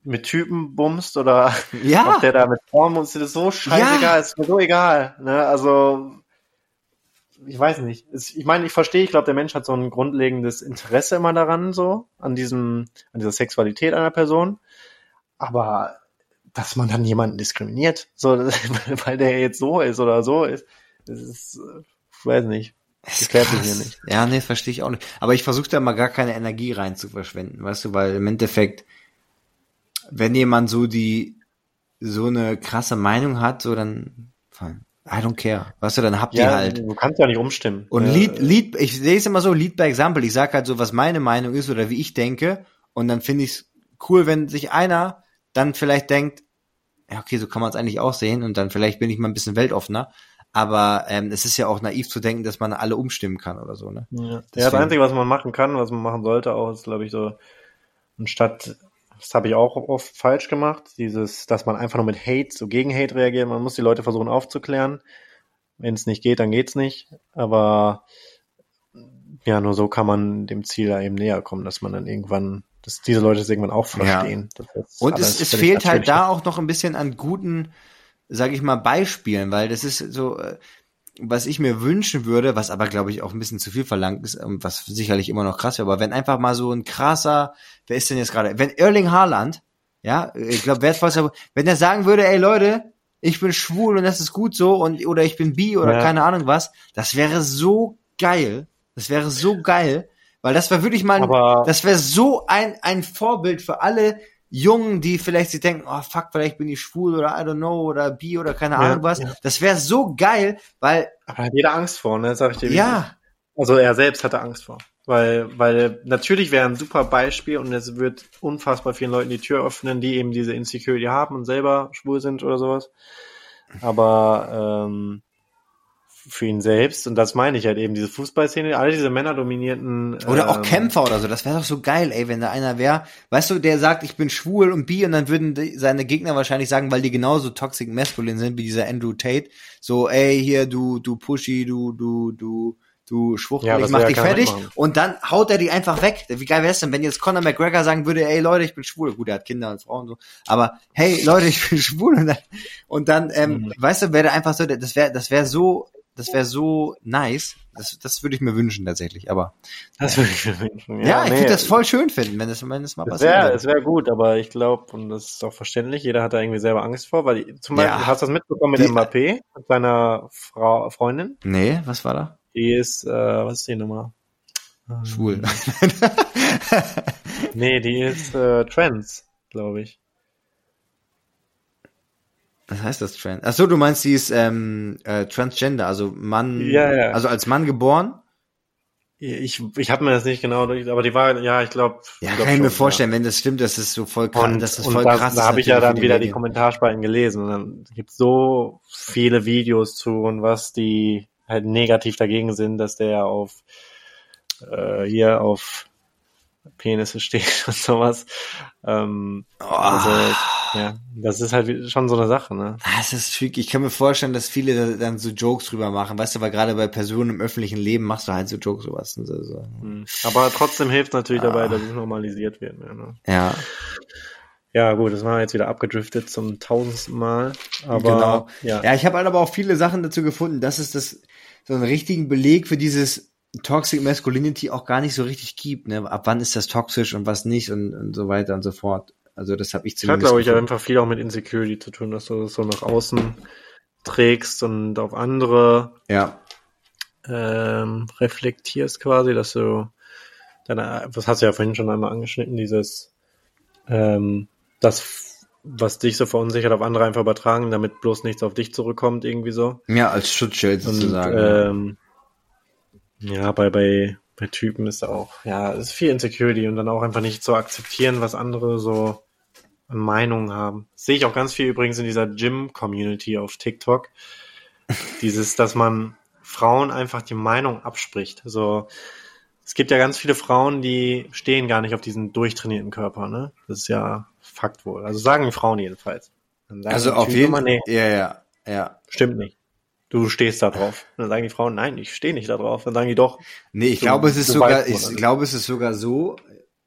mit Typen bumst oder ja. ob der da mit Frauen bumst, ist so scheißegal, ja. ist mir so egal. Ne? Also ich weiß nicht. Ich meine, ich verstehe, ich glaube, der Mensch hat so ein grundlegendes Interesse immer daran, so, an diesem, an dieser Sexualität einer Person. Aber dass man dann jemanden diskriminiert, so, weil der jetzt so ist oder so ist, das ist, ich weiß nicht. Das klärt sich mir nicht. Ja, nee, verstehe ich auch nicht. Aber ich versuche da mal gar keine Energie rein zu verschwenden, weißt du, weil im Endeffekt wenn jemand so die, so eine krasse Meinung hat, so dann, I don't care. Weißt du, dann habt ja, ihr halt. Du kannst ja nicht umstimmen. Und ja. Lead, Lead, ich sehe es immer so, Lead by Example. Ich sag halt so, was meine Meinung ist oder wie ich denke. Und dann finde ich es cool, wenn sich einer dann vielleicht denkt, ja, okay, so kann man es eigentlich auch sehen und dann vielleicht bin ich mal ein bisschen weltoffener. Aber ähm, es ist ja auch naiv zu denken, dass man alle umstimmen kann oder so, ne? Ja, ja das Einzige, was man machen kann, was man machen sollte, auch ist, glaube ich, so, anstatt das habe ich auch oft falsch gemacht. Dieses, dass man einfach nur mit Hate, so gegen Hate reagiert. Man muss die Leute versuchen aufzuklären. Wenn es nicht geht, dann geht's nicht. Aber ja, nur so kann man dem Ziel da eben näher kommen, dass man dann irgendwann, dass diese Leute es irgendwann auch verstehen. Ja. Und es, es fehlt halt da auch noch ein bisschen an guten, sage ich mal, Beispielen, weil das ist so, äh, was ich mir wünschen würde, was aber glaube ich auch ein bisschen zu viel verlangt ist, ähm, was sicherlich immer noch krass wäre, aber wenn einfach mal so ein krasser, wer ist denn jetzt gerade, wenn Erling Haaland, ja, ich glaube wertvollster, wenn er sagen würde, ey Leute, ich bin schwul und das ist gut so und oder ich bin bi oder ja. keine Ahnung was, das wäre so geil, das wäre so geil, weil das wäre wirklich mal, aber das wäre so ein ein Vorbild für alle Jungen, die vielleicht sich denken, oh fuck, vielleicht bin ich schwul oder I don't know oder bi oder keine Ahnung was. Ja. Das wäre so geil, weil. Aber hat jeder Angst vor, ne? Sag ich dir. Ja. Also er selbst hatte Angst vor. Weil, weil natürlich wäre ein super Beispiel und es wird unfassbar vielen Leuten die Tür öffnen, die eben diese Insecurity haben und selber schwul sind oder sowas. Aber ähm, für ihn selbst. Und das meine ich halt eben, diese Fußballszene, alle diese männerdominierten. Oder auch ähm, Kämpfer oder so, das wäre doch so geil, ey, wenn da einer wäre, weißt du, der sagt, ich bin schwul und bi und dann würden die, seine Gegner wahrscheinlich sagen, weil die genauso toxic masculine sind wie dieser Andrew Tate, so, ey, hier, du, du Pushy, du, du, du, du Schwuchtel, ja, ich mach dich fertig. Und dann haut er die einfach weg. Wie geil wäre es denn, wenn jetzt Conor McGregor sagen würde, ey Leute, ich bin schwul. Gut, er hat Kinder und Frauen und so. Aber hey Leute, ich bin schwul. Und dann, und dann ähm, mhm. weißt du, wäre einfach so, das wäre das wäre so das wäre so nice. Das, das würde ich mir wünschen tatsächlich, aber. Das würde ich mir wünschen. Ja, ja ich nee, würde das voll schön finden, wenn das, wenn das mal passiert. Wär, es wäre gut, aber ich glaube, und das ist auch verständlich, jeder hat da irgendwie selber Angst vor, weil zum Beispiel, ja. hast du das mitbekommen mit die, Mbappé, mit seiner Frau, Freundin? Nee, was war da? Die ist, äh, was ist die Nummer? Schwul. nee, die ist äh, trans, glaube ich. Was heißt das Trans? Ach so, du meinst, sie ist ähm, äh, Transgender, also Mann, ja, ja. also als Mann geboren? Ich, ich habe mir das nicht genau durch, aber die war, ja, ich glaube. Ja, glaub kann ich mir vorstellen, ja. wenn das stimmt, das ist so voll krass, und, das ist voll das, krass. Da habe ich ja dann wieder die Kommentarspalten gelesen und dann gibt's so viele Videos zu und was die halt negativ dagegen sind, dass der auf äh, hier auf Penisse steht und sowas. Ähm, Oh. Also, ja, das ist halt schon so eine Sache, ne? Das ist tricky. Ich kann mir vorstellen, dass viele da- dann so Jokes drüber machen. Weißt du, weil gerade bei Personen im öffentlichen Leben machst du halt so Jokes sowas. Und so, so. Hm. Aber trotzdem hilft natürlich dabei, Ah. dass es normalisiert wird. Ja, ne? Ja, ja gut, das war jetzt wieder abgedriftet zum tausendsten Mal. Aber genau. ja. Ja, ich habe halt aber auch viele Sachen dazu gefunden, dass es das so einen richtigen Beleg für dieses Toxic Masculinity auch gar nicht so richtig gibt. Ne? Ab wann ist das toxisch und was nicht und, und so weiter und so fort. Also das habe ich Das hat, zumindest. glaube ich, einfach viel auch mit Insecurity zu tun, dass du das so nach außen trägst und auf andere ja, ähm, reflektierst quasi, dass du deine, was hast du ja vorhin schon einmal angeschnitten, dieses ähm, das, was dich so verunsichert, auf andere einfach übertragen, damit bloß nichts auf dich zurückkommt, irgendwie so. ja, als Schutzschild Und sozusagen. ähm, ja, bei, bei, bei Typen ist auch, ja, es ist viel Insecurity und dann auch einfach nicht zu akzeptieren, was andere so an Meinungen haben. Das sehe ich auch ganz viel übrigens in dieser Gym-Community auf TikTok. Dieses, dass man Frauen einfach die Meinung abspricht. So, es gibt ja ganz viele Frauen, die stehen gar nicht auf diesen durchtrainierten Körper, ne? Das ist ja Fakt wohl. Also sagen Frauen jedenfalls. Also auf jeden Fall. nee, Ja, ja, ja. Stimmt nicht. Du stehst da drauf. Und dann sagen die Frauen, nein, ich stehe nicht da drauf. Dann sagen die doch, Nee, ich So glaube, es ist sogar, ich glaube, es ist sogar so,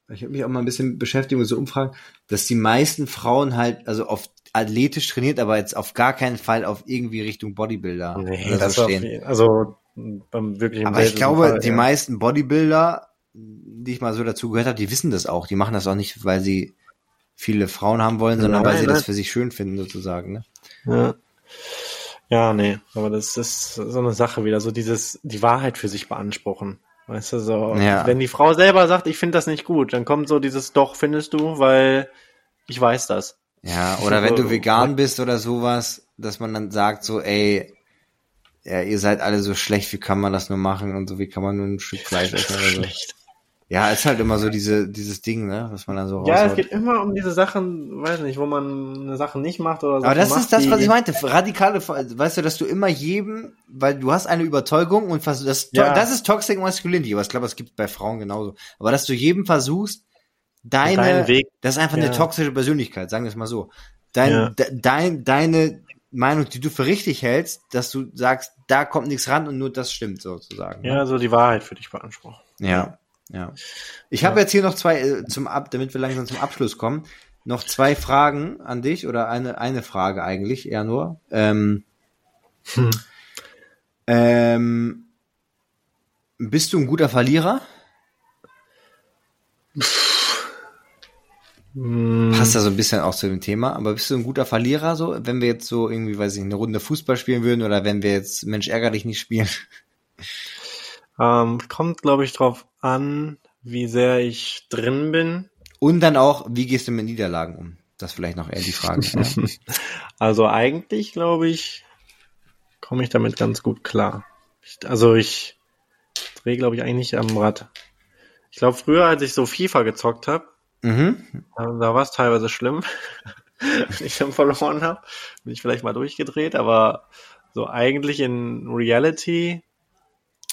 ich habe mich auch mal ein bisschen beschäftigt mit so Umfragen, dass die meisten Frauen halt, also auf athletisch trainiert, aber jetzt auf gar keinen Fall auf irgendwie Richtung Bodybuilder nee, das so stehen. also beim wirklichen Aber ich glaube, Fall, die ja. meisten Bodybuilder, die ich mal so dazu gehört habe, die wissen das auch. Die machen das auch nicht, weil sie viele Frauen haben wollen, sondern weil Nein, sie nein. das für sich schön finden, sozusagen. Ne? Ja. Ja, nee, aber das ist so eine Sache wieder, so dieses, die Wahrheit für sich beanspruchen. Weißt du, so, Ja. wenn die Frau selber sagt, ich finde das nicht gut, dann kommt so dieses Doch, findest du, weil ich weiß das. Ja, oder wenn du So, vegan bist oder sowas, dass man dann sagt so, ey, ja, ihr seid alle so schlecht, wie kann man das nur machen und so, wie kann man nur ein Stück Fleisch essen oder so. Schlecht. Ja, ist halt immer so diese, dieses Ding, ne, was man dann so Ja, es geht immer um diese Sachen, weiß nicht, wo man eine Sache nicht macht oder Aber Sachen das macht, ist das, was ich meinte. Radikale, weißt du, dass du immer jedem, weil du hast eine Überzeugung und versuchst, das, Ja. das ist Toxic Masculinity, aber ich glaube, es gibt bei Frauen genauso. Aber dass du jedem versuchst, deine, Deinen Weg. das ist einfach Ja. eine toxische Persönlichkeit, sagen wir es mal so. Dein, Ja. de, dein, deine Meinung, die du für richtig hältst, dass du sagst, da kommt nichts ran und nur das stimmt sozusagen. ne? Ja, so die Wahrheit für dich beanspruchen. Ja, ja. Ich habe jetzt hier noch zwei äh, zum Ab, damit wir langsam zum Abschluss kommen, noch zwei Fragen an dich oder eine eine Frage eigentlich eher nur. Ähm, Hm. ähm, bist du ein guter Verlierer? Hm, Passt ja so ein bisschen auch zu dem Thema, aber bist du ein guter Verlierer so, wenn wir jetzt so irgendwie, weiß ich, eine Runde Fußball spielen würden oder wenn wir jetzt Mensch ärger dich nicht spielen? Ähm, kommt, glaube ich, drauf an, wie sehr ich drin bin. Und dann auch, wie gehst du mit Niederlagen um? Das vielleicht noch eher die Frage. ja. Also eigentlich, glaube ich, komme ich damit ganz gut klar. Ich, also ich drehe, glaube ich, eigentlich nicht am Rad. Ich glaube, früher, als ich so FIFA gezockt habe, Mhm. da, da war es teilweise schlimm, wenn ich dann verloren habe. Bin ich vielleicht mal durchgedreht, aber so eigentlich in Reality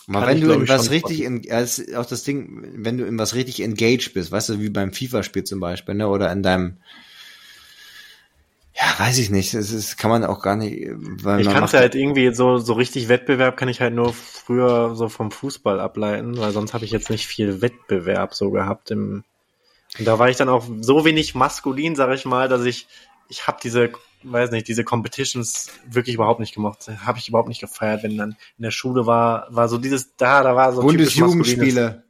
Mal Kann wenn ich, du in was richtig, in, das ist auch das Ding, wenn du in was richtig engaged bist, weißt du, wie beim FIFA-Spiel zum Beispiel, ne, oder in deinem, ja, weiß ich nicht, das ist, kann man auch gar nicht, weil Ich kann es halt irgendwie so, so richtig Wettbewerb kann ich halt nur früher so vom Fußball ableiten, weil sonst habe ich jetzt nicht viel Wettbewerb so gehabt im, und da war ich dann auch so wenig maskulin, sag ich mal, dass ich, ich habe diese, weiß nicht, diese Competitions wirklich überhaupt nicht gemocht. Habe ich überhaupt nicht gefeiert, wenn dann in der Schule war, war so dieses, da, da war so Bundesjugendspiele.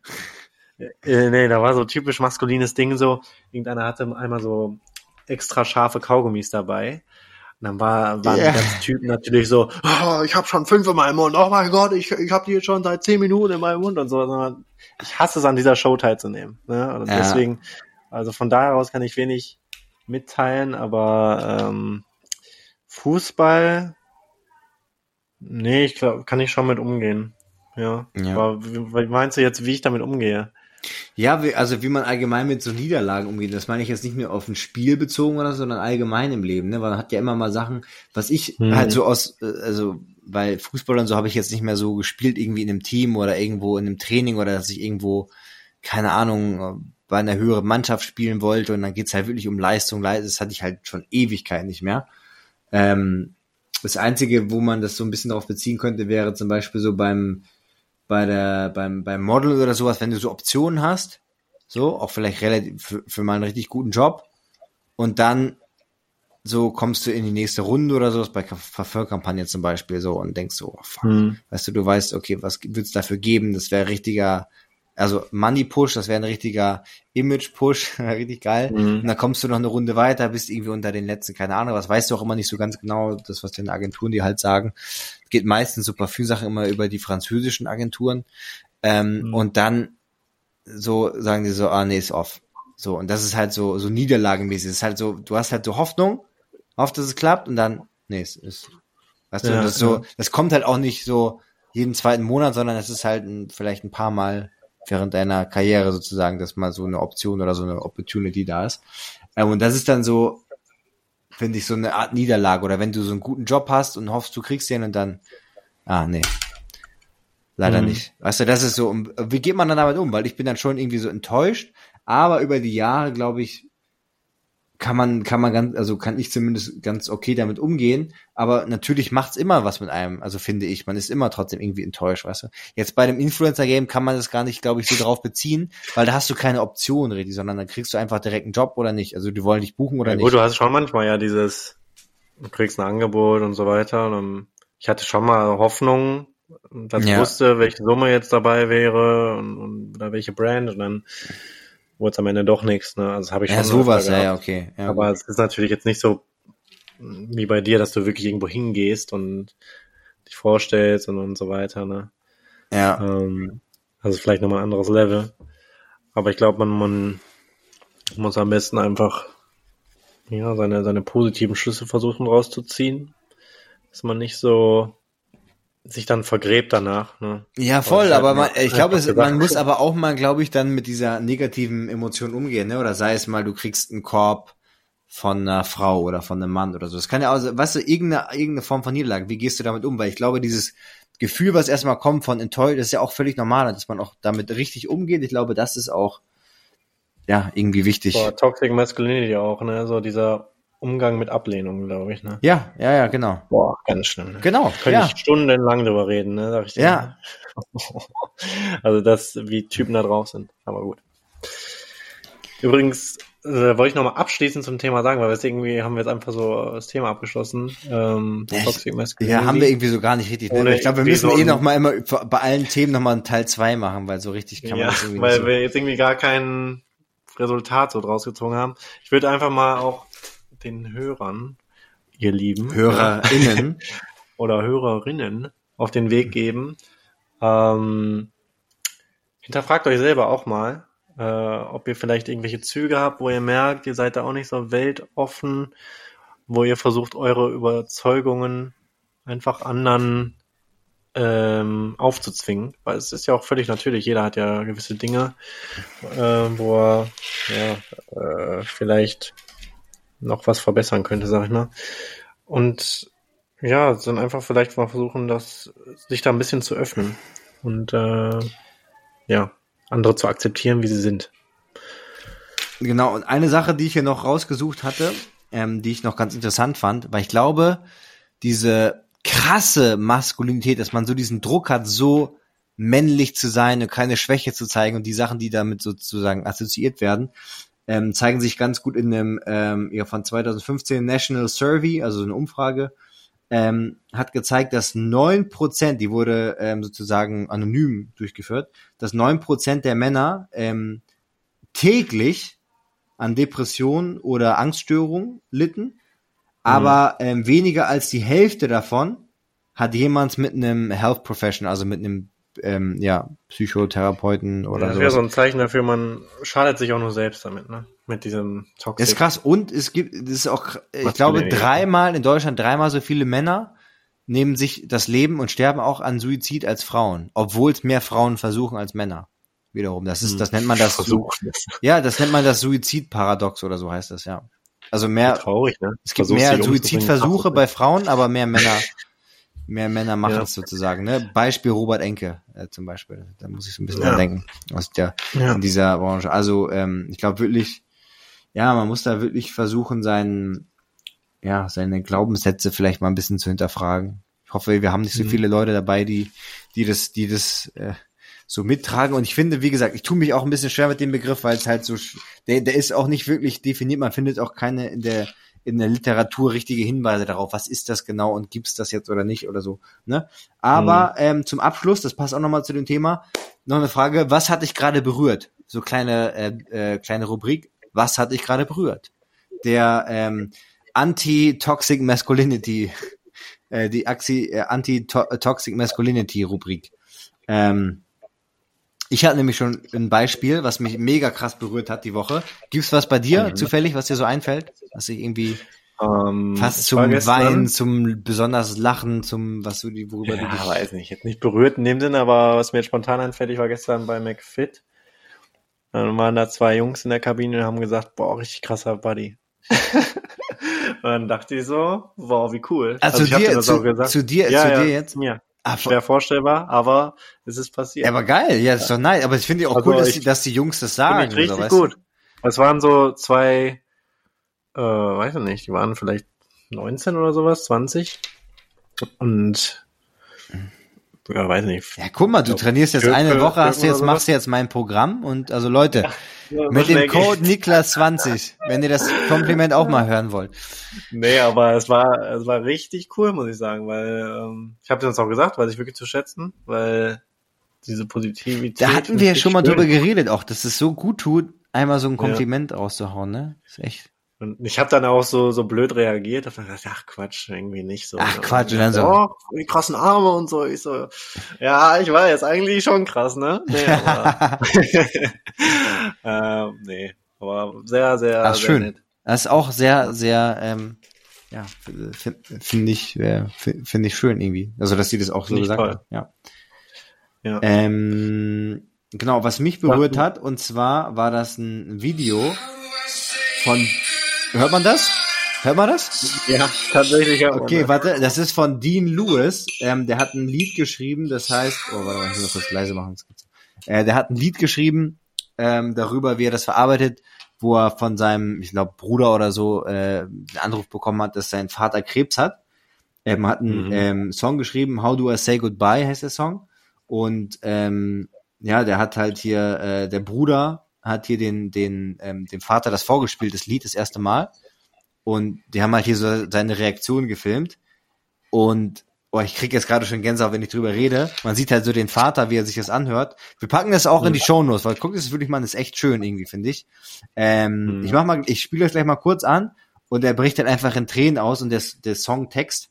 äh, nee, da war so typisch maskulines Ding so. Irgendeiner hatte einmal so extra scharfe Kaugummis dabei. Und dann war, waren Ja. die ganzen Typen natürlich so, oh, ich habe schon fünf in meinem Mund, oh mein Gott, ich, ich habe die jetzt schon seit zehn Minuten in meinem Mund und so. Sondern Ich hasse es, an dieser Show teilzunehmen. Ne? Und Ja. deswegen, also von daher aus kann ich wenig mitteilen, aber ähm, Fußball, nee, ich glaube, kann ich schon mit umgehen. Ja. Ja. Aber wie, meinst du jetzt, wie ich damit umgehe? Ja, wie, also wie man allgemein mit so Niederlagen umgeht, das meine ich jetzt nicht nur auf ein Spiel bezogen oder so, sondern allgemein im Leben, ne? Weil man hat ja immer mal Sachen, was ich Hm. halt so aus, äh, also weil Fußball und so habe ich jetzt nicht mehr so gespielt, irgendwie in einem Team oder irgendwo in einem Training oder dass ich irgendwo, keine Ahnung, bei einer höheren Mannschaft spielen wollte und dann geht's halt wirklich um Leistung. Das hatte ich halt schon Ewigkeit nicht mehr. Ähm, das Einzige, wo man das so ein bisschen darauf beziehen könnte, wäre zum Beispiel so beim, bei der, beim, beim Model oder sowas, wenn du so Optionen hast, so, auch vielleicht relativ für, für mal einen richtig guten Job und dann so kommst du in die nächste Runde oder sowas bei Verfolgkampagne zum Beispiel so und denkst so, oh, fuck, hm. weißt du, du weißt, okay, was wird's dafür geben? Das wäre richtiger, also Money Push, das wäre ein richtiger Image Push, richtig geil. Mhm. Und dann kommst du noch eine Runde weiter, bist irgendwie unter den letzten, keine Ahnung, was weißt du auch immer nicht so ganz genau, das was deine Agenturen dir halt sagen. Geht meistens so Parfümsachen immer über die französischen Agenturen. Ähm, mhm. Und dann so sagen die so, ah nee, ist off. So, und das ist halt so, so niederlagenmäßig. Das ist halt so, du hast halt so Hoffnung, hofft, dass es klappt und dann, nee, es ist, weißt ja, du, das ja. so, das kommt halt auch nicht so jeden zweiten Monat, sondern es ist halt ein, vielleicht ein paar Mal während deiner Karriere sozusagen, dass mal so eine Option oder so eine Opportunity da ist. Ähm, und das ist dann so, finde ich, so eine Art Niederlage. Oder wenn du so einen guten Job hast und hoffst, du kriegst den und dann, ah, nee. Leider mhm. nicht. Weißt du, das ist so, wie geht man dann damit um? Weil ich bin dann schon irgendwie so enttäuscht, aber über die Jahre, glaube ich, kann man, kann man ganz, also kann ich zumindest ganz okay damit umgehen. Aber natürlich macht's immer was mit einem. Also finde ich, man ist immer trotzdem irgendwie enttäuscht, weißt du. Jetzt bei dem Influencer-Game kann man das gar nicht, glaube ich, so drauf beziehen, weil da hast du keine Option, richtig, sondern dann kriegst du einfach direkt einen Job oder nicht. Also die wollen dich buchen oder ja, nicht. Gut, du hast schon manchmal ja dieses, du kriegst ein Angebot und so weiter. Und ich hatte schon mal Hoffnung, dass ich ja. wusste, welche Summe jetzt dabei wäre und, und oder welche Brand und dann wurde es am Ende doch nichts. Ne? Also habe ich schon. Ja, sowas, ja, ja, okay. Ja, Aber gut. es ist natürlich jetzt nicht so wie bei dir, dass du wirklich irgendwo hingehst und dich vorstellst und, und so weiter. Ne? Ja. Ähm, also vielleicht nochmal ein anderes Level. Aber ich glaube, man, man muss am besten einfach ja, seine, seine positiven Schlüsse versuchen rauszuziehen. Dass man nicht so sich dann vergräbt danach. Ne? Ja, voll, aber man, ich glaube, man muss aber auch mal, glaube ich, dann mit dieser negativen Emotion umgehen, ne? Oder sei es mal, du kriegst einen Korb von einer Frau oder von einem Mann oder so. Das kann ja auch, weißt du, irgendeine, irgendeine Form von Niederlage. Wie gehst du damit um? Weil ich glaube, dieses Gefühl, was erstmal kommt von enttäuscht, ist ja auch völlig normal, dass man auch damit richtig umgeht. Ich glaube, das ist auch, ja, irgendwie wichtig. Boah, Toxic Masculinity auch, ne? So dieser Umgang mit Ablehnung, glaube ich, ne? Ja, ja, ja, genau. Boah, ganz schlimm. Ne? Genau. Könnte ja. ich stundenlang drüber reden, ne? Sag ich dir. Ja. also das, wie Typen da drauf sind. Aber gut. Übrigens, äh, wollte ich nochmal abschließend zum Thema sagen, weil wir irgendwie haben wir jetzt einfach so das Thema abgeschlossen. Ähm, Toxic Ja, haben wir irgendwie so gar nicht richtig. Ne? Ich glaube, wir müssen eh noch mal immer bei allen Themen noch mal einen Teil zwei machen, weil so richtig kann man ja, das irgendwie weil so. wir jetzt irgendwie gar kein Resultat so draus gezogen haben. Ich würde einfach mal auch den Hörern, ihr Lieben. HörerInnen. oder Hörerinnen auf den Weg geben. Ähm, hinterfragt euch selber auch mal, äh, ob ihr vielleicht irgendwelche Züge habt, wo ihr merkt, ihr seid da auch nicht so weltoffen, wo ihr versucht, eure Überzeugungen einfach anderen ähm, aufzuzwingen, weil es ist ja auch völlig natürlich, jeder hat ja gewisse Dinge, äh, wo er ja, äh, vielleicht noch was verbessern könnte, sag ich mal. Und ja, dann einfach vielleicht mal versuchen, das sich da ein bisschen zu öffnen und äh, ja, andere zu akzeptieren, wie sie sind. Genau, und eine Sache, die ich hier noch rausgesucht hatte, ähm, die ich noch ganz interessant fand, weil ich glaube, diese krasse Maskulinität, dass man so diesen Druck hat, so männlich zu sein und keine Schwäche zu zeigen und die Sachen, die damit sozusagen assoziiert werden, ähm, zeigen sich ganz gut in dem ähm, ja, von 2015 National Survey, also eine Umfrage, ähm, hat gezeigt, dass neun Prozent, die wurde ähm, sozusagen anonym durchgeführt, dass neun Prozent der Männer ähm, täglich an Depressionen oder Angststörungen litten, aber mhm. ähm, weniger als die Hälfte davon hat jemand mit einem Health Professional, also mit einem ähm, ja, Psychotherapeuten oder so. Das wäre so ein Zeichen dafür, man schadet sich auch nur selbst damit, ne? Mit diesem Toxic. Das ist krass. Und es gibt, das ist auch, ich glaube, dreimal in Deutschland, dreimal so viele Männer nehmen sich das Leben und sterben auch an Suizid als Frauen, obwohl es mehr Frauen versuchen als Männer. Wiederum. Das ist, hm. das nennt man das. Versuchen. Ja, das nennt man das Suizidparadox oder so heißt das, ja. Also mehr. Traurig, ne? Es gibt Versuchst mehr Suizidversuche bei Frauen, aber mehr Männer Mehr Männer machen Ja. es sozusagen, ne? Beispiel Robert Enke äh, zum Beispiel. Da muss ich so ein bisschen Ja. dran denken aus der Ja. in dieser Branche. Also ähm, ich glaube wirklich, ja, man muss da wirklich versuchen, seinen, ja, seine Glaubenssätze vielleicht mal ein bisschen zu hinterfragen. Ich hoffe, wir haben nicht so Mhm. viele Leute dabei, die, die das, die das äh, so mittragen. Und ich finde, wie gesagt, ich tue mich auch ein bisschen schwer mit dem Begriff, weil es halt so, der, der ist auch nicht wirklich definiert. Man findet auch keine in der in der Literatur richtige Hinweise darauf, was ist das genau und gibt's das jetzt oder nicht oder so. Ne? Aber ähm, zum Abschluss, das passt auch nochmal zu dem Thema, noch eine Frage, was hat dich gerade berührt? So kleine äh, äh, kleine Rubrik, was hat dich gerade berührt? Der ähm, Anti-Toxic Masculinity, äh, die Axi, äh, Anti-Toxic Masculinity Rubrik. Ähm, ich hatte nämlich schon ein Beispiel, was mich mega krass berührt hat die Woche. Gibt's was bei dir Mhm. zufällig, was dir so einfällt? Was dich irgendwie Ähm, fast ich zum Weinen, zum besonders Lachen, zum was du die worüber du Ja, dich weiß nicht, jetzt nicht berührt in dem Sinne, aber was mir jetzt spontan einfällt, ich war gestern bei McFit. Dann waren da zwei Jungs in der Kabine und haben gesagt, boah, richtig krasser Buddy. und dann dachte ich so, wow, wie cool. Also, ich hab dir, zu, auch gesagt. zu dir, ja, zu ja, dir jetzt? Ja, Schwer vorstellbar, aber es ist passiert. Ja, aber geil, ja, das ist doch nice. Aber ich finde ja auch Also cool, dass, ich- die, dass die Jungs das sagen. ich richtig so, weißt du? gut. Es waren so zwei, äh, weiß ich nicht, die waren vielleicht 19 oder sowas, 20. Und ja, weiß nicht. Ja, guck mal, du trainierst jetzt eine Woche, hast du jetzt, machst du jetzt mein Programm und also Leute, Ja, mit dem Code geht's. Niklas20, wenn ihr das Kompliment auch mal hören wollt. Nee, aber es war, es war richtig cool, muss ich sagen, weil ähm, ich habe das auch gesagt, weiß ich wirklich zu schätzen, weil diese Positivität. Da hatten wir ja schon mal schön. drüber geredet, auch, dass es so gut tut, einmal so ein Kompliment rauszuhauen, ne? Ist echt. Und ich habe dann auch so so blöd reagiert, hab dann gesagt, ach Quatsch, irgendwie nicht so. Ach, Quatsch, und dann so- Oh, die krassen Arme und so. Ich so, ja, ich weiß, eigentlich schon krass, ne? Nee, aber, ähm, nee, aber sehr, sehr, Ach, sehr schön. nett. Das ist auch sehr, sehr, ähm, ja, finde find ich, äh, finde ich schön irgendwie. Also, dass sie das auch so Finde ich gesagt hat. Ja. Ja. Ähm, genau, was mich berührt hat, und zwar war das ein Video von, hört man das? Hört man das? ja, tatsächlich. Ja, Okay, warte, das ist von Dean Lewis. Ähm, der hat ein Lied geschrieben, das heißt, oh, warte mal, ich muss das leise machen. Äh, der hat ein Lied geschrieben ähm, darüber, wie er das verarbeitet, wo er von seinem, ich glaube, Bruder oder so äh, einen Anruf bekommen hat, dass sein Vater Krebs hat. Er hat einen Mhm. ähm, Song geschrieben, How Do I Say Goodbye heißt der Song. Und ähm, ja, der hat halt hier, äh, der Bruder hat hier den, den, ähm, dem Vater das vorgespielt, das Lied, das erste Mal. Und die haben halt hier so seine Reaktion gefilmt. Und oh, ich krieg jetzt gerade schon Gänsehaut, wenn ich drüber rede. Man sieht halt so den Vater, wie er sich das anhört. Wir packen das auch in die Shownotes, weil guck das wirklich mal, das ist echt schön irgendwie, finde ich. Ähm, Mhm. Ich mach mal, ich spiele das gleich mal kurz an und er bricht halt einfach in Tränen aus und der, der Songtext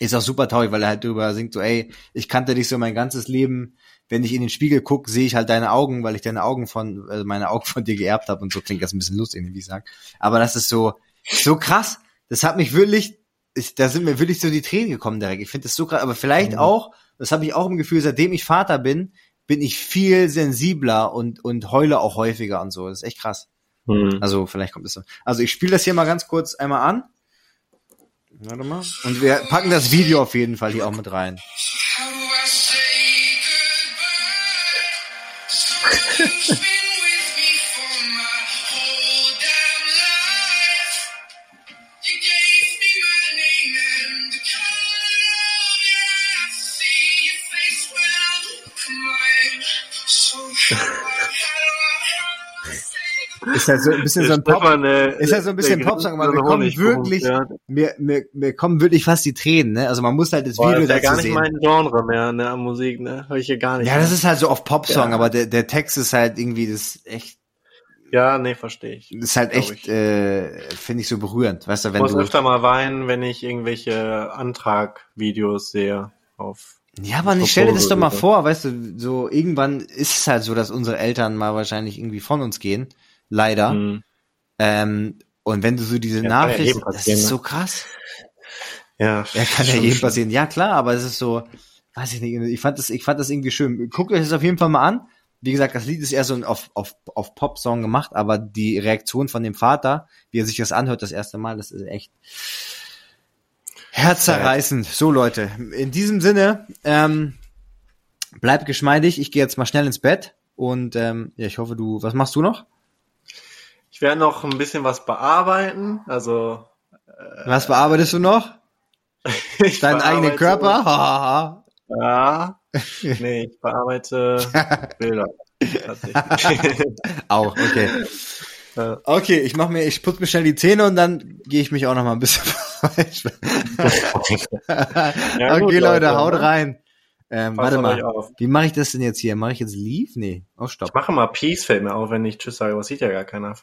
ist auch super traurig, weil er halt drüber singt so, ey, ich kannte dich so mein ganzes Leben. Wenn ich in den Spiegel guck, sehe ich halt deine Augen, weil ich deine Augen von, äh, meine Augen von dir geerbt habe und so klingt das ein bisschen lustig, wie ich sag. Aber das ist so, so krass. Das hat mich wirklich, ich, da sind mir wirklich so die Tränen gekommen direkt. Ich finde das so krass, aber vielleicht Mhm. auch, das habe ich auch im Gefühl, seitdem ich Vater bin, bin ich viel sensibler und, und heule auch häufiger und so. Das ist echt krass. Mhm. Also vielleicht kommt es so. Also ich spiele das hier mal ganz kurz einmal an. Warte mal. Und wir packen das Video auf jeden Fall hier auch mit rein. Yeah. Ist halt so ein bisschen so ein Pop. Äh, Ist halt so ein bisschen Popsong, aber eine kommen wirklich, Ja. mir, mir, mir kommen wirklich fast die Tränen, ne? Also man muss halt das Boah, Video das ist ja gar nicht sehen. mein Genre mehr, ne, an Musik, ne, höre ich hier gar nicht. Ja, mehr. das ist halt so auf Popsong, Ja. aber der, der Text ist halt irgendwie das echt, ja, nee, verstehe ich. das ist halt echt, ich. äh, finde ich so berührend, weißt du, Ich wenn muss du, öfter mal weinen, wenn ich irgendwelche Antragvideos sehe auf ja, aber ich stell dir das doch mal vor, weißt du, so irgendwann ist es halt so, dass unsere Eltern mal wahrscheinlich irgendwie von uns gehen, leider, Hm. ähm, und wenn du so diese Ja, jedem das ist ne? so krass. Ja, Ja, kann ja jedem passieren. Ja, klar, aber es ist so, weiß ich nicht, ich fand das, ich fand das irgendwie schön. Guckt euch das auf jeden Fall mal an. Wie gesagt, das Lied ist eher so ein auf, auf, auf Pop-Song gemacht, aber die Reaktion von dem Vater, wie er sich das anhört das erste Mal, das ist echt Herzzerreißend. So, Leute, in diesem Sinne, ähm, bleib geschmeidig. Ich gehe jetzt mal schnell ins Bett und ähm, ja, ich hoffe, du, was machst du noch? Ich werde noch ein bisschen was bearbeiten. Also Was bearbeitest du noch? Deinen eigenen Körper? Ja. Nee, ich bearbeite Bilder. Auch, okay. Okay, ich mach mir, ich putze mir schnell die Zähne und dann gehe ich mich auch noch mal ein bisschen. Ja, okay, gut, Leute, haut ne? rein. Ähm, warte auf mal. auf. Wie mache ich das denn jetzt hier? Mache ich jetzt Leave? Nee. Oh, stopp. Ich mache mal Peace, fällt mir auf, wenn ich Tschüss sage, das sieht ja gar keiner.